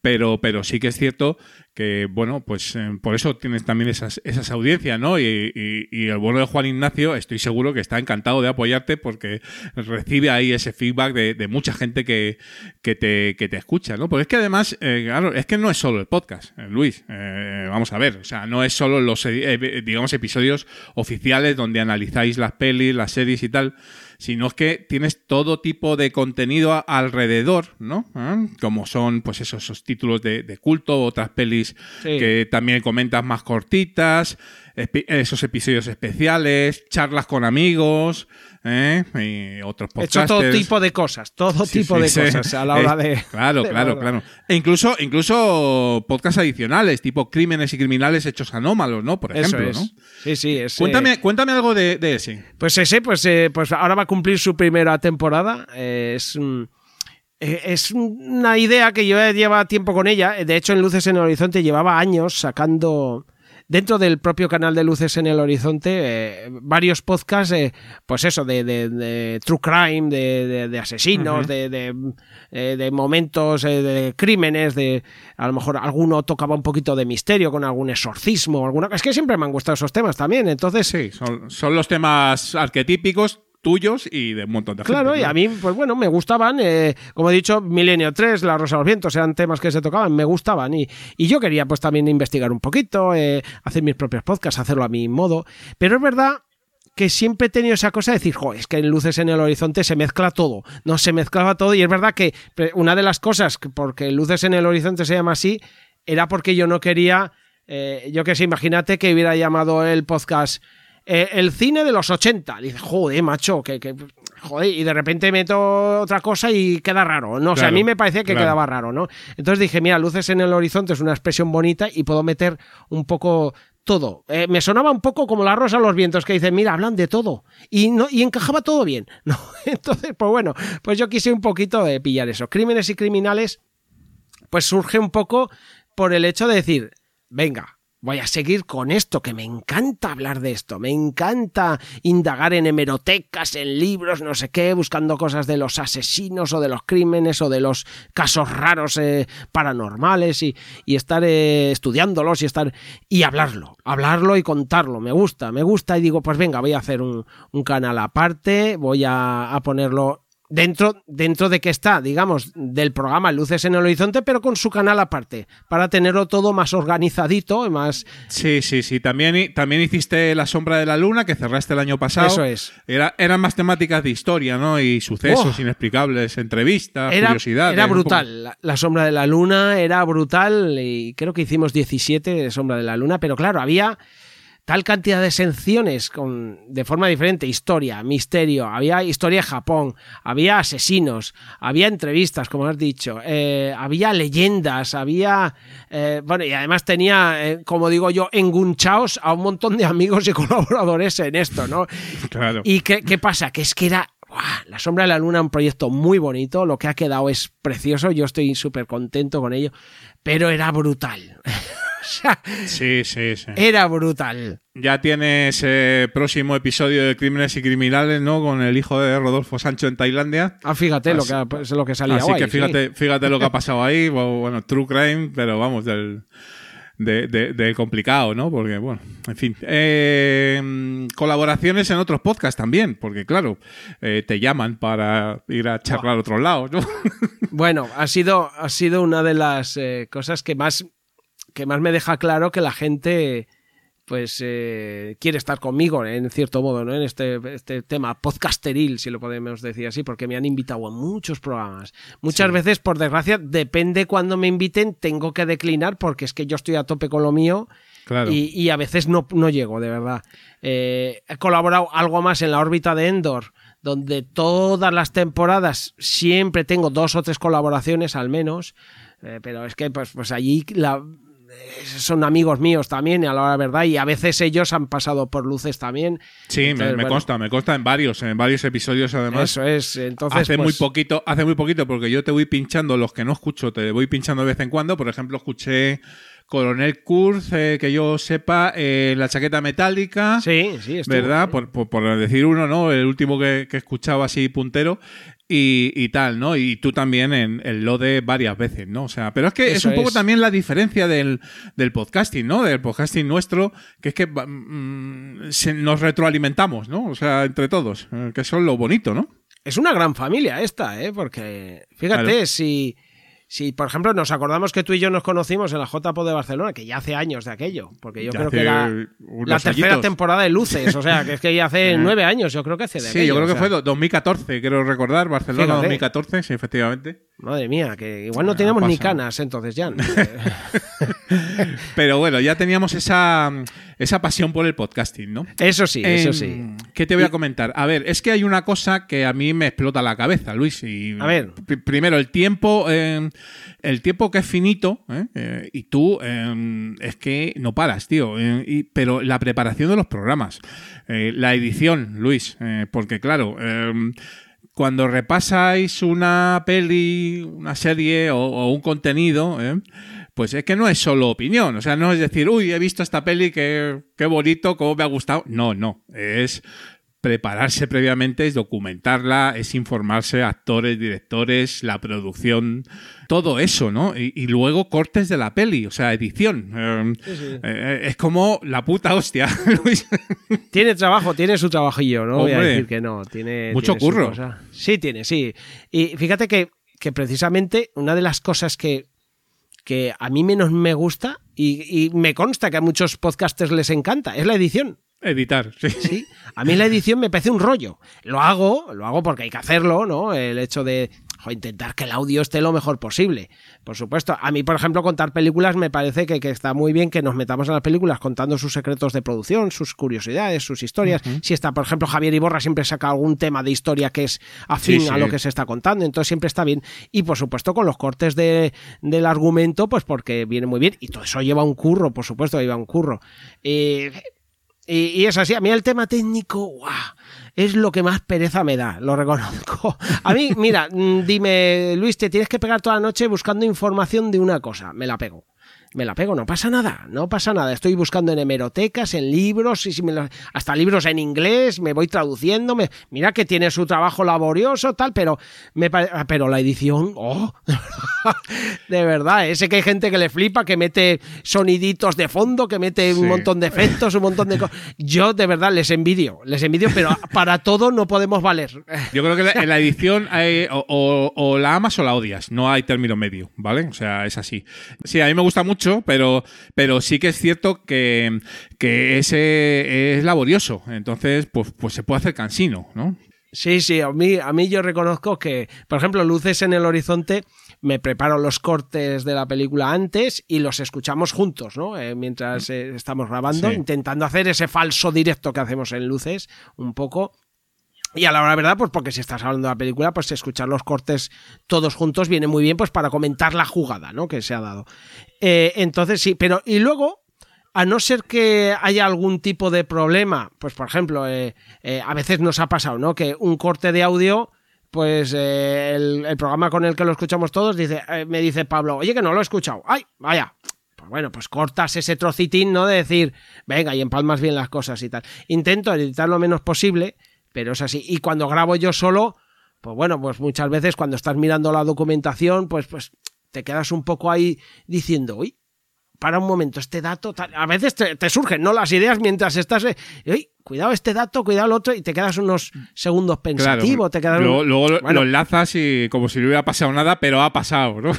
Pero, pero sí que es cierto que, bueno, pues eh, por eso tienes también esas, esas audiencias, ¿no? Y, y- el bueno de Juan Ignacio, estoy seguro que está encantado de apoyarte porque recibe ahí ese feedback de, de mucha gente que, que, te, que te escucha, ¿no? Porque es que además, eh, claro, es que no es solo el podcast, eh, Luis. Eh, vamos a ver, o sea, no es solo los, eh, digamos, episodios oficiales donde analizáis las pelis, las series y tal, sino es que tienes todo tipo de contenido a- alrededor, ¿no? ¿Ah? Como son, pues, esos, esos títulos de, de culto, otras pelis Sí. que también comentas más cortitas, esos episodios especiales, charlas con amigos, ¿eh? y otros He hecho podcasts. todo tipo de cosas, todo Sí, tipo sí, de sí. cosas a la hora Eh, de. Claro, de claro, claro. E incluso, incluso podcasts adicionales, tipo crímenes y criminales hechos anómalos, ¿no? Por Eso ejemplo, es. ¿no? Sí, sí, es. Cuéntame, cuéntame algo de, de ese. Pues ese, pues, eh, pues ahora va a cumplir su primera temporada. Eh, es, mm, es una idea que yo lleva tiempo con ella. De hecho, en Luces en el Horizonte llevaba años sacando. Dentro del propio canal de Luces en el Horizonte, eh, varios podcasts, eh, pues eso, de, de- de true crime, de, asesinos, de, eh, de momentos de crímenes, de a lo mejor alguno tocaba un poquito de misterio con algún exorcismo, alguna es que siempre me han gustado esos temas también, entonces Sí, son, son los temas arquetípicos tuyos y de un montón de gente. Claro, y a mí, pues bueno, me gustaban, eh, como he dicho, Milenio 3, La Rosa de los Vientos, eran temas que se tocaban, me gustaban. Y, y yo quería pues también investigar un poquito, eh, hacer mis propios podcasts, hacerlo a mi modo. Pero es verdad que siempre he tenido esa cosa de decir, jo, es que en Luces en el Horizonte se mezcla todo. No, se mezclaba todo y es verdad que pre- una de las cosas, que porque Luces en el Horizonte se llama así, era porque yo no quería, eh, yo que sé, imagínate que hubiera llamado el podcast eh, el cine de los 80. Dice, joder, macho, que, que- joder, y de repente meto otra cosa y queda raro. No, o sea, a mí me parecía que claro. quedaba raro, ¿no? Entonces dije, mira, luces en el horizonte es una expresión bonita y puedo meter un poco todo. Eh, me sonaba un poco como la rosa a los vientos que dicen, mira, hablan de todo. Y, no, y encajaba todo bien. ¿no? Entonces, pues bueno, pues yo quise un poquito de pillar eso. Crímenes y criminales, pues surge un poco por el hecho de decir, venga, voy a seguir con esto, que me encanta hablar de esto, me encanta indagar en hemerotecas, en libros, no sé qué, buscando cosas de los asesinos o de los crímenes o de los casos raros eh, paranormales y, estar eh, estudiándolos y estar y hablarlo, hablarlo y contarlo, me gusta, me gusta y digo, pues venga, voy a hacer un, un canal aparte, voy a, a ponerlo dentro, dentro de que está, digamos, del programa Luces en el Horizonte, pero con su canal aparte, para tenerlo todo más organizadito y más... Sí, sí, sí. También, también hiciste La Sombra de la Luna, que cerraste el año pasado. Eso es. Era, eran más temáticas de historia, ¿no? Y sucesos Oh. inexplicables, entrevistas, Era, curiosidades. era brutal. La, la Sombra de la Luna era brutal y creo que hicimos 17 de Sombra de la Luna, pero claro, había tal cantidad de secciones con, de forma diferente, historia, misterio, había historia de Japón, había asesinos, había entrevistas, como has dicho, eh, había leyendas, había... eh, bueno, y además tenía, eh, como digo yo, engunchaos a un montón de amigos y colaboradores en esto, ¿no? Claro. ¿Y qué, qué pasa? Que es que era... La Sombra de la Luna, un proyecto muy bonito, lo que ha quedado es precioso, yo estoy súper contento con ello, pero era brutal. Sea, Sí, sí, sí. era brutal. Ya tienes eh, próximo episodio de Crímenes y Criminales, ¿no? Con el hijo de Rodolfo Sancho en Tailandia. Ah, fíjate lo que, ha- es lo que salía Así guay, que sí. fíjate, fíjate lo que ha pasado ahí. Bueno, true crime, pero vamos, del, de, de- de complicado, ¿no? Porque, bueno, en fin. Eh, colaboraciones en otros podcasts también, porque, claro, eh, te llaman para ir a charlar a otros lados, ¿no? Bueno, ha sido, ha sido una de las eh, cosas que más, que más me deja claro que la gente pues eh, quiere estar conmigo en cierto modo, ¿no? En este, este tema podcasteril, si lo podemos decir así, porque me han invitado a muchos programas. Muchas Sí. veces, por desgracia, depende cuando me inviten, tengo que declinar porque es que yo estoy a tope con lo mío Claro. y, y a veces no, no llego, de verdad. Eh, he colaborado algo más en la órbita de Endor, donde todas las temporadas siempre tengo dos o tres colaboraciones al menos, eh, pero es que pues, pues allí la, eh, son amigos míos también, a la hora de verdad, y a veces ellos han pasado por luces también. Sí, me- Entonces, me, bueno, consta, me consta en varios, en varios episodios además. Eso es, entonces hace muy pues, poquito, hace muy poquito, porque yo te voy pinchando los que no escucho, te voy pinchando de vez en cuando. Por ejemplo, escuché Coronel Kurz, eh, que yo sepa, eh, la chaqueta metálica. Sí, sí, estuvo, ¿Verdad? Por, por- por decir uno, ¿no? El último que, que he escuchado así puntero. Y, y tal, ¿no? Y tú también en el Lode varias veces, ¿no? O sea, pero es que es un poco es. también la diferencia del, del podcasting, ¿no? Del podcasting nuestro, que es que mm, se- nos retroalimentamos, ¿no? O sea, entre todos, eh, que eso es lo bonito, ¿no? Es una gran familia esta, ¿eh? Porque, fíjate, Claro. si, si, por ejemplo, nos acordamos que tú y yo nos conocimos en la JPO de Barcelona, que ya hace años de aquello, porque yo Ya creo que era la tercera añitos. temporada de Luces, o sea, que es que ya hace Eh. nueve años, yo creo que hace de Sí, aquello, yo creo o que sea, fue do- 2014, quiero recordar, Barcelona Fíjate. 2014, sí, efectivamente. Madre mía, que igual no Ah, teníamos ni canas entonces ya. Pero bueno, ya teníamos esa, esa pasión por el podcasting, ¿no? Eso sí, eso Em, sí. ¿Qué te voy a comentar? A ver, es que hay una cosa que a mí me explota la cabeza, Luis. Y A ver. primero, el tiempo, eh, el tiempo que es finito, ¿eh? Eh, y tú eh, es que no paras, tío. eh, y- pero la preparación de los programas, la edición, Luis, porque claro. Cuando repasáis una peli, una serie o, o un contenido, ¿eh? pues es que no es solo opinión. O sea, no es decir, uy, he visto esta peli, qué, qué bonito, cómo me ha gustado. No, no. Es prepararse previamente, es documentarla, es informarse, actores, directores, la producción, todo eso, ¿no? Y, y luego cortes de la peli, o sea, edición. Eh, eh, es como la puta hostia, Luis. Tiene trabajo, tiene su trabajillo, no voy a decir que no. Tiene, Mucho tiene curro. Sí, tiene, sí. Y fíjate que, que precisamente una de las cosas que, que a mí menos me gusta y, y me consta que a muchos podcasters les encanta es la edición. Editar, sí. Sí, a mí la edición me parece un rollo. Lo hago, lo hago porque hay que hacerlo, ¿no? El hecho de jo, intentar que el audio esté lo mejor posible. Por supuesto, a mí, por ejemplo, contar películas me parece que, que está muy bien que nos metamos en las películas contando sus secretos de producción, sus curiosidades, sus historias. Si está, por ejemplo, Javier Iborra siempre saca algún tema de historia que es afín Sí, a lo que se está contando, entonces siempre está bien. Y por supuesto, con los cortes de, del argumento, pues porque viene muy bien. Y todo eso lleva un curro, por supuesto, lleva un curro. Eh, y, y es así, a mí el tema técnico, ¡guau! es lo que más pereza me da, lo reconozco. A mí, mira, mm, dime, Luis, te tienes que pegar toda la noche buscando información de una cosa, me la pego. Me la pego, no pasa nada, no pasa nada. Estoy buscando en hemerotecas, en libros, y si me lo- hasta libros en inglés, me voy traduciendo. me- mira que tiene su trabajo laborioso, tal, pero, me, ah, pero la edición, oh, de verdad, ese que hay gente que le flipa, que mete soniditos de fondo, que mete Sí. un montón de efectos, un montón de cosas. Yo de verdad les envidio, les envidio, pero para todo no podemos valer. Yo creo que la- en la edición hay- o, o- o la amas o la odias, no hay término medio, ¿vale? O sea, es así. Sí, a mí me gusta mucho, pero, pero sí que es cierto que, que ese es laborioso, entonces pues, pues se puede hacer cansino, ¿no? Sí, sí, a mí, a mí yo reconozco que, por ejemplo, Luces en el Horizonte, me preparo los cortes de la película antes y los escuchamos juntos, ¿no? Eh, mientras eh, estamos grabando, Sí. intentando hacer ese falso directo que hacemos en Luces, un poco. Y a la hora verdad, pues porque si estás hablando de la película, pues escuchar los cortes todos juntos viene muy bien, pues para comentar la jugada, ¿no? Que se ha dado. Eh, entonces sí, pero y luego a no ser que haya algún tipo de problema, pues por ejemplo, eh, eh, a veces nos ha pasado, ¿no? Que un corte de audio, pues el, programa con el que lo escuchamos todos dice, me dice Pablo, oye que no lo he escuchado, ay, vaya. Pues bueno, pues cortas ese trocitín, ¿no? De decir, venga, y empalmas bien las cosas y tal. Intento editar lo menos posible, pero es así. Y cuando grabo yo solo, pues bueno, pues muchas veces cuando estás mirando la documentación, pues, pues te quedas un poco ahí diciendo, uy, para un momento, este dato, a veces te, te surgen, ¿no? Las ideas mientras estás, eh, uy, cuidado este dato, cuidado el otro, y te quedas unos segundos pensativo, te quedas un- luego luego lo- Bueno. lo enlazas y como si no hubiera pasado nada, pero ha pasado, ¿no?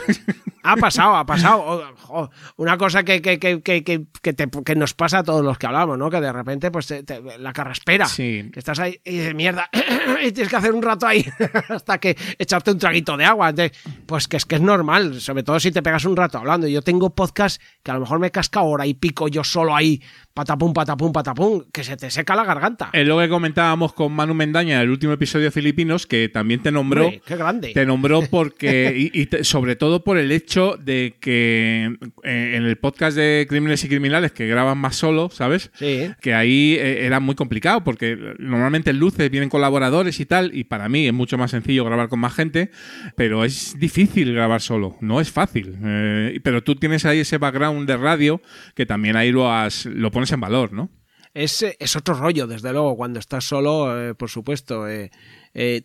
Ha pasado, ha pasado. Una cosa que, que, que, que, te- nos pasa a todos los que hablamos, ¿no? Que de repente, pues, te- te- la carraspera. Sí. Que estás ahí y dices, mierda, y tienes que hacer un rato ahí hasta que echarte un traguito de agua. Entonces, pues que es que es normal, sobre todo si te pegas un rato hablando. Yo tengo podcast que a lo mejor me casca hora y pico yo solo ahí, patapum, patapum, patapum, que se te seca la garganta. Es lo que comentábamos con Manu Mendaña en el último episodio de Filipinos, que también te nombró. Hombre, qué grande. Te nombró porque. y, y te- sobre todo por el hecho de que eh, en el podcast de Crímenes y Criminales, que graban más solo, ¿sabes? Sí. Que ahí eh, era muy complicado, porque normalmente en luces vienen colaboradores y tal, y para mí es mucho más sencillo grabar con más gente, pero es difícil grabar solo, no es fácil. Eh, pero tú tienes ahí ese background de radio que también ahí lo, has, lo pones en valor, ¿no? Es, eh, es otro rollo, desde luego, cuando estás solo, eh, por supuesto. eh,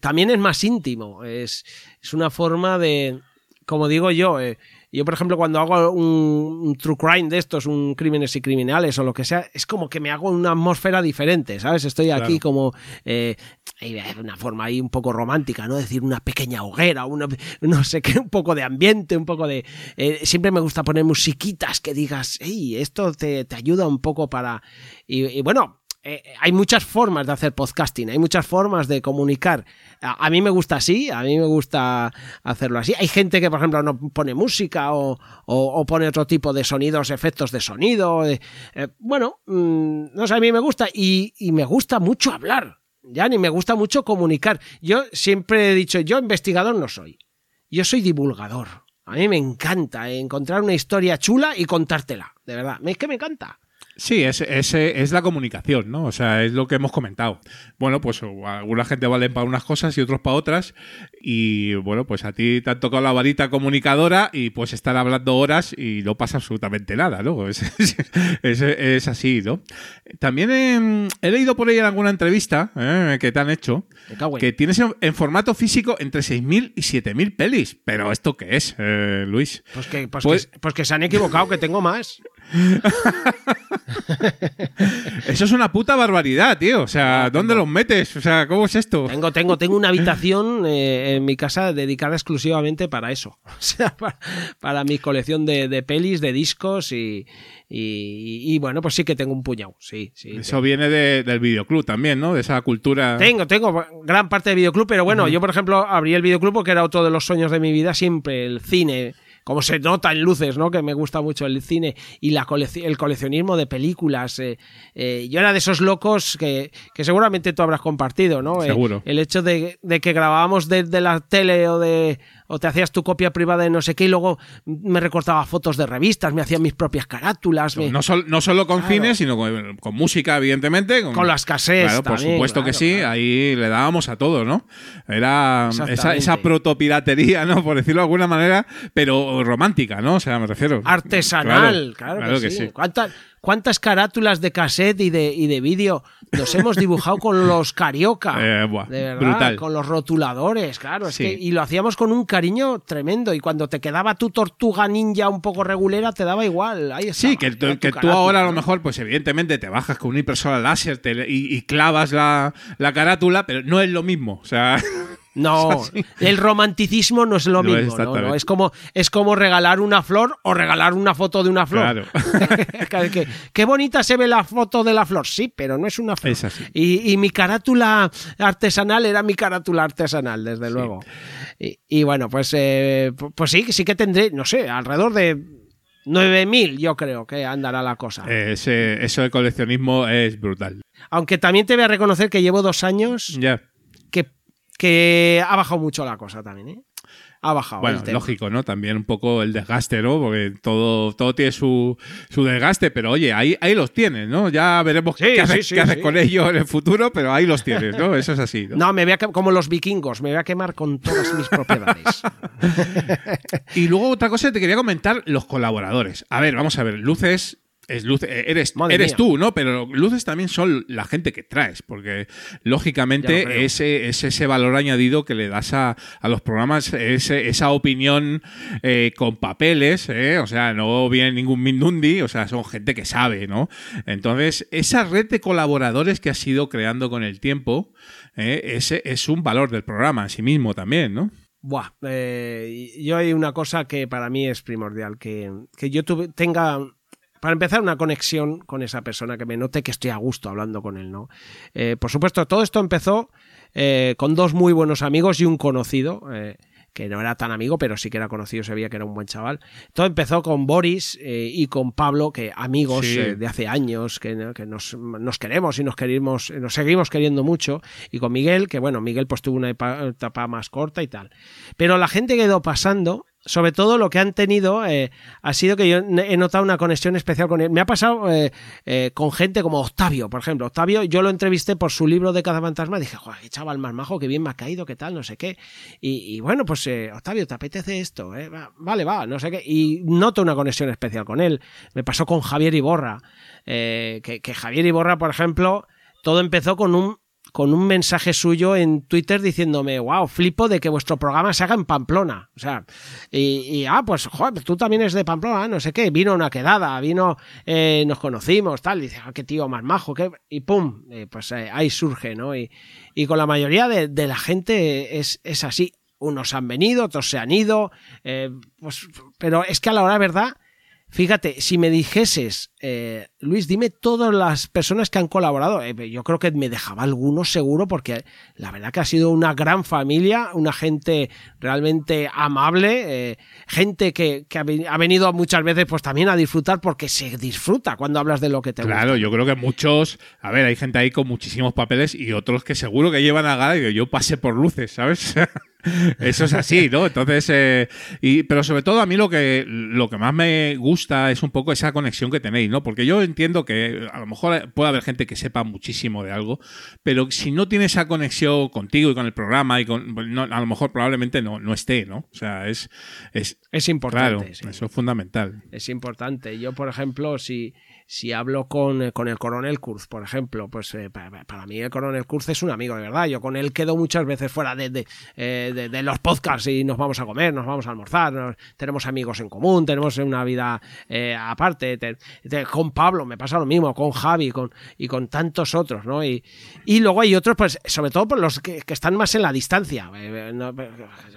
también es más íntimo, es, es una forma de, como digo yo, yo por ejemplo cuando hago un, un true crime de estos, un crímenes y criminales o lo que sea, es como que me hago una atmósfera diferente, ¿sabes? Estoy aquí Claro. como eh, una forma ahí un poco romántica, ¿no? decir, una pequeña hoguera, una, no sé qué, un poco de ambiente, un poco de... eh, siempre me gusta poner musiquitas que digas, hey, esto te, te ayuda un poco para... Y, y bueno, eh, hay muchas formas de hacer podcasting, hay muchas formas de comunicar. A, mí me gusta así, a mí me gusta hacerlo así. Hay gente que, por ejemplo, no pone música o, o- pone otro tipo de sonidos, efectos de sonido. eh, eh, bueno, mm, no sé, a mí me gusta y, y me gusta mucho hablar. Ya ni me gusta mucho comunicar. Yo siempre he dicho, yo investigador no soy. Yo soy divulgador. A mí me encanta encontrar una historia chula y contártela. De verdad, es que me encanta. Sí, es, es, es la comunicación, ¿no? O sea, es lo que hemos comentado. Bueno, pues alguna gente valen para unas cosas y otros para otras. Y bueno, pues a ti te ha tocado la varita comunicadora y pues estar hablando horas y no pasa absolutamente nada, ¿no? Es, así, ¿no? También he, he leído por ahí en alguna entrevista eh, que te han hecho que tienes en, en formato físico entre 6.000 y 7.000 pelis. Pero ¿esto qué es, eh, Luis? Pues que, pues, Pues- que, pues que se han equivocado, que tengo más. Eso es una puta barbaridad, tío. O sea, ¿dónde los metes? O sea, ¿cómo es esto? Tengo, tengo, tengo una habitación eh, en mi casa dedicada exclusivamente para eso. O sea, para, para mi colección de, de pelis, de discos y, y, y, bueno, pues sí que tengo un puñado. Sí, sí. Eso viene de- del videoclub también, ¿no? De esa cultura. Tengo, tengo gran parte de videoclub, pero bueno, yo por ejemplo abrí el videoclub porque era otro de los sueños de mi vida siempre, el cine. Como se nota en luces, ¿no? Que me gusta mucho el cine y la colec- el coleccionismo de películas. eh, eh, yo era de esos locos que, que seguramente tú habrás compartido, ¿no? Eh, Seguro. el hecho de, de que grabábamos desde la tele o de, o te hacías tu copia privada de no sé qué y luego me recortaba fotos de revistas, me hacía mis propias carátulas. me- No, sol- no solo con Claro. cine, sino con, con música, evidentemente. Con, Con las cassettes Claro, por también, supuesto que sí, ahí le dábamos a todo, ¿no? Era esa, esa protopiratería, ¿no? Por decirlo de alguna manera, pero romántica, ¿no? O sea, me refiero. Artesanal, claro, claro que, que sí. sí. ¿Cuántas, cuántas carátulas de cassette y de, y de vídeo nos hemos dibujado con los carioca? Eh, buah, de verdad, brutal. con los rotuladores, claro. Es Sí. que, y lo hacíamos con un cariño tremendo. Y cuando te quedaba tu tortuga ninja un poco regulera, te daba igual. Ahí Sí, que, tu que tú ahora a lo mejor, pues evidentemente te bajas con una impresora láser te- y, y clavas la, la carátula, pero no es lo mismo. O sea, No, el romanticismo no es lo No es mismo. ¿no? No, Es, como, es como regalar una flor o regalar una foto de una flor. Claro. Que- qué bonita se ve la foto de la flor, sí, pero no es una flor. Es así. Y, y mi carátula artesanal era mi carátula artesanal, desde luego. Y, y bueno, pues, eh, pu- pues sí, sí que tendré, no sé, alrededor de 9.000 yo creo que andará la cosa. Ese- eso de coleccionismo es brutal. Aunque también te voy a reconocer que llevo dos años Ya. Que, ha bajado mucho la cosa también, ¿eh? Ha bajado. Bueno, lógico, ¿no? También un poco el desgaste, ¿no? Porque todo, todo tiene su, su desgaste, pero oye, ahí, ahí los tienes, ¿no? Ya veremos Sí, qué, haces, sí, qué haces con ellos en el futuro, pero ahí los tienes, ¿no? Eso es así. ¿no? No, me voy a como los vikingos, me voy a quemar con todas mis propiedades. Y luego otra cosa que te quería comentar, los colaboradores. A ver, vamos a ver, Luces es eh, eres, Madre eres mía. tú, ¿no? Pero Luces también son la gente que traes, porque lógicamente ese, es ese valor añadido que le das a, a los programas, ese- esa opinión eh, con papeles, ¿eh? o sea, no viene ningún Mindundi, o sea, son gente que sabe, ¿no? Entonces, esa red de colaboradores que has ido creando con el tiempo, ¿eh? ese es un valor del programa en sí mismo también, ¿no? Buah, yo hay una cosa que para mí es primordial, que, que yo tuve- tenga, para empezar, una conexión con esa persona, que me note que estoy a gusto hablando con él, ¿no? Eh, por supuesto, todo esto empezó eh, con dos muy buenos amigos y un conocido, eh, que no era tan amigo, pero sí que era conocido, se veía que era un buen chaval. Todo empezó con Boris y con Pablo, que amigos Sí. de hace años, que, ¿no? que nos, nos queremos y nos queremos, nos seguimos queriendo mucho, y con Miguel, que bueno, Miguel pues tuvo una etapa más corta y tal. Pero la gente que ha ido pasando, sobre todo lo que han tenido, eh, ha sido que yo he notado una conexión especial con él. Me ha pasado eh, eh, con gente como Octavio, por ejemplo. Octavio, yo lo entrevisté por su libro de Cada Fantasma, dije, joder, qué chaval más majo, qué bien me ha caído, qué tal, no sé qué. Y, bueno, pues Octavio, ¿te apetece esto? Va, vale, va, no sé qué. Y noto una conexión especial con él. Me pasó con Javier Iborra, que, que Javier Iborra, por ejemplo, todo empezó con un con un mensaje suyo en Twitter diciéndome, wow, flipo de que vuestro programa se haga en Pamplona. O sea, y, ah, pues, joder, tú también eres de Pamplona, no sé qué. Vino una quedada, vino, eh, nos conocimos, tal. Y dice, ah, qué tío más majo, qué. Y pum, eh, pues eh, ahí surge, ¿no? Y, y con la mayoría de, la gente es, es así. Unos han venido, otros se han ido. pues, pero es que a la hora, ¿verdad? Fíjate, si me dijeses, eh, Luis, dime todas las personas que han colaborado, eh, yo creo que me dejaba algunos seguro porque la verdad que ha sido una gran familia, una gente realmente amable, eh, gente que, ha veni- ha venido muchas veces pues también a disfrutar porque se disfruta cuando hablas de lo que te gusta. Claro, yo creo que muchos, a ver, hay gente ahí con muchísimos papeles y otros que seguro que llevan a gala y yo pasé por luces, ¿sabes? Eso es así, ¿no? Entonces, eh, y, pero sobre todo a mí lo que, lo que más me gusta es un poco esa conexión que tenéis, ¿no? Porque yo entiendo que a lo mejor puede haber gente que sepa muchísimo de algo, pero si no tiene esa conexión contigo y con el programa y con, no, a lo mejor probablemente no, no esté, ¿no? O sea, es, es, Es importante, Claro, sí. eso es fundamental. Es importante. Yo, por ejemplo, si, si hablo con, eh, con el coronel Kurz, por ejemplo, pues eh, para, para mí el coronel Kurz es un amigo de verdad. Yo con él quedo muchas veces fuera de, de, eh, de- de los podcasts y nos vamos a comer, nos vamos a almorzar, nos- tenemos amigos en común, tenemos una vida eh, aparte. Te- te- con Pablo me pasa lo mismo, con Javi con, y con tantos otros, ¿no? Y, y luego hay otros, pues sobre todo por los que, que están más en la distancia. No,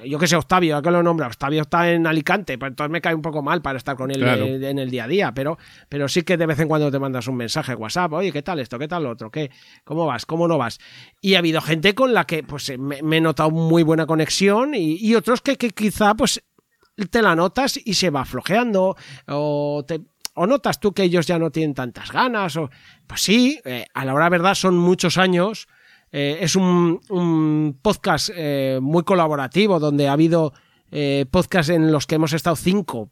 yo que sé, Octavio, ¿a qué lo nombra? Octavio está en Alicante, pues entonces me cae un poco mal para estar con él Claro. en el día a día, pero, pero sí que de vez en cuando te mandas un mensaje WhatsApp, oye, ¿qué tal esto? ¿Qué tal lo otro? ¿Qué? ¿Cómo vas? ¿Cómo no vas? Y ha habido gente con la que pues eh, me, he notado muy buena conexión y, otros que, quizá pues te la notas y se va flojeando o te o notas tú que ellos ya no tienen tantas ganas o pues sí eh, a la hora verdad son muchos años eh, es un, un podcast muy colaborativo donde ha habido eh, podcasts en los que hemos estado cinco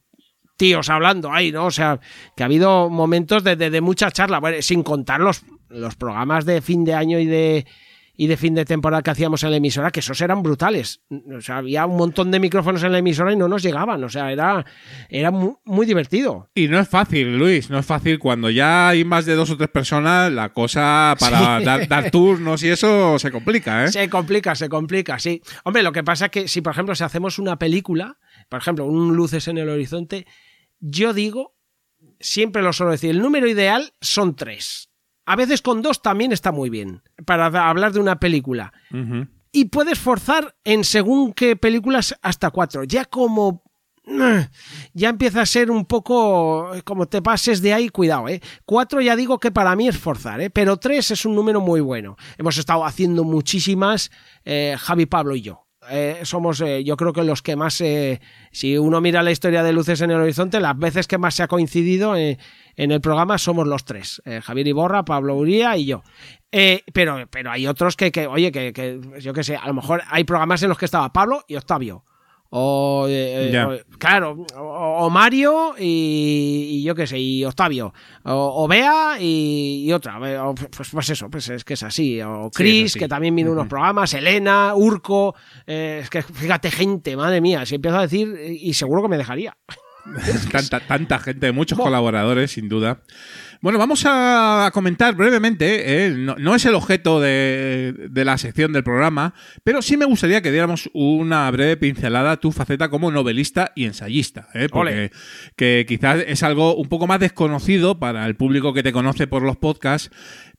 tíos hablando ahí, ¿no? O sea, que ha habido momentos de, de- de mucha charla, bueno, sin contar los, los programas de fin de año y de, y de fin de temporada que hacíamos en la emisora, que esos eran brutales. O sea, había un montón de micrófonos en la emisora y no nos llegaban. O sea, era, era mu- muy, divertido. Y no es fácil, Luis, no es fácil. Cuando ya hay más de dos o tres personas, la cosa para Sí. dar, dar turnos y eso se complica, ¿eh? Se complica, se complica, sí. Hombre, lo que pasa es que si, por ejemplo, si hacemos una película, por ejemplo, un Luces en el Horizonte, yo digo, siempre lo suelo decir, el número ideal son tres. A veces con dos también está muy bien, para hablar de una película. Y puedes forzar en según qué películas hasta cuatro. Ya como... eh, Ya empieza a ser un poco... Como te pases de ahí, cuidado, ¿eh? Cuatro ya digo que para mí es forzar, ¿eh? Pero tres es un número muy bueno. Hemos estado haciendo muchísimas, eh, Javi, Pablo y yo. Eh, somos, eh, yo creo que los que más, eh, si uno mira la historia de Luces en el Horizonte, las veces que más se ha coincidido eh, en el programa somos los tres, eh, Javier Iborra, Pablo Uría y yo. Eh, pero, pero hay otros que, que oye, que, que yo qué sé, a lo mejor hay programas en los que estaba Pablo y Octavio. O, eh, Ya. o- claro, o, o Mario y, y yo qué sé, y Octavio, o, o Bea y, y otra, eh, pues, pues eso, pues es que es así, o Chris, así. que también vino unos programas, Elena, Urco, eh, es que fíjate gente, madre mía, si empiezo a decir, eh, y seguro que me dejaría. tanta, tanta gente, muchos colaboradores, sin duda. Bueno, vamos a comentar brevemente, ¿eh? no, no es el objeto de, de la sección del programa, pero sí me gustaría que diéramos una breve pincelada a tu faceta como novelista y ensayista, ¿eh? porque que quizás es algo un poco más desconocido para el público que te conoce por los podcasts,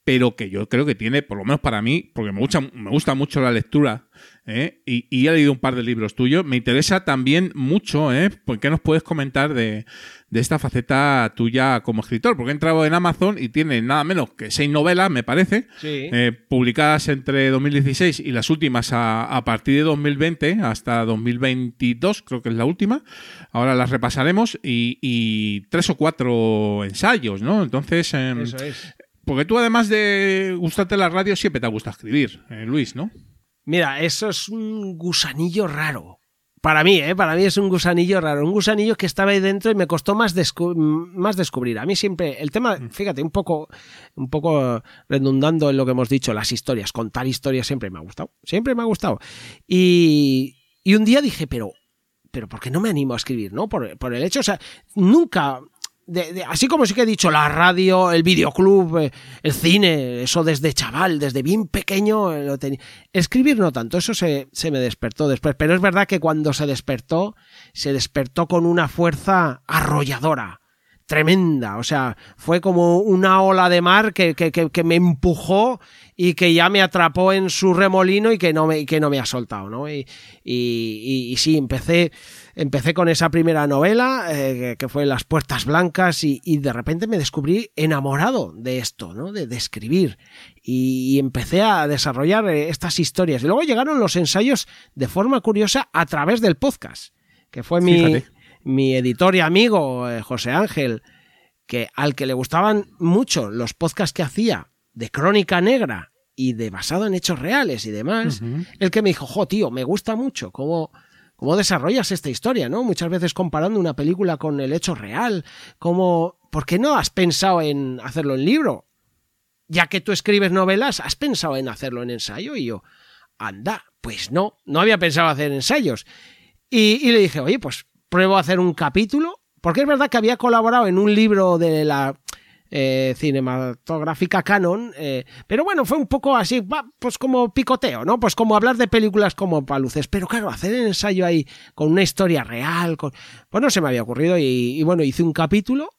pero que yo creo que tiene, por lo menos para mí, porque me gusta, me gusta mucho la lectura, ¿eh? y, y he leído un par de libros tuyos, me interesa también mucho, ¿eh? ¿por qué nos puedes comentar de, de esta faceta tuya como escritor? Porque he entrado en Amazon y tiene nada menos que seis novelas, me parece, Sí. eh, publicadas entre 2016 y las últimas a, a partir de 2020 hasta 2022, creo que es la última. Ahora las repasaremos y, y tres o cuatro ensayos, ¿no? Entonces, em, Eso es. porque tú además de gustarte la radio siempre te gusta escribir, eh, Luis, ¿no? Mira, eso es un gusanillo raro. Para mí, ¿eh? Para mí es un gusanillo raro. Un gusanillo que estaba ahí dentro y me costó más, descu- más descubrir. A mí siempre, el tema, fíjate, un poco, un poco redundando en lo que hemos dicho, las historias. Contar historias siempre me ha gustado. Siempre me ha gustado. Y, y un día dije, pero, pero ¿por qué no me animo a escribir? ¿No? Por, por el hecho, o sea, nunca. Así como sí que he dicho, la radio, el videoclub, eh, el cine, eso desde chaval, desde bien pequeño eh, lo tenía. Escribir no tanto, eso se, se me despertó después. Pero es verdad que cuando se despertó, se despertó con una fuerza arrolladora. Tremenda, o sea, fue como una ola de mar que, que, que, que me empujó y que ya me atrapó en su remolino y que no me, que no me ha soltado, ¿no? Y- y sí, empecé, empecé con esa primera novela, eh, que, fue Las Puertas Blancas, y, y de repente me descubrí enamorado de esto, ¿no? De, de escribir. Y, y empecé a desarrollar eh, estas historias. Y luego llegaron los ensayos de forma curiosa a través del podcast, que fue mi, mi editor y amigo, eh, José Ángel, que al que le gustaban mucho los podcasts que hacía de crónica negra y de basado en hechos reales y demás, el que me dijo, jo, tío, me gusta mucho cómo, cómo desarrollas esta historia, ¿no? Muchas veces comparando una película con el hecho real, como, ¿por qué no has pensado en hacerlo en libro? Ya que tú escribes novelas, ¿has pensado en hacerlo en ensayo? Y yo, anda, pues no, no había pensado hacer ensayos. Y, y le dije, oye, pues pruebo a hacer un capítulo, porque es verdad que había colaborado en un libro de la eh, cinematográfica canon, eh, pero bueno, fue un poco así, va, pues como picoteo, ¿no? Pues como hablar de películas como paluces, pero claro, hacer el ensayo ahí con una historia real, con... pues no se me había ocurrido y, y bueno, hice un capítulo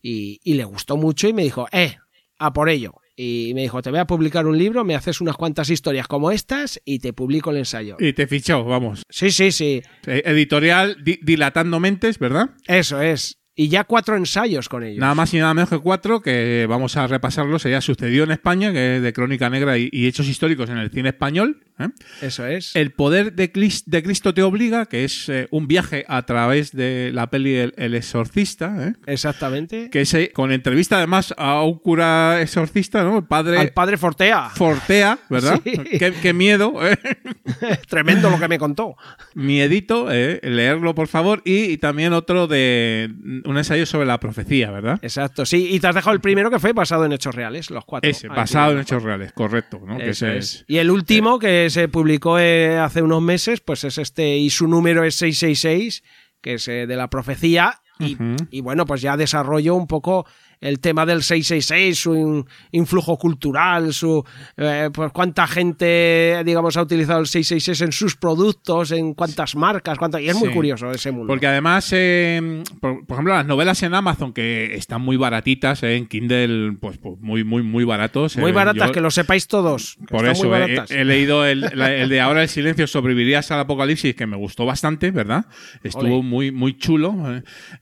y, y le gustó mucho y me dijo, eh, a por ello. Y me dijo, te voy a publicar un libro, me haces unas cuantas historias como estas y te publico el ensayo. Y te fichó, vamos. Sí, sí, sí. Editorial Di- Dilatando Mentes, ¿verdad? Eso es. Y ya cuatro ensayos con ellos. Nada más y nada menos que cuatro, que vamos a repasarlos. Ya sucedió en España, que es de Crónica Negra y, y Hechos Históricos en el cine español. ¿eh? Eso es. El poder de, Clis- de Cristo te obliga, que es eh, un viaje a través de la peli El, El exorcista, ¿eh? Exactamente. que es con entrevista además a un cura exorcista, ¿no? El padre... Al padre Fortea. Fortea, ¿verdad? Sí. Qué, qué miedo, ¿eh? Tremendo lo que me contó. Miedito, ¿eh? leerlo por favor. Y, y también otro de un ensayo sobre la profecía, ¿verdad? Exacto, sí. Y te has dejado el primero que fue basado en hechos reales, los cuatro. Ese, basado en hechos reales, correcto. ¿no? Que ese es. Y el último que se publicó eh, hace unos meses, pues es este, y su número es 666, que es eh, de la profecía. Y, bueno, pues ya desarrolló un poco el tema del 666, su in- influjo cultural, su eh, pues cuánta gente, digamos, ha utilizado el 666 en sus productos, en cuántas marcas, cuántas, y es muy Sí. curioso ese mundo. Porque además, eh, por, por ejemplo, las novelas en Amazon que están muy baratitas, eh, en Kindle, pues, pues muy, muy, muy baratos. muy eh, baratas, yo- que lo sepáis todos. Por eso he, leído el, la- el de Ahora el silencio sobrevivirías al apocalipsis que me gustó bastante, ¿verdad? Estuvo muy muy chulo.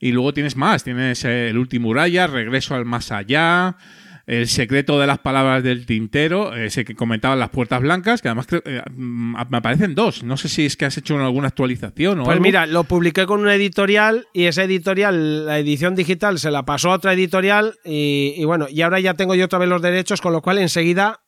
Y luego tienes más, tienes el último Uraya, Regreso al más allá, El secreto de las palabras del tintero, ese que comentaban las puertas blancas, que además eh, me aparecen dos. No sé si es que has hecho alguna actualización o Pues algo. mira, lo publiqué con una editorial y esa editorial, la edición digital, se la pasó a otra editorial y, y bueno, y ahora ya tengo yo otra vez los derechos, con lo cual enseguida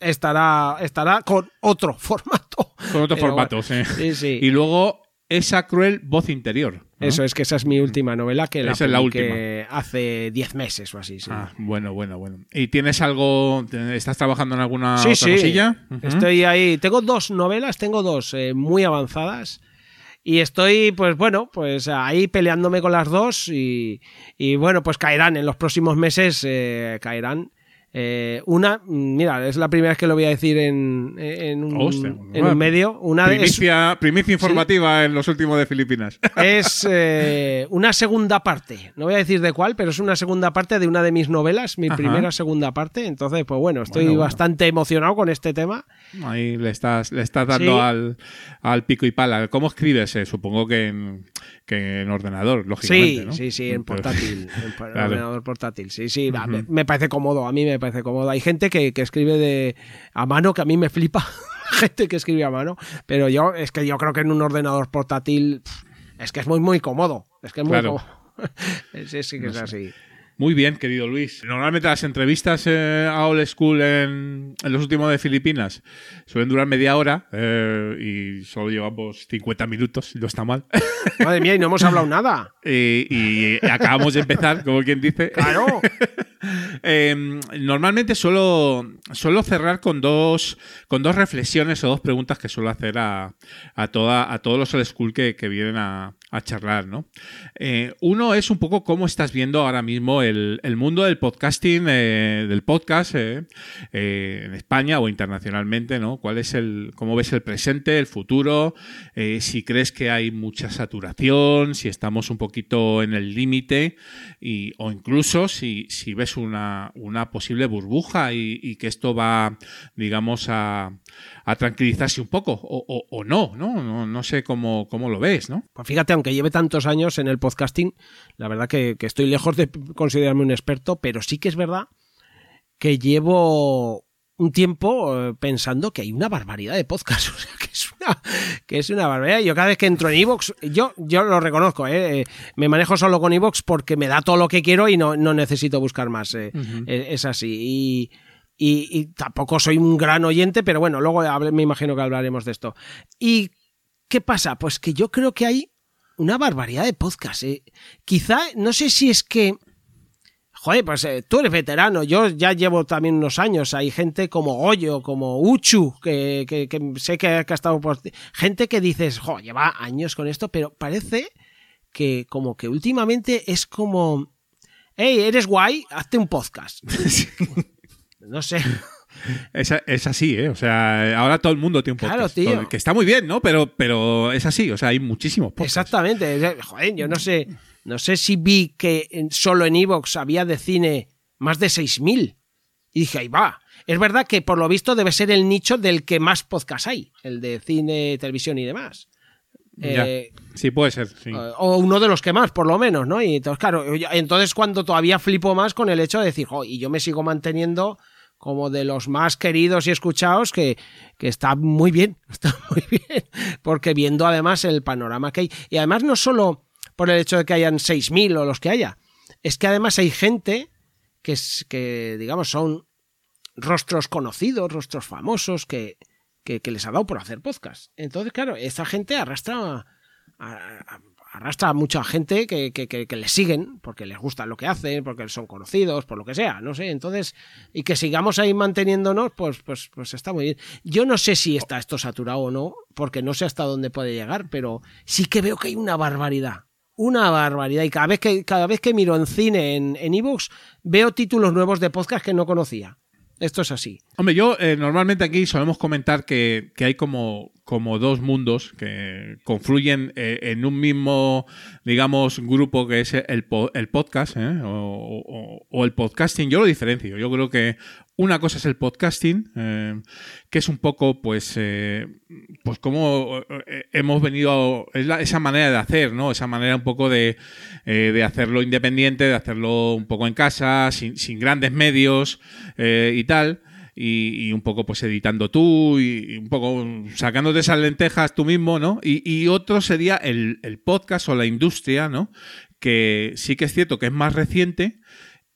estará, estará con otro formato. Con otro Pero formato, bueno, sí. sí, sí. Y luego esa cruel voz interior. ¿No? Eso es que esa es mi última novela que la Esa es la publiqué hace 10 meses o así. Sí, Ah, bueno, bueno, bueno. ¿Y tienes algo? ¿Estás trabajando en alguna sí. otra sí. cosilla? Estoy ahí. Tengo dos novelas, tengo dos eh, muy avanzadas. Y estoy, pues bueno, pues ahí peleándome con las dos y, y, bueno, pues caerán en los próximos meses, eh, caerán. Eh, una, mira, es la primera vez que lo voy a decir en, en, un, Hostia, en bueno. un medio. Una es, primicia, primicia informativa en los últimos de Filipinas. es eh, una segunda parte. No voy a decir de cuál, pero es una segunda parte de una de mis novelas, mi Ajá. primera segunda parte. Entonces, pues bueno, estoy Bueno, bueno. bastante emocionado con este tema. Ahí le estás, le estás dando Sí. al, al pico y pala. ¿Cómo escribes? Eh, supongo que en, que en ordenador, lógicamente. Sí, ¿no? sí, sí, en portátil. En Claro. ordenador portátil. Sí, sí. me, me parece cómodo. A mí me parece cómodo. Hay gente que, que escribe de a mano que a mí me flipa. gente que escribe a mano. Pero yo, es que yo creo que en un ordenador portátil es que es muy, muy cómodo. Es que es muy Claro. cómodo. sí, sí que No es sé. así. Muy bien, querido Luis. Normalmente las entrevistas eh, a Old School en, en los últimos de Filipinas suelen durar media hora eh, y solo llevamos 50 minutos, no está mal. Madre mía, y no hemos hablado nada. y, y acabamos de empezar, como quien dice. Claro. Eh, normalmente suelo, suelo cerrar con dos, con dos reflexiones o dos preguntas que suelo hacer a, a, toda, a todos los old school que, que vienen a, a charlar. ¿no? Eh, uno es un poco cómo estás viendo ahora mismo el, mundo del podcasting, eh, del podcast eh, en España o internacionalmente. ¿no? ¿Cuál es el, ¿Cómo ves el presente, el futuro? Si crees que hay mucha saturación, si estamos un poquito en el límite o incluso si, si ves una, una posible burbuja y, y que esto va, digamos, a, a tranquilizarse un poco o, o- o no, ¿no? No, no sé cómo, cómo lo ves, ¿no? Pues fíjate, aunque lleve tantos años en el podcasting, la verdad que, que estoy lejos de considerarme un experto, pero sí que es verdad que llevo un tiempo eh, pensando que hay una barbaridad de podcasts, o sea, que es una, que es una barbaridad. Yo cada vez que entro en Evox, yo, yo lo reconozco, eh, eh, me manejo solo con Evox porque me da todo lo que quiero y no, no necesito buscar más. eh, es así. Y, y- tampoco soy un gran oyente, pero bueno, luego me imagino que hablaremos de esto. ¿Y qué pasa? Pues que yo creo que hay una barbaridad de podcasts. eh. Quizá, no sé si es que Joder, pues eh, tú eres veterano, yo ya llevo también unos años, hay gente como Goyo, como Uchu, que, que- que sé que que ha estado por... Gente que dices, jo, lleva años con esto, pero parece que como que últimamente es como, hey, eres guay, hazte un podcast. no sé. Es, es así, ¿eh? O sea, ahora todo el mundo tiene un Claro, podcast. tío. Todo- Que está muy bien, ¿no? Pero, pero es así, o sea, hay muchísimos podcasts. Exactamente. Joder, yo no sé, no sé si vi que en- solo en Evox había de cine más de 6.000. Y dije, ahí va. Es verdad que por lo visto debe ser el nicho del que más podcast hay, el de cine, televisión y demás. Eh, Sí, puede ser, sí. o uno de los que más, por lo menos, ¿no? Y entonces, claro, entonces cuando todavía flipo más con el hecho de decir, jo, y yo me sigo manteniendo como de los más queridos y escuchados que, que está muy bien, está muy bien, porque viendo además el panorama que hay, y además no solo por el hecho de que hayan 6.000 o los que haya, es que además hay gente que, es, que digamos, son rostros conocidos, rostros famosos, que, que, les ha dado por hacer podcast. Entonces, claro, esa gente arrastra a- arrastra a mucha gente que, que, que, que les siguen porque les gusta lo que hacen, porque son conocidos, por lo que sea, no sé. Entonces, y que sigamos ahí manteniéndonos, pues, pues, pues está muy bien. Yo no sé si está esto saturado o no, porque no sé hasta dónde puede llegar, pero sí que veo que hay una barbaridad. Una barbaridad. Y cada vez que, cada vez que miro en cine, en en veo títulos nuevos de podcast que no conocía. Esto es así. Hombre, yo eh, normalmente aquí solemos comentar que, que hay como, como dos mundos que confluyen eh, en un mismo, digamos, grupo que es el, el podcast ¿eh? o, el podcasting. Yo lo diferencio. Yo creo que una cosa es el podcasting, que es un poco, pues, pues como hemos venido, es esa manera de hacer, ¿no? Esa manera un poco de, de hacerlo independiente, de hacerlo un poco en casa, sin, grandes medios y tal. Y, un poco pues editando tú y, un poco sacándote esas lentejas tú mismo, ¿no? Y, otro sería el, el podcast o la industria, ¿no? Que sí que es cierto que es más reciente,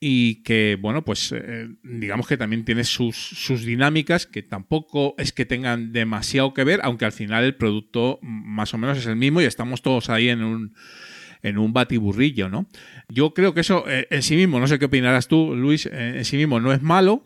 y que, bueno, pues eh, digamos que también tiene sus, sus dinámicas que tampoco es que tengan demasiado que ver, aunque al final el producto más o menos es el mismo y estamos todos ahí en un en un batiburrillo, ¿no? Yo creo que eso eh, en sí mismo, no sé qué opinarás tú, Luis, eh, en sí mismo no es malo,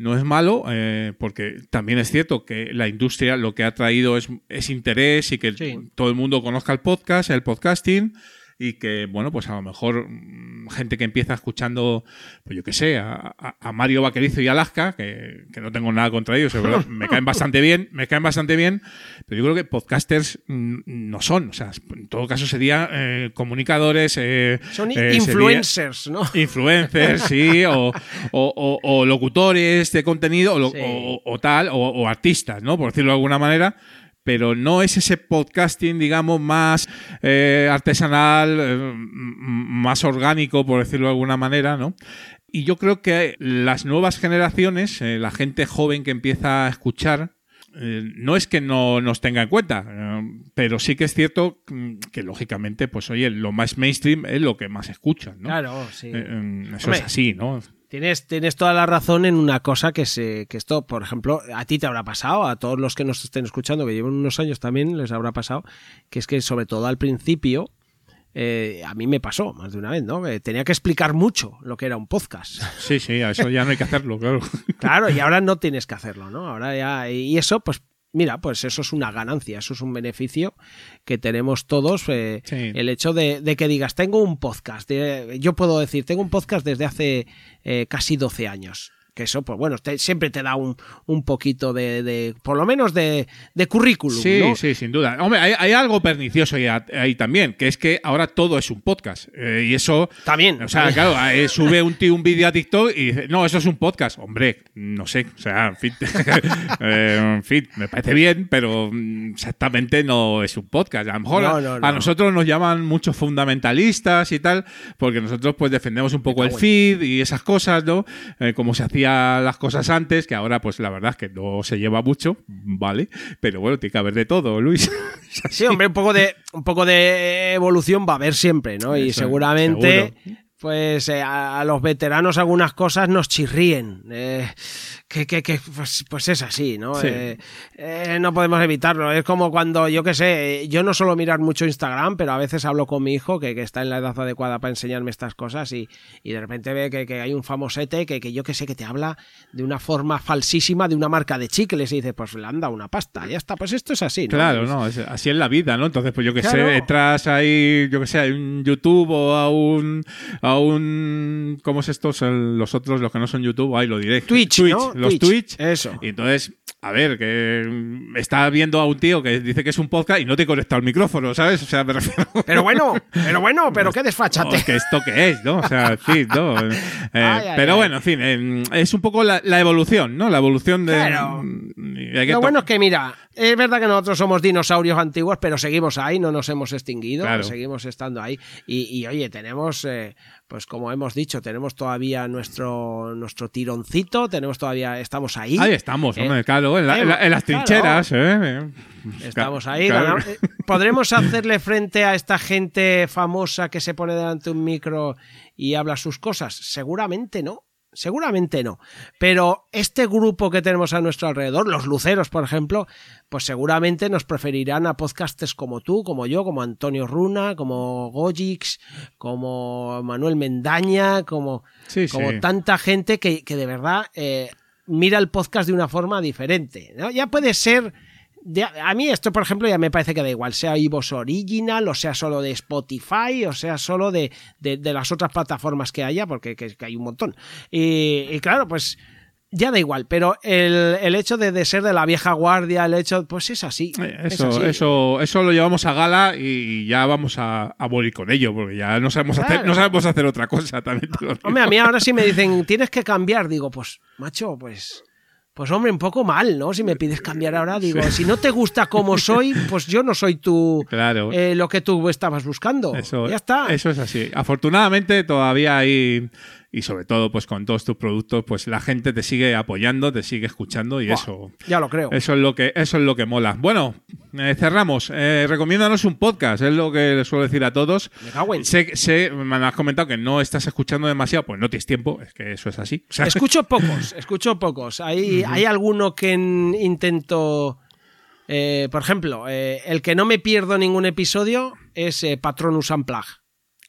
no es malo, eh, porque también es cierto que la industria lo que ha traído es, es interés y que todo el mundo conozca el podcast, el podcasting, y que, bueno, pues a lo mejor mm, gente que empieza escuchando, pues yo qué sé, a, Mario Vaquerizo y Alaska, que, que no tengo nada contra ellos, verdad, me caen bastante bien, me caen bastante bien, pero yo creo que podcasters mm, no son, o sea, en todo caso serían eh, comunicadores. eh, Son eh, influencers, ¿no? Influencers, sí, o, o- o- locutores de contenido, o, Sí. o- tal, o, o artistas, ¿no? Por decirlo de alguna manera. Pero no es ese podcasting, digamos, más eh, artesanal, eh, más orgánico, por decirlo de alguna manera, ¿no? Y yo creo que las nuevas generaciones, eh, la gente joven que empieza a escuchar, no es que no nos tenga en cuenta, pero sí que es cierto mm, que lógicamente, pues oye, lo más mainstream es lo que más escuchan, ¿no? Claro, sí. Eh, eso Hombre, es así, ¿no? Tienes, tienes toda la razón en una cosa que se, que esto, por ejemplo, a ti te habrá pasado, a todos los que nos estén escuchando, que llevan unos años también les habrá pasado, que es que sobre todo al principio, eh, a mí me pasó más de una vez, ¿no? Que tenía que explicar mucho lo que era un podcast. Sí, sí, a eso ya no hay que hacerlo, claro. Claro, y ahora no tienes que hacerlo, ¿no? Ahora ya, y eso, pues, mira, pues eso es una ganancia, eso es un beneficio que tenemos todos. eh, El hecho de, de que digas, tengo un podcast, yo puedo decir, tengo un podcast desde hace eh, casi 12 años. Que eso, pues bueno, te- siempre te da un, un poquito de, de- por lo menos de, de currículum, Sí, ¿no? sí, sin duda. Hombre, hay, hay algo pernicioso ahí, ahí también, que es que ahora todo es un podcast. Eh, y eso. También. O sea, claro, eh, sube un tío un vídeo a TikTok y dice, no, eso es un podcast. Hombre, no sé. O sea, en fin. Eh, en fin, me parece bien, pero mm, exactamente no es un podcast. A lo mejor No, a- no, a no. nosotros nos llaman muchos fundamentalistas y tal, porque nosotros pues defendemos un poco el feed y esas cosas, ¿no? Como se las cosas antes, que ahora pues la verdad es que no se lleva mucho, ¿vale? Pero bueno, tiene que haber de todo, Luis. Sí, hombre, un poco de un poco de evolución va a haber siempre, ¿no? Y seguramente, seguro. pues eh, a, a los veteranos algunas cosas nos chirríen. eh, que, que, que, pues, pues es así, ¿no? Sí. Eh, eh, no podemos evitarlo. Es como cuando, yo qué sé, yo no suelo mirar mucho Instagram, pero a veces hablo con mi hijo que, que está en la edad adecuada para enseñarme estas cosas y, y de repente ve que, que hay un famosete que, que yo que sé que te habla de una forma falsísima de una marca de chicles y dice, pues le han dado una pasta, ya está, pues esto es así, ¿no? Claro, no, es- así es la vida, ¿no? Entonces, pues yo que Claro. sé, entras ahí, yo que sé, a un YouTube o a un, a un, ¿cómo es estos? Los otros, los que no son YouTube, ahí lo diré. Twitch, ¿no? Los Twitch. Eso. Y entonces, a ver, que mm, está viendo a un tío que dice que es un podcast y no te conecta el micrófono, ¿sabes? O sea, me refiero. Pero bueno, pero bueno, pero qué No, desfachate. que esto qué es, ¿no? O sea, fin, ¿no? Eh, Ay, ay, pero ay. bueno, en fin, eh, es un poco la, la evolución, ¿no? La evolución de. Claro. que Lo bueno es que, mira, es verdad que nosotros somos dinosaurios antiguos, pero seguimos ahí, no nos hemos extinguido, Claro. seguimos estando ahí. Y, y, oye, tenemos, eh, pues como hemos dicho, tenemos todavía nuestro, nuestro tironcito, tenemos todavía, estamos ahí. Ahí estamos, Eh, hombre, claro, en, la- en la- en las claro. trincheras, ¿eh? Estamos ahí. Claro. ganamos- eh, ¿Podremos hacerle frente a esta gente famosa que se pone delante de un micro y habla sus cosas? Seguramente no. Seguramente no. Pero este grupo que tenemos a nuestro alrededor, los luceros, por ejemplo, pues seguramente nos preferirán a podcasters como tú, como yo, como Antonio Runa, como Gojix, como Manuel Mendaña, como, Sí, como sí. tanta gente que, que de verdad eh, mira el podcast de una forma diferente. ¿no? Ya puede ser. De- a mí esto, por ejemplo, ya me parece que da igual, sea iVoox Original, o sea solo de Spotify, o sea solo de, de- de las otras plataformas que haya, porque que, que hay un montón. Y, y claro, pues ya da igual, pero el, el hecho de, de ser de la vieja guardia, el hecho, pues es así. es Eso, así. eso, eso lo llevamos a gala y ya vamos a, a morir con ello, porque ya no sabemos, hacer, no sabemos hacer otra cosa también. Hombre, a mí ahora sí me dicen, tienes que cambiar, digo, pues, macho, pues. Pues hombre, un poco mal, ¿no? Si me pides cambiar ahora, digo, Sí. si no te gusta como soy, pues yo no soy tu Claro. eh, lo que tú estabas buscando. Eso, ya está. Eso es así. Afortunadamente todavía hay, y sobre todo pues con todos tus productos, pues la gente te sigue apoyando, te sigue escuchando y Buah, eso. ya lo creo. Eso es lo que, eso es lo que mola. Bueno, eh, cerramos. Eh, recomiéndanos un podcast, es lo que les suelo decir a todos. Me Sé, sé, me has comentado que no estás escuchando demasiado, pues no tienes tiempo, es que eso es así. O sea, Escucho pocos, escucho pocos. Hay, hay alguno que en- intento. eh, por ejemplo, eh, el que no me pierdo ningún episodio es Patronus Unplug.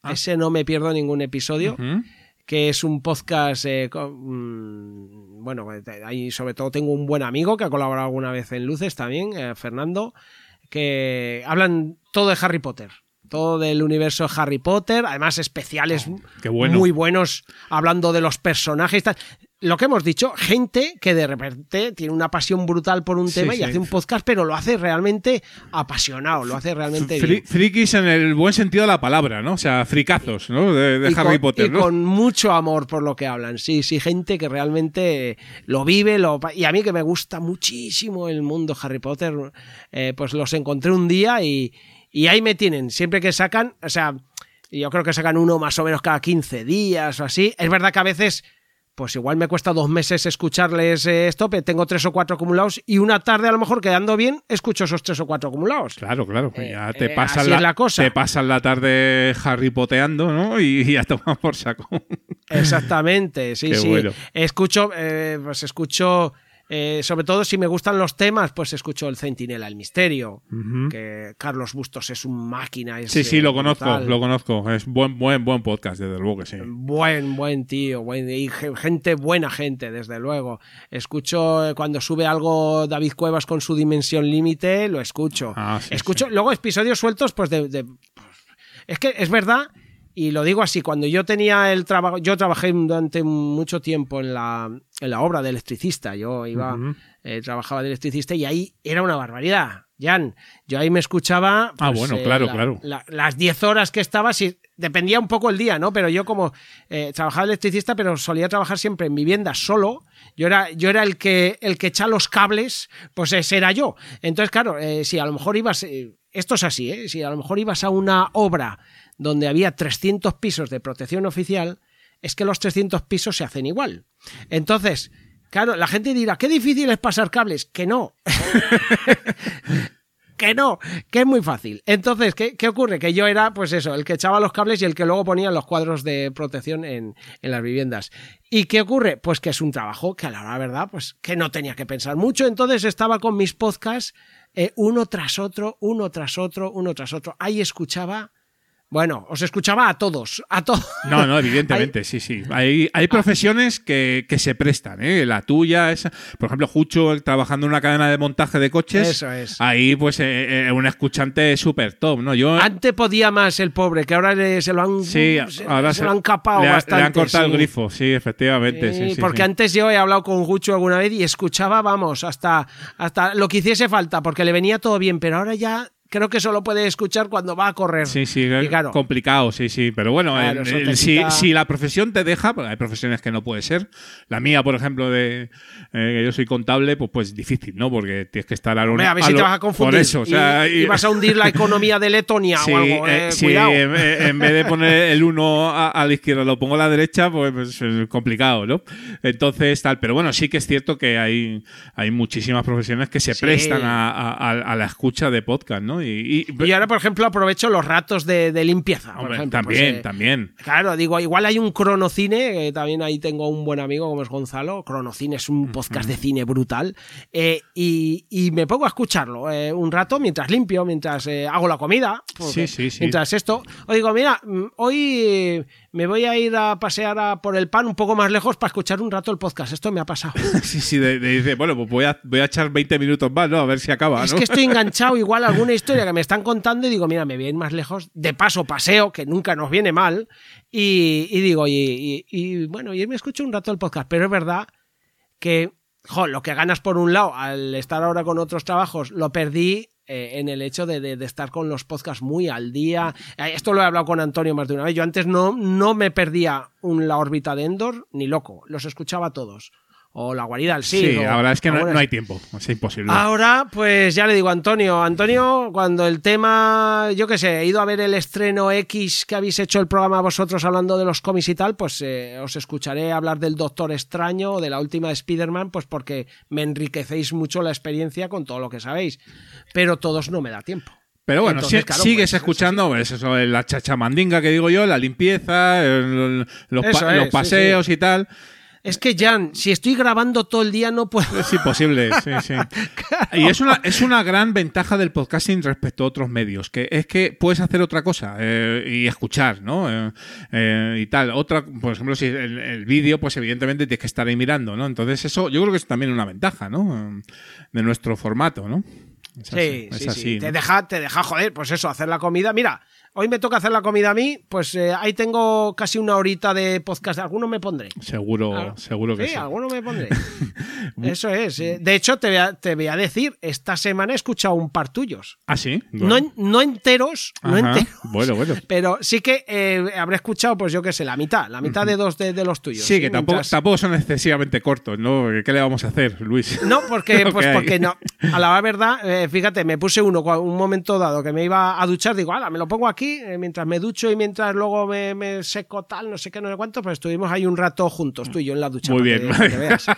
Ese no me pierdo ningún episodio. Ujú. Que es un podcast, eh, con- mm, bueno, ahí sobre todo tengo un buen amigo que ha colaborado alguna vez en Luces también, eh, Fernando, que hablan todo de Harry Potter. Todo del universo de Harry Potter, además especiales bueno. muy buenos hablando de los personajes. Lo que hemos dicho, gente que de repente tiene una pasión brutal por un Sí, tema y sí. hace un podcast, pero lo hace realmente apasionado, lo hace realmente Fri- bien. frikis en el buen sentido de la palabra, ¿no? O sea, fricazos, ¿no? De, de Harry con, Potter, y ¿no? con mucho amor por lo que hablan. Sí, sí, gente que realmente lo vive. Lo, y a mí que me gusta muchísimo el mundo Harry Potter, eh, pues los encontré un día y, y ahí me tienen. Siempre que sacan, o sea, yo creo que sacan uno más o menos cada 15 días o así. Es verdad que a veces... Pues igual me cuesta dos meses escucharles eh, esto, pero tengo tres o cuatro acumulados y una tarde a lo mejor quedando bien escucho esos tres o cuatro acumulados. Claro, claro, que ya te eh, pasan la, cosa. te pasan la tarde Harry Poteando, ¿no? Y, y ya tomas por saco. Exactamente, sí, Qué sí. bueno. Escucho, eh, pues escucho, eh, sobre todo si me gustan los temas, pues escucho el Centinela, el Misterio, que Carlos Bustos es un máquina. es, Sí, sí, lo conozco, brutal. lo conozco. Es buen, buen, buen podcast, desde luego que sí. Buen, buen tío, buen, y ge- gente, buena gente, desde luego. Escucho eh, cuando sube algo David Cuevas con su dimensión límite, lo escucho. Ah, sí, escucho luego episodios sueltos, pues de, de- Es que es verdad, y lo digo así, cuando yo tenía el trabajo, yo trabajé durante mucho tiempo en la, en la obra de electricista, yo iba, eh, trabajaba de electricista y ahí era una barbaridad. Jan, yo ahí me escuchaba. Ah, pues, bueno, eh, claro, la- claro. la- las 10 horas que estaba, sí, dependía un poco el día, ¿no? Pero yo como eh, trabajaba de electricista, pero solía trabajar siempre en vivienda solo. Yo era, yo era el que el que echa los cables, pues ese era yo. Entonces, claro, eh, si a lo mejor ibas, esto es así, ¿eh? Si a lo mejor ibas a una obra donde había 300 pisos de protección oficial, es que los 300 pisos se hacen igual. Entonces, claro, la gente dirá, qué difícil es pasar cables. Que no. que no, que es muy fácil. Entonces, ¿qué, qué ocurre? Que yo era, pues eso, el que echaba los cables y el que luego ponía los cuadros de protección en, en las viviendas. ¿Y qué ocurre? Pues que es un trabajo que a la hora, verdad, pues que no tenía que pensar mucho. Entonces estaba con mis podcasts eh, uno tras otro, uno tras otro, uno tras otro. Ahí escuchaba, bueno, os escuchaba a todos, a todos. No, no, evidentemente, sí, sí. Hay, hay profesiones que, que se prestan, ¿eh? La tuya, esa. Por ejemplo, Jucho trabajando en una cadena de montaje de coches. Eso es. Ahí, pues, eh, eh, un escuchante súper top, ¿no? Yo. Antes podía más el pobre, que ahora le- se lo han, Sí, se, ahora se lo han capado le, bastante. le han cortado sí. el grifo, sí, efectivamente. Sí, porque antes yo he hablado con Gucho alguna vez y escuchaba, vamos, hasta, hasta lo que hiciese falta, porque le venía todo bien, pero ahora ya creo que solo puede escuchar cuando va a correr. Sí, sí, Y claro, complicado, sí, sí. Pero bueno, Claro, el- el- si, si la profesión te deja, porque hay profesiones que no puede ser. La mía, por ejemplo, de eh, que yo soy contable, pues, pues difícil, ¿no? Porque tienes que estar a lo a ver si te vas a confundir. Por eso, o sea, y, y vas a hundir la economía de Letonia Sí, o algo. eh, eh, sí, en, en vez de poner el 1 a, a la izquierda, lo pongo a la derecha, pues, pues, es complicado, ¿no? Entonces, tal. Pero bueno, sí que es cierto que hay, hay muchísimas profesiones que se Sí. prestan a- a- a la escucha de podcast, ¿no? Y, y- Y ahora, por ejemplo, aprovecho los ratos de, de limpieza. por pues, también, eh, también. Claro, digo, igual hay un cronocine, que también ahí tengo un buen amigo como es Gonzalo. Cronocine es un podcast de cine brutal. eh, y, y me pongo a escucharlo eh, un rato mientras limpio, mientras eh, hago la comida. Sí, sí, sí. Mientras esto. O digo, mira, mm, hoy eh, me voy a ir a pasear a por el pan un poco más lejos para escuchar un rato el podcast. Esto me ha pasado. Sí, sí, de- dice, bueno, pues voy a, voy a echar 20 minutos más, ¿no? A ver si acaba, Es que estoy enganchado igual a alguna historia que me están contando y digo, mira, me voy a ir más lejos. De paso, paseo, que nunca nos viene mal. Y, y digo, y, y- y, bueno, y me escucho un rato el podcast. Pero es verdad que, jo, lo que ganas por un lado al estar ahora con otros trabajos, lo perdí eh, en el hecho de, de- estar con los podcasts muy al día. Eh, Esto lo he hablado con Antonio más de una vez. Yo antes no, no me perdía un La órbita de Endor ni loco. Los escuchaba todos. O La guarida del Sí, la verdad es que no, no hay tiempo. Es imposible. Ahora, pues ya le digo a Antonio, Antonio, cuando el tema, yo qué sé, he ido a ver el estreno X que habéis hecho el programa vosotros hablando de los cómics y tal, pues eh, os escucharé hablar del Doctor Extraño o de la última de Spider-Man, pues porque me enriquecéis mucho la experiencia con todo lo que sabéis. Pero todos no me da tiempo. Pero bueno, Entonces, si- claro, sigues pues, escuchando pues eso, la chachamandinga que digo yo, la limpieza, el- los, Eso pa- es, los sí, paseos y tal. Es que, Jan, si estoy grabando todo el día no puedo... Es imposible, sí, sí. Y es una, es una gran ventaja del podcasting respecto a otros medios, que es que puedes hacer otra cosa eh, y escuchar, ¿no? Eh, eh, y tal. Otra, por ejemplo, si el, el vídeo, pues evidentemente tienes que estar ahí mirando, ¿no? Entonces eso yo creo que es también una ventaja, ¿no? De nuestro formato, ¿no? Es Sí, así, es sí, así, sí. ¿no? Te deja, te deja, joder, pues eso, hacer la comida. Mira, hoy me toca hacer la comida a mí, pues eh, ahí tengo casi una horita de podcast. Alguno me pondré. Seguro, Ah, seguro que sí. Sí, alguno me pondré. Eso es. eh. De hecho, te voy, a, te voy a decir, esta semana he escuchado un par tuyos. ¿Ah, sí? No, no enteros, no enteros. Bueno, bueno. Pero sí que eh, habré escuchado, pues yo qué sé, la mitad, la mitad de dos de, de los tuyos. Sí, que tampoco, Mientras- tampoco son excesivamente cortos, ¿no? ¿Qué le vamos a hacer, Luis? No, porque, pues hay. porque no. A la verdad, fíjate, me puse uno un momento dado que me iba a duchar, digo, ala, me lo pongo aquí, eh, mientras me ducho y mientras luego me, me seco tal, no sé qué, no sé cuánto, pues estuvimos ahí un rato juntos, tú y yo en la ducha. Muy bien. que- para que veas.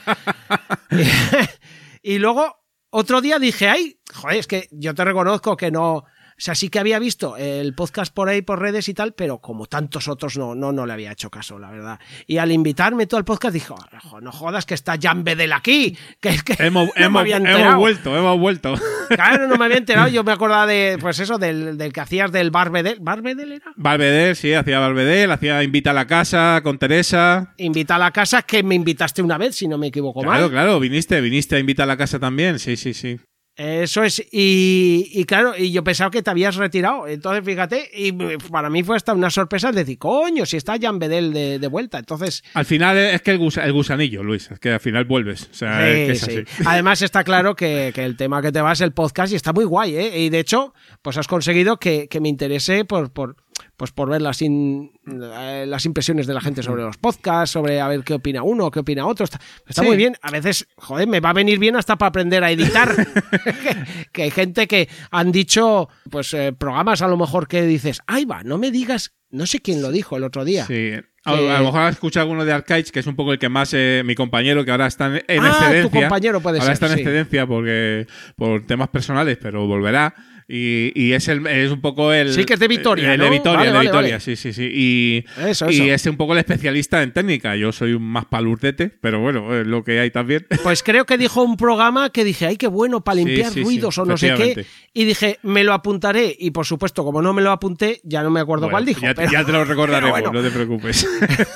y luego, otro día dije, ay, joder, es que yo te reconozco que no. O sea, sí que había visto el podcast por ahí, por redes y tal, pero como tantos otros no, no, no le había hecho caso, la verdad. Y al invitarme todo el podcast, dijo, "Jo, no jodas que está Jan Bedel aquí, que es que Hemos, no me hemos- había hemos enterado". vuelto, hemos vuelto. Claro, no me había enterado. Yo me acordaba de, pues eso, del, del que hacías del Barbedel. ¿Barbedel era? Valvedel, sí, hacía Valvedel, hacía Invita a la casa con Teresa. Invita a la casa, que me invitaste una vez, si no me equivoco Claro, mal. claro, viniste, viniste a Invita a la casa también, sí, sí, sí. Eso es. Y, y claro, y yo pensaba que te habías retirado. Entonces, fíjate, y para mí fue hasta una sorpresa decir, coño, si está Jan Bedel de, de vuelta. Entonces, Al final es que el, gusa- el gusanillo, Luis, es que al final vuelves. O sea, es que es Sí, sí. así. Además está claro que, que el tema que te va es el podcast y está muy guay, ¿eh? Y de hecho, pues has conseguido que, que me interese por, por, pues por ver las, in- eh, las impresiones de la gente sobre los podcasts, sobre a ver qué opina uno, qué opina otro. Está, está Sí. muy bien. A veces, joder, me va a venir bien hasta para aprender a editar. que, que hay gente que han dicho, pues, eh, programas a lo mejor que dices, ay va, no me digas, no sé quién lo dijo el otro día. Sí. A, a lo mejor has escuchado alguno de Archives, que es un poco el que más eh, mi compañero, que ahora está en, en Ah, tu excedencia. compañero puede ahora ser, está en sí. excedencia porque, por temas personales, pero volverá. Y, y es, el, es un poco el. Sí, que es de Vitoria, El ¿no? de Vitoria, Vale, de vale, Vitoria, vale. sí, sí, sí. Y, Eso, y es un poco el especialista en técnica. Yo soy un más palurdete, pero bueno, es lo que hay también. Pues creo que dijo un programa que dije, ay, qué bueno para limpiar sí, sí, ruidos o no sé qué. Y dije, me lo apuntaré. Y por supuesto, como no me lo apunté, ya no me acuerdo Bueno, cuál dijo. Ya, pero- ya te lo recordaremos, bueno. no te preocupes.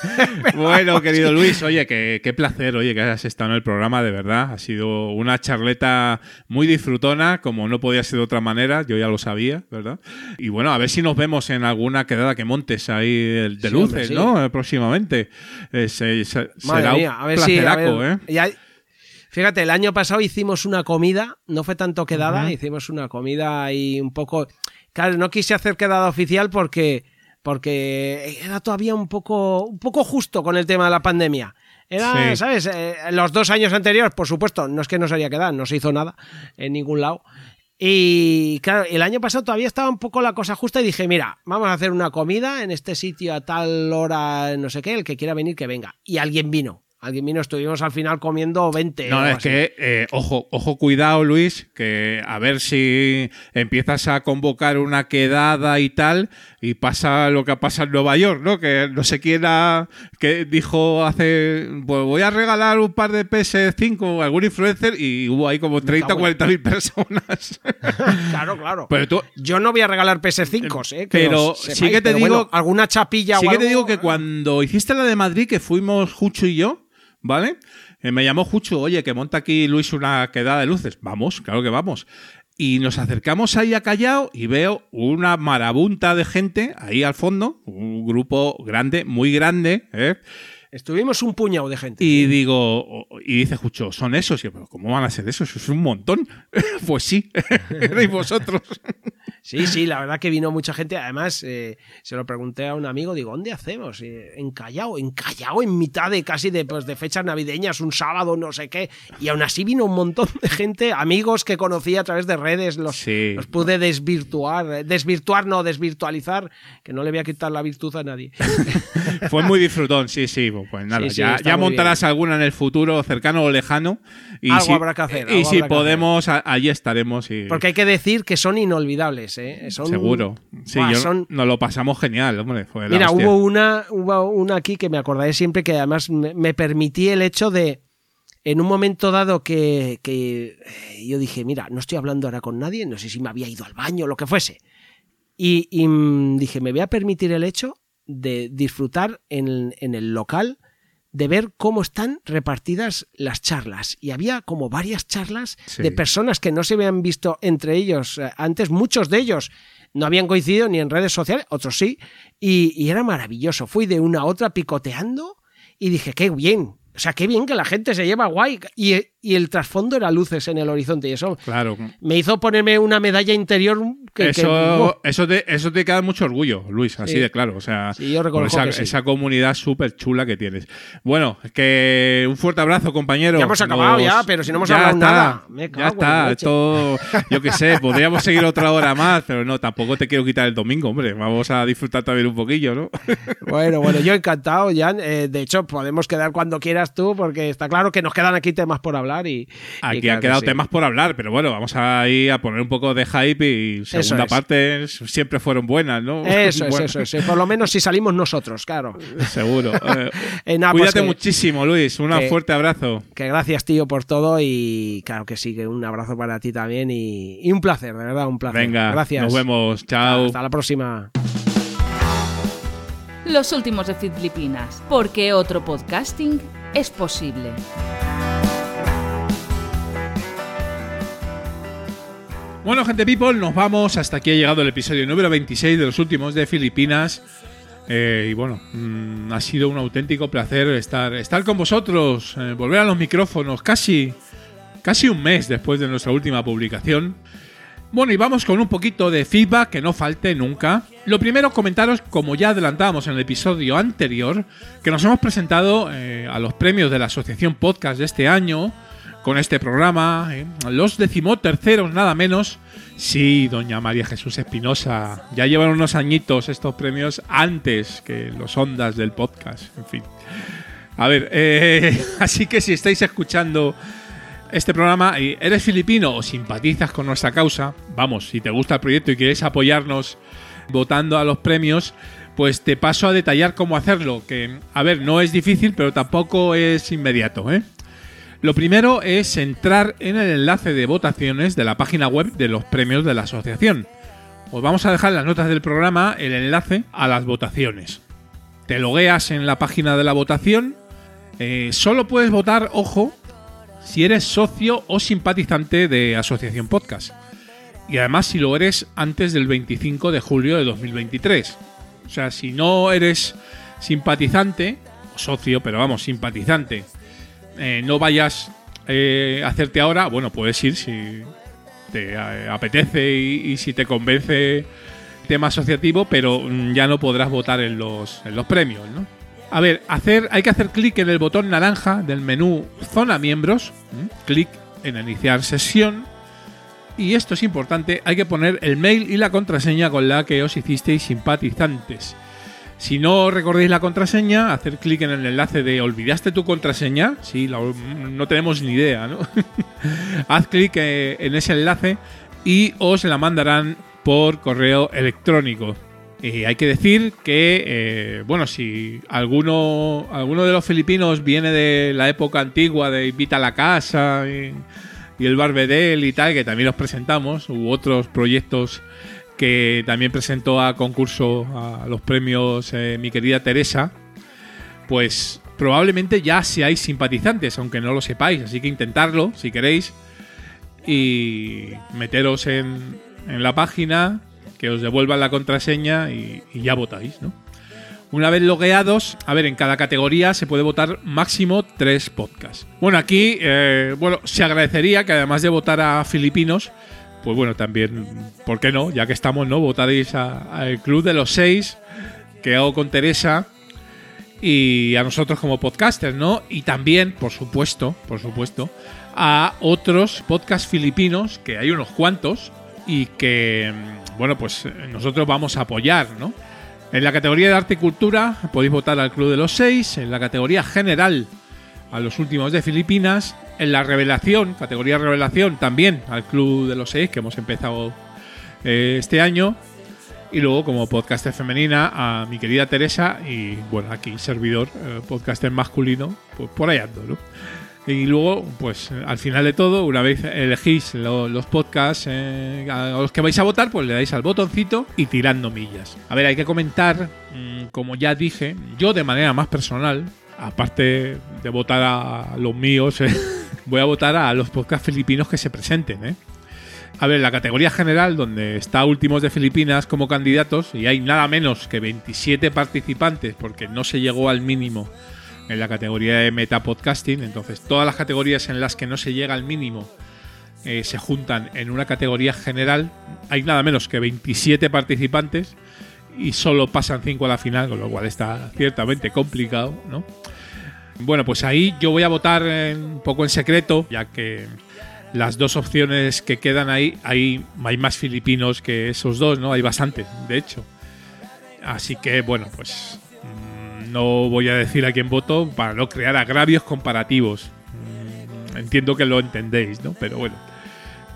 bueno, querido Luis, oye, qué, qué placer, oye, que hayas estado en el programa, de verdad. Ha sido una charleta muy disfrutona, como no podía ser de otra manera, yo ya lo sabía, ¿verdad? Y bueno, a ver si nos vemos en alguna quedada que montes ahí de de Sí, luces, hombre, sí. ¿no? Eh, Próximamente. Eh, se- se- será mía, un a ver si. a placeraco, ver, ¿eh? ya- Fíjate, el año pasado hicimos una comida, no fue tanto quedada, hicimos una comida y un poco... Claro, no quise hacer quedada oficial porque, porque era todavía un poco, un poco justo con el tema de la pandemia. Era, Sí. ¿sabes? Eh, los dos años anteriores, por supuesto, no es que no se haría quedar, no se hizo nada en ningún lado. Y claro, el año pasado todavía estaba un poco la cosa justa y dije, mira, vamos a hacer una comida en este sitio a tal hora, no sé qué, el que quiera venir que venga. Y alguien vino. Alguien vino, estuvimos al final comiendo 20. No, es así. que, eh, ojo, ojo, cuidado, Luis, que a ver si empiezas a convocar una quedada y tal, y pasa lo que pasa en Nueva York, ¿no? Que no sé quién ha- que dijo hace, pues voy a regalar un par de PS5 a algún influencer, y hubo ahí como 30 o cago en- 40 mil personas. claro, claro. Pero tú- Yo no voy a regalar PS5, ¿eh? Que Pero sepáis, sí que te digo- bueno, alguna chapilla Sí o que algo. te digo que cuando hiciste la de Madrid, que fuimos Jucho y yo, ¿vale? Eh, me llamó Jucho, oye, que monta aquí Luis una quedada de luces. Vamos, claro que vamos. Y nos acercamos ahí a Callao y veo una marabunta de gente ahí al fondo, un grupo grande, muy grande, ¿eh? Estuvimos un puñado de gente. Y digo, y dice Jucho, ¿son esos? Y yo, pero ¿cómo van a ser esos? Eso es un montón. pues sí, erais vosotros. Sí, sí, la verdad que vino mucha gente. Además, eh, se lo pregunté a un amigo, digo, ¿dónde hacemos? Eh, en Callao, en Callao, en mitad de casi de, pues, de fechas navideñas, un sábado, no sé qué. Y aún así vino un montón de gente, amigos que conocí a través de redes, los, los pude desvirtuar. eh, Desvirtuar, no, desvirtualizar, que no le voy a quitar la virtud a nadie. Fue muy disfrutón, sí, sí. Pues nada, Sí, sí, ya, montarás alguna en el futuro, cercano o lejano. Y Algo si, habrá que hacer, Y si podemos, a- allí estaremos. Y, Porque hay que decir que son inolvidables, ¿eh? Son, Seguro. Sí, Buah, yo- son- nos lo pasamos genial, hombre. Fue Mira, hostia. hubo una, hubo una aquí que me acordaré siempre que además me, me permití el hecho de, en un momento dado que, que, eh, yo dije, mira, no estoy hablando ahora con nadie, no sé si me había ido al baño, lo que fuese. Y, y, mm, dije, me voy a permitir el hecho de disfrutar en, en el local de ver cómo están repartidas las charlas. Y había como varias charlas Sí. de personas que no se habían visto entre ellos eh, antes, muchos de ellos no habían coincidido ni en redes sociales, otros sí, y, y era maravilloso. Fui de una a otra picoteando y dije, qué bien. O sea, qué bien que la gente se lleva guay. Y, y el trasfondo era luces en el horizonte. Y eso Claro. me hizo ponerme una medalla interior que... que- Eso, eso, te, eso te queda mucho orgullo, Luis, así Sí. de claro. O sea, Sí, yo esa, que sí. esa comunidad súper chula que tienes. Bueno, que un fuerte abrazo, compañero. Ya hemos acabado, ya, pero si no hemos hablado está, nada. Me cago Ya está, esto, yo qué sé, podríamos seguir otra hora más, pero no, tampoco te quiero quitar el domingo, hombre. Vamos a disfrutar también un poquillo, ¿no? Bueno, bueno, yo encantado, Jan. Eh, de hecho, podemos quedar cuando quieras tú, porque está claro que nos quedan aquí temas por hablar y. y Aquí claro han que quedado sí. temas por hablar, pero bueno, vamos a ir a poner un poco de hype y segunda es. parte siempre fueron buenas, ¿no? Eso es, Bueno, eso es. eh, Por lo menos si salimos nosotros, claro. Seguro. Eh, Eh, pues cuídate que- muchísimo, Luis. Un que- fuerte abrazo. Que gracias, tío, por todo y claro que sí, que un abrazo para ti también y, y un placer, de verdad, un placer. Venga, gracias. nos vemos. Chao. Hasta la próxima. Los últimos de Filipinas, porque otro podcasting es posible. Bueno, gente people, nos vamos. Hasta aquí ha llegado el episodio número 26 de los últimos de Filipinas. Eh, y bueno, mm, ha sido un auténtico placer estar, estar con vosotros, eh, volver a los micrófonos casi, casi un mes después de nuestra última publicación. Bueno, y vamos con un poquito de feedback que no falte nunca. Lo primero, comentaros, como ya adelantábamos en el episodio anterior, que nos hemos presentado eh, a los premios de la Asociación Podcast de este año con este programa, eh, los decimoterceros nada menos. Sí, doña María Jesús Espinosa, ya llevan unos añitos estos premios antes que los ondas del podcast, en fin. A ver, eh, así que si estáis escuchando este programa y eres filipino o simpatizas con nuestra causa, vamos, si te gusta el proyecto y quieres apoyarnos votando a los premios, pues te paso a detallar cómo hacerlo, que a ver, no es difícil, pero tampoco es inmediato, ¿eh? Lo primero es entrar en el enlace de votaciones de la página web de los premios de la asociación. Os vamos a dejar en las notas del programa el enlace a las votaciones. Te logueas en la página de la votación. Eh, solo puedes votar, ojo, si eres socio o simpatizante de Asociación Podcast. Y además si lo eres antes del 25 de julio de 2023. O sea, si no eres simpatizante, socio, pero vamos, simpatizante, eh, no vayas eh, hacerte ahora, bueno, puedes ir si te eh, apetece y, si te convence tema asociativo, pero mm, ya no podrás votar en los, en los premios, ¿no? A ver, hacer, hay que hacer clic en el botón naranja del menú Zona Miembros, clic en Iniciar sesión, y esto es importante, hay que poner el mail y la contraseña con la que os hicisteis simpatizantes. Si no recordáis la contraseña, hacer clic en el enlace de ¿olvidaste tu contraseña? Sí, no tenemos ni idea, ¿no? Haz clic eh, en ese enlace y os la mandarán por correo electrónico. Eh, hay que decir que, eh, bueno, si alguno, alguno de los filipinos viene de la época antigua de Invita a la Casa y, y el Barbedel y tal, que también los presentamos, u otros proyectos que también presentó a concurso a los premios eh, mi querida Teresa, pues probablemente ya seáis simpatizantes, aunque no lo sepáis, así que intentarlo si queréis y meteros en, en la página, que os devuelvan la contraseña y, ya votáis, ¿no? Una vez logueados, a ver, en cada categoría se puede votar máximo tres podcasts. Bueno, aquí, eh, bueno, se agradecería que además de votar a filipinos, pues bueno, también, ¿por qué no? Ya que estamos, ¿no? Votaréis al Club de los Seis, que hago con Teresa, y a nosotros como podcasters, ¿no? Y también, por supuesto, por supuesto, a otros podcasts filipinos, que hay unos cuantos, y que, bueno, pues nosotros vamos a apoyar, ¿no? En la categoría de arte y cultura podéis votar al Club de los Seis, en la categoría general a los últimos de Filipinas, en la revelación, categoría revelación también al Club de los Seis, que hemos empezado eh, este año, y luego como podcaster femenina a mi querida Teresa y bueno, aquí servidor, eh, podcaster masculino, pues por ahí ando, ¿no? Y luego, pues al final de todo, una vez elegís lo- los podcasts eh, a los que vais a votar, pues le dais al botoncito y tirando millas. A ver, hay que comentar, mm, como ya dije, yo de manera más personal, aparte de votar a los míos, eh, voy a votar a los podcasts filipinos que se presenten, ¿eh? A ver, la categoría general, donde está Últimos de Filipinas como candidatos, y hay nada menos que 27 participantes, porque no se llegó al mínimo en la categoría de Metapodcasting. Entonces, todas las categorías en las que no se llega al mínimo eh, se juntan en una categoría general. Hay nada menos que 27 participantes y solo pasan 5 a la final, con lo cual está ciertamente complicado, ¿no? Bueno, pues ahí yo voy a votar un poco en secreto, ya que las dos opciones que quedan ahí, hay, más filipinos que esos dos, ¿no? Hay bastantes, de hecho. Así que, bueno, pues mm, no voy a decir a quién voto para no crear agravios comparativos. Mm, Entiendo que lo entendéis, ¿no? Pero bueno.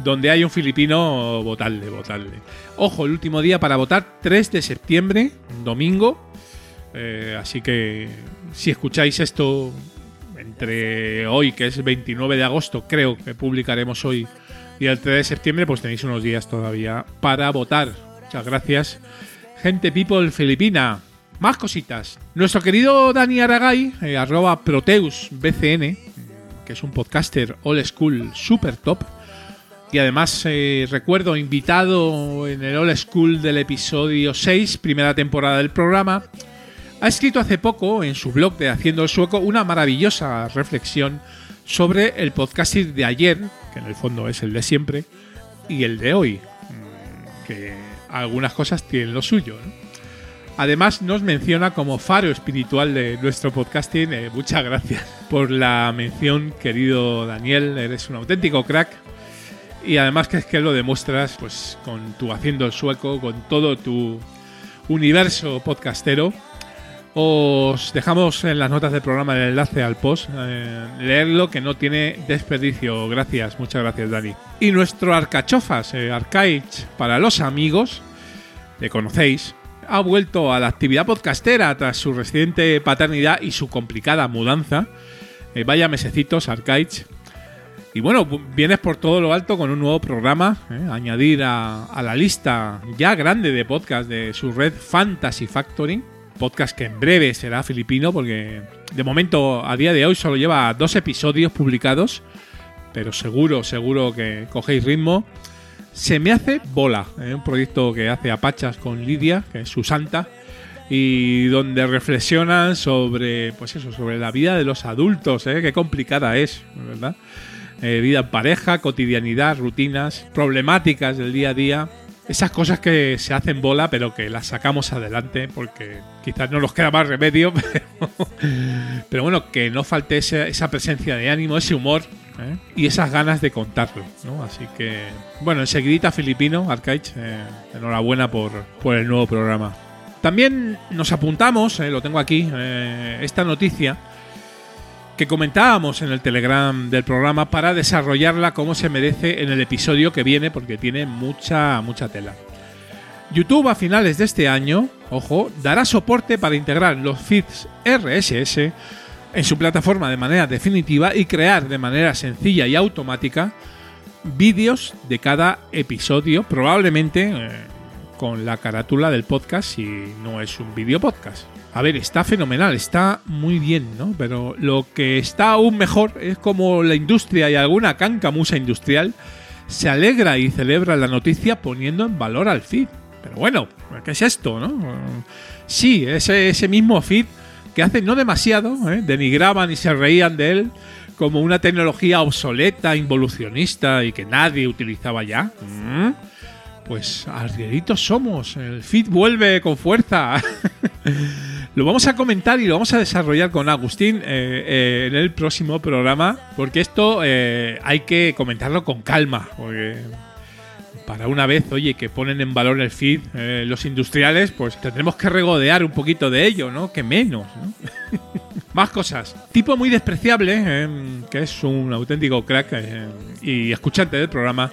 Donde hay un filipino, votadle, votadle. Ojo, el último día para votar, 3 de septiembre, domingo. Eh, así que si escucháis esto entre hoy, que es 29 de agosto, creo que publicaremos hoy, y el 3 de septiembre, pues tenéis unos días todavía para votar. Muchas gracias, gente people filipina. Más cositas. Nuestro querido Dani Aragay, eh, arroba ProteusBCN, que es un podcaster old school super top, y además eh, recuerdo invitado en el old school del episodio 6, primera temporada del programa, ha escrito hace poco en su blog de Haciendo el Sueco una maravillosa reflexión sobre el podcasting de ayer, que en el fondo es el de siempre, y el de hoy, mm, que algunas cosas tienen lo suyo. ¿no? Además nos menciona como faro espiritual de nuestro podcasting. Eh, muchas gracias por la mención, querido Daniel, eres un auténtico crack. Y además que es que lo demuestras pues con tu Haciendo el Sueco, con todo tu universo podcastero. Os dejamos en las notas del programa el enlace al post. eh, leerlo que no tiene desperdicio. Gracias, muchas gracias, Dani. Y nuestro Arcachofas, eh, Arcaich para los amigos, le conocéis, ha vuelto a la actividad podcastera tras su reciente paternidad y su complicada mudanza. Eh, vaya mesecitos, Arcaich. Y bueno, bu- vienes por todo lo alto con un nuevo programa, ¿eh? añadir a, a la lista ya grande de podcast de su red Fantasy Factory, podcast que en breve será filipino porque de momento a día de hoy solo lleva dos episodios publicados, pero seguro, seguro que cogéis ritmo. Se me hace bola, ¿eh? un proyecto que hace Apachas con Lidia, que es su santa, y donde reflexionan sobre, pues eso, sobre la vida de los adultos, ¿eh? qué complicada es, ¿verdad? Eh, vida en pareja, cotidianidad, rutinas, problemáticas del día a día. Esas cosas que se hacen bola, pero que las sacamos adelante porque quizás no nos queda más remedio. Pero, bueno, que no falte esa, esa presencia de ánimo, ese humor ¿eh? y esas ganas de contarlo. Así que, bueno, enseguidita Filipino, Arcaich, eh, enhorabuena por, por el nuevo programa. También nos apuntamos, eh, lo tengo aquí, esta noticia que comentábamos en el Telegram del programa para desarrollarla como se merece en el episodio que viene porque tiene mucha, mucha tela. YouTube a finales de este año, ojo, dará soporte para integrar los feeds RSS en su plataforma de manera definitiva y crear de manera sencilla y automática vídeos de cada episodio, probablemente eh, con la carátula del podcast si no es un vídeo podcast. A ver, está fenomenal, está muy bien, ¿no? Pero lo que está aún mejor es como la industria y alguna cancamusa industrial se alegra y celebra la noticia poniendo en valor al feed. Pero bueno, ¿qué es esto, no? Sí, ese, ese mismo feed que hace no demasiado ¿eh? denigraban y se reían de él como una tecnología obsoleta, involucionista y que nadie utilizaba ya. ¿Mm? Pues arrieritos somos, el feed vuelve con fuerza. lo vamos a comentar y lo vamos a desarrollar con Agustín eh, eh, en el próximo programa, porque esto eh, hay que comentarlo con calma, porque para una vez, oye, que ponen en valor el feed los industriales, pues tendremos que regodear un poquito de ello, ¿no? Que menos, ¿no? Más cosas. Tipo muy despreciable, que es un auténtico crack y escuchante del programa,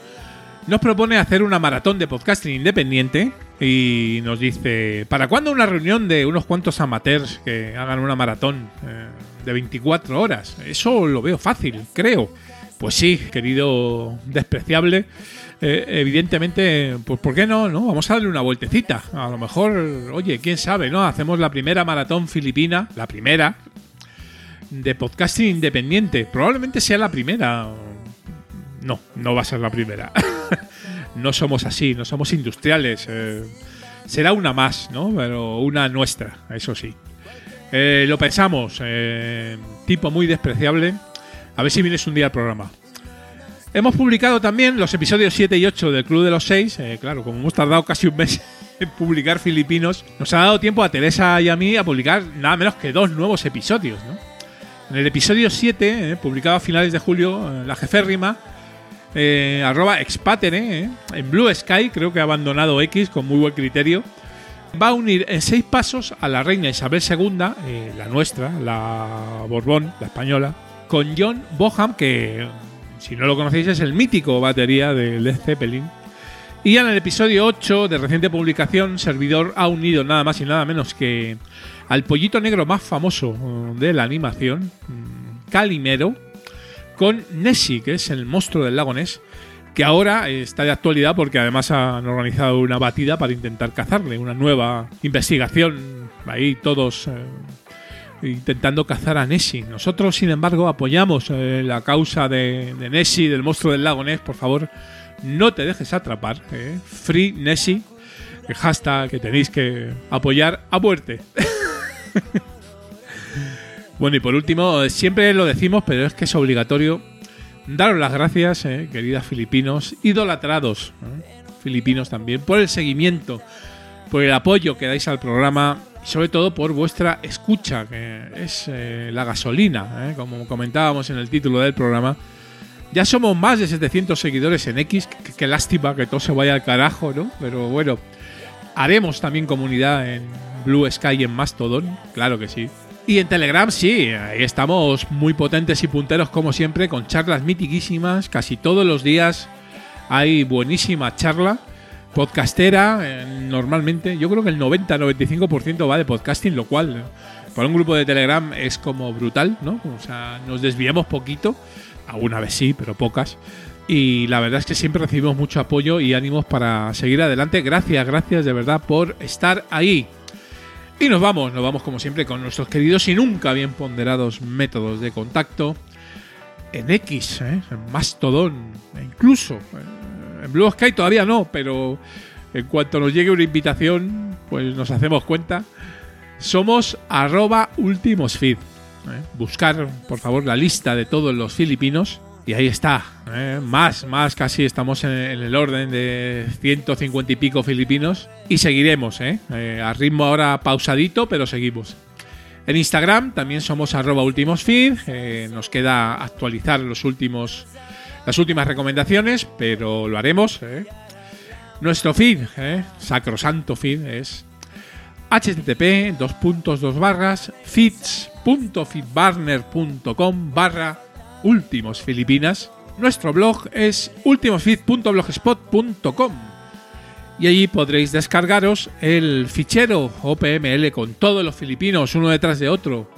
nos propone hacer una maratón de podcasting independiente y nos dice, ¿para cuándo una reunión de unos cuantos amateurs que hagan una maratón eh, de 24 horas? Eso lo veo fácil, creo. Pues sí, querido despreciable. Eh, evidentemente, pues ¿por qué no? no? Vamos a darle una vueltecita. A lo mejor, oye, quién sabe, ¿no? Hacemos la primera maratón filipina, la primera, de podcasting independiente. Probablemente sea la primera. No, no va a ser la primera. no somos así, no somos industriales. eh, será una más, ¿no? Pero una nuestra, eso sí. Eh, lo pensamos, eh, tipo muy despreciable. A ver si vienes un día al programa. Hemos publicado también los episodios 7 y 8 del Club de los 6. claro, como hemos tardado casi un mes en publicar Filipinos, nos ha dado tiempo a Teresa y a mí a publicar nada menos que dos nuevos episodios. ¿no? En el episodio 7, eh, publicado a finales de julio, eh, la jeférrima, eh, arroba expatere, eh, en Blue Sky, creo que ha abandonado X con muy buen criterio, va a unir en seis pasos a la reina Isabel II, eh, la nuestra, la Borbón, la española, con John Boham, que si no lo conocéis es el mítico batería de Led Zeppelin. Y en el episodio 8 de reciente publicación, Servidor ha unido nada más y nada menos que al pollito negro más famoso eh, de la animación, mm, Calimero, con Nessie, que es el monstruo del lago Ness, que ahora está de actualidad porque además han organizado una batida para intentar cazarle, una nueva investigación, ahí todos eh, intentando cazar a Nessie. Nosotros, sin embargo, apoyamos eh, la causa de, de Nessie, del monstruo del lago Ness, por favor, no te dejes atrapar. eh. Free Nessie, el hashtag que tenéis que apoyar a muerte. bueno, y por último, siempre lo decimos, pero es que es obligatorio daros las gracias, eh, queridas filipinos, idolatrados, eh, filipinos también, por el seguimiento, por el apoyo que dais al programa y sobre todo por vuestra escucha, que es eh, la gasolina, como comentábamos en el título del programa. Ya somos más de 700 seguidores en X, qué lástima que todo se vaya al carajo, ¿no? Pero bueno, haremos también comunidad en Blue Sky y en Mastodon, claro que sí. Y en Telegram sí, ahí estamos muy potentes y punteros como siempre, con charlas mitiquísimas, casi todos los días hay buenísima charla podcastera, eh, normalmente, yo creo que el 90-95% va de podcasting, lo cual eh, para un grupo de Telegram es como brutal, ¿no? O sea, nos desviamos poquito, alguna vez sí, pero pocas. Y la verdad es que siempre recibimos mucho apoyo y ánimos para seguir adelante. Gracias, gracias de verdad por estar ahí. Y nos vamos, nos vamos como siempre con nuestros queridos y nunca bien ponderados métodos de contacto en X, ¿eh? en Mastodon, e incluso eh, en Blue Sky todavía no, pero en cuanto nos llegue una invitación, pues nos hacemos cuenta. Somos arroba ultimosfeed. ¿eh? Buscar, por favor, la lista de todos los filipinos Y ahí está, ¿eh? más, más, casi estamos en, el orden de 150 y pico filipinos. Y seguiremos, ¿eh? Eh, a ritmo ahora pausadito, pero seguimos. En Instagram también somos arroba ultimosfeed. Eh, nos queda actualizar los últimos, las últimas recomendaciones, pero lo haremos. Nuestro feed, sacrosanto feed, es http dos puntos dos barras feeds.feedburner.com barra últimos filipinas. Nuestro blog es ultimosfeed.blogspot.com y allí podréis descargaros el fichero OPML con todos los filipinos uno detrás de otro.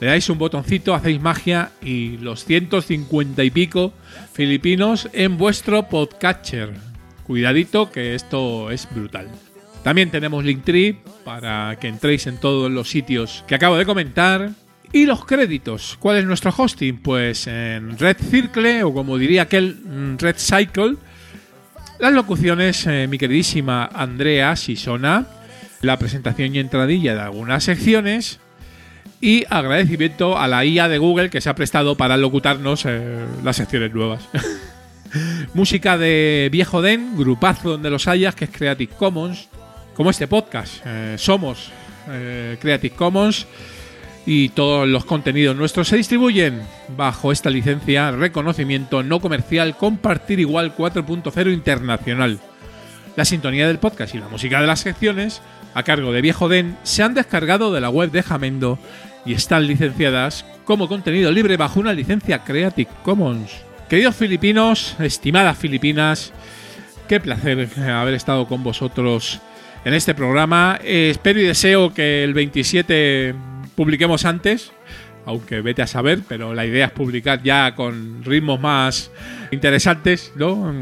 Le dais un botoncito, hacéis magia y los 150 y pico filipinos en vuestro podcatcher. Cuidadito que esto es brutal. También tenemos Linktree para que entréis en todos los sitios que acabo de comentar. Y los créditos. ¿Cuál es nuestro hosting? Pues en Red Circle o como diría aquel mm, Red Cycle. Las locuciones, eh, mi queridísima Andrea Sisona. La presentación y entradilla de algunas secciones. Y agradecimiento a la IA de Google que se ha prestado para locutarnos eh, las secciones nuevas. Música de Viejo Den, grupazo donde los hayas, que es Creative Commons. Como este podcast. Eh, somos Creative Commons y todos los contenidos nuestros se distribuyen bajo esta licencia reconocimiento no comercial compartir igual 4.0 internacional. La sintonía del podcast y la música de las secciones a cargo de Viejo Den se han descargado de la web de Jamendo y están licenciadas como contenido libre bajo una licencia Creative Commons. Queridos filipinos, estimadas filipinas, qué placer haber estado con vosotros en este programa. Eh, espero y deseo que el 27 publiquemos antes, aunque vete a saber, pero la idea es publicar ya con ritmos más interesantes, ¿no?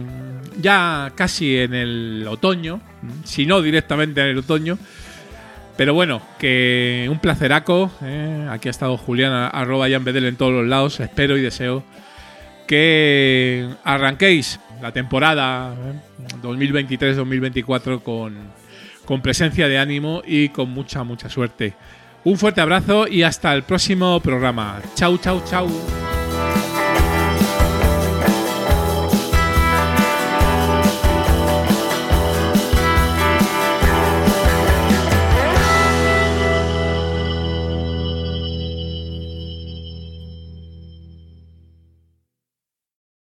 Ya casi en el otoño, si no directamente en el otoño. Pero bueno, que un placeraco. ¿eh? Aquí ha estado Julián, arroba en todos los lados. Espero y deseo que arranquéis la temporada ¿eh? 2023-2024 con, con presencia de ánimo y con mucha, mucha suerte. Un fuerte abrazo y hasta el próximo programa. Chau, chau, chau.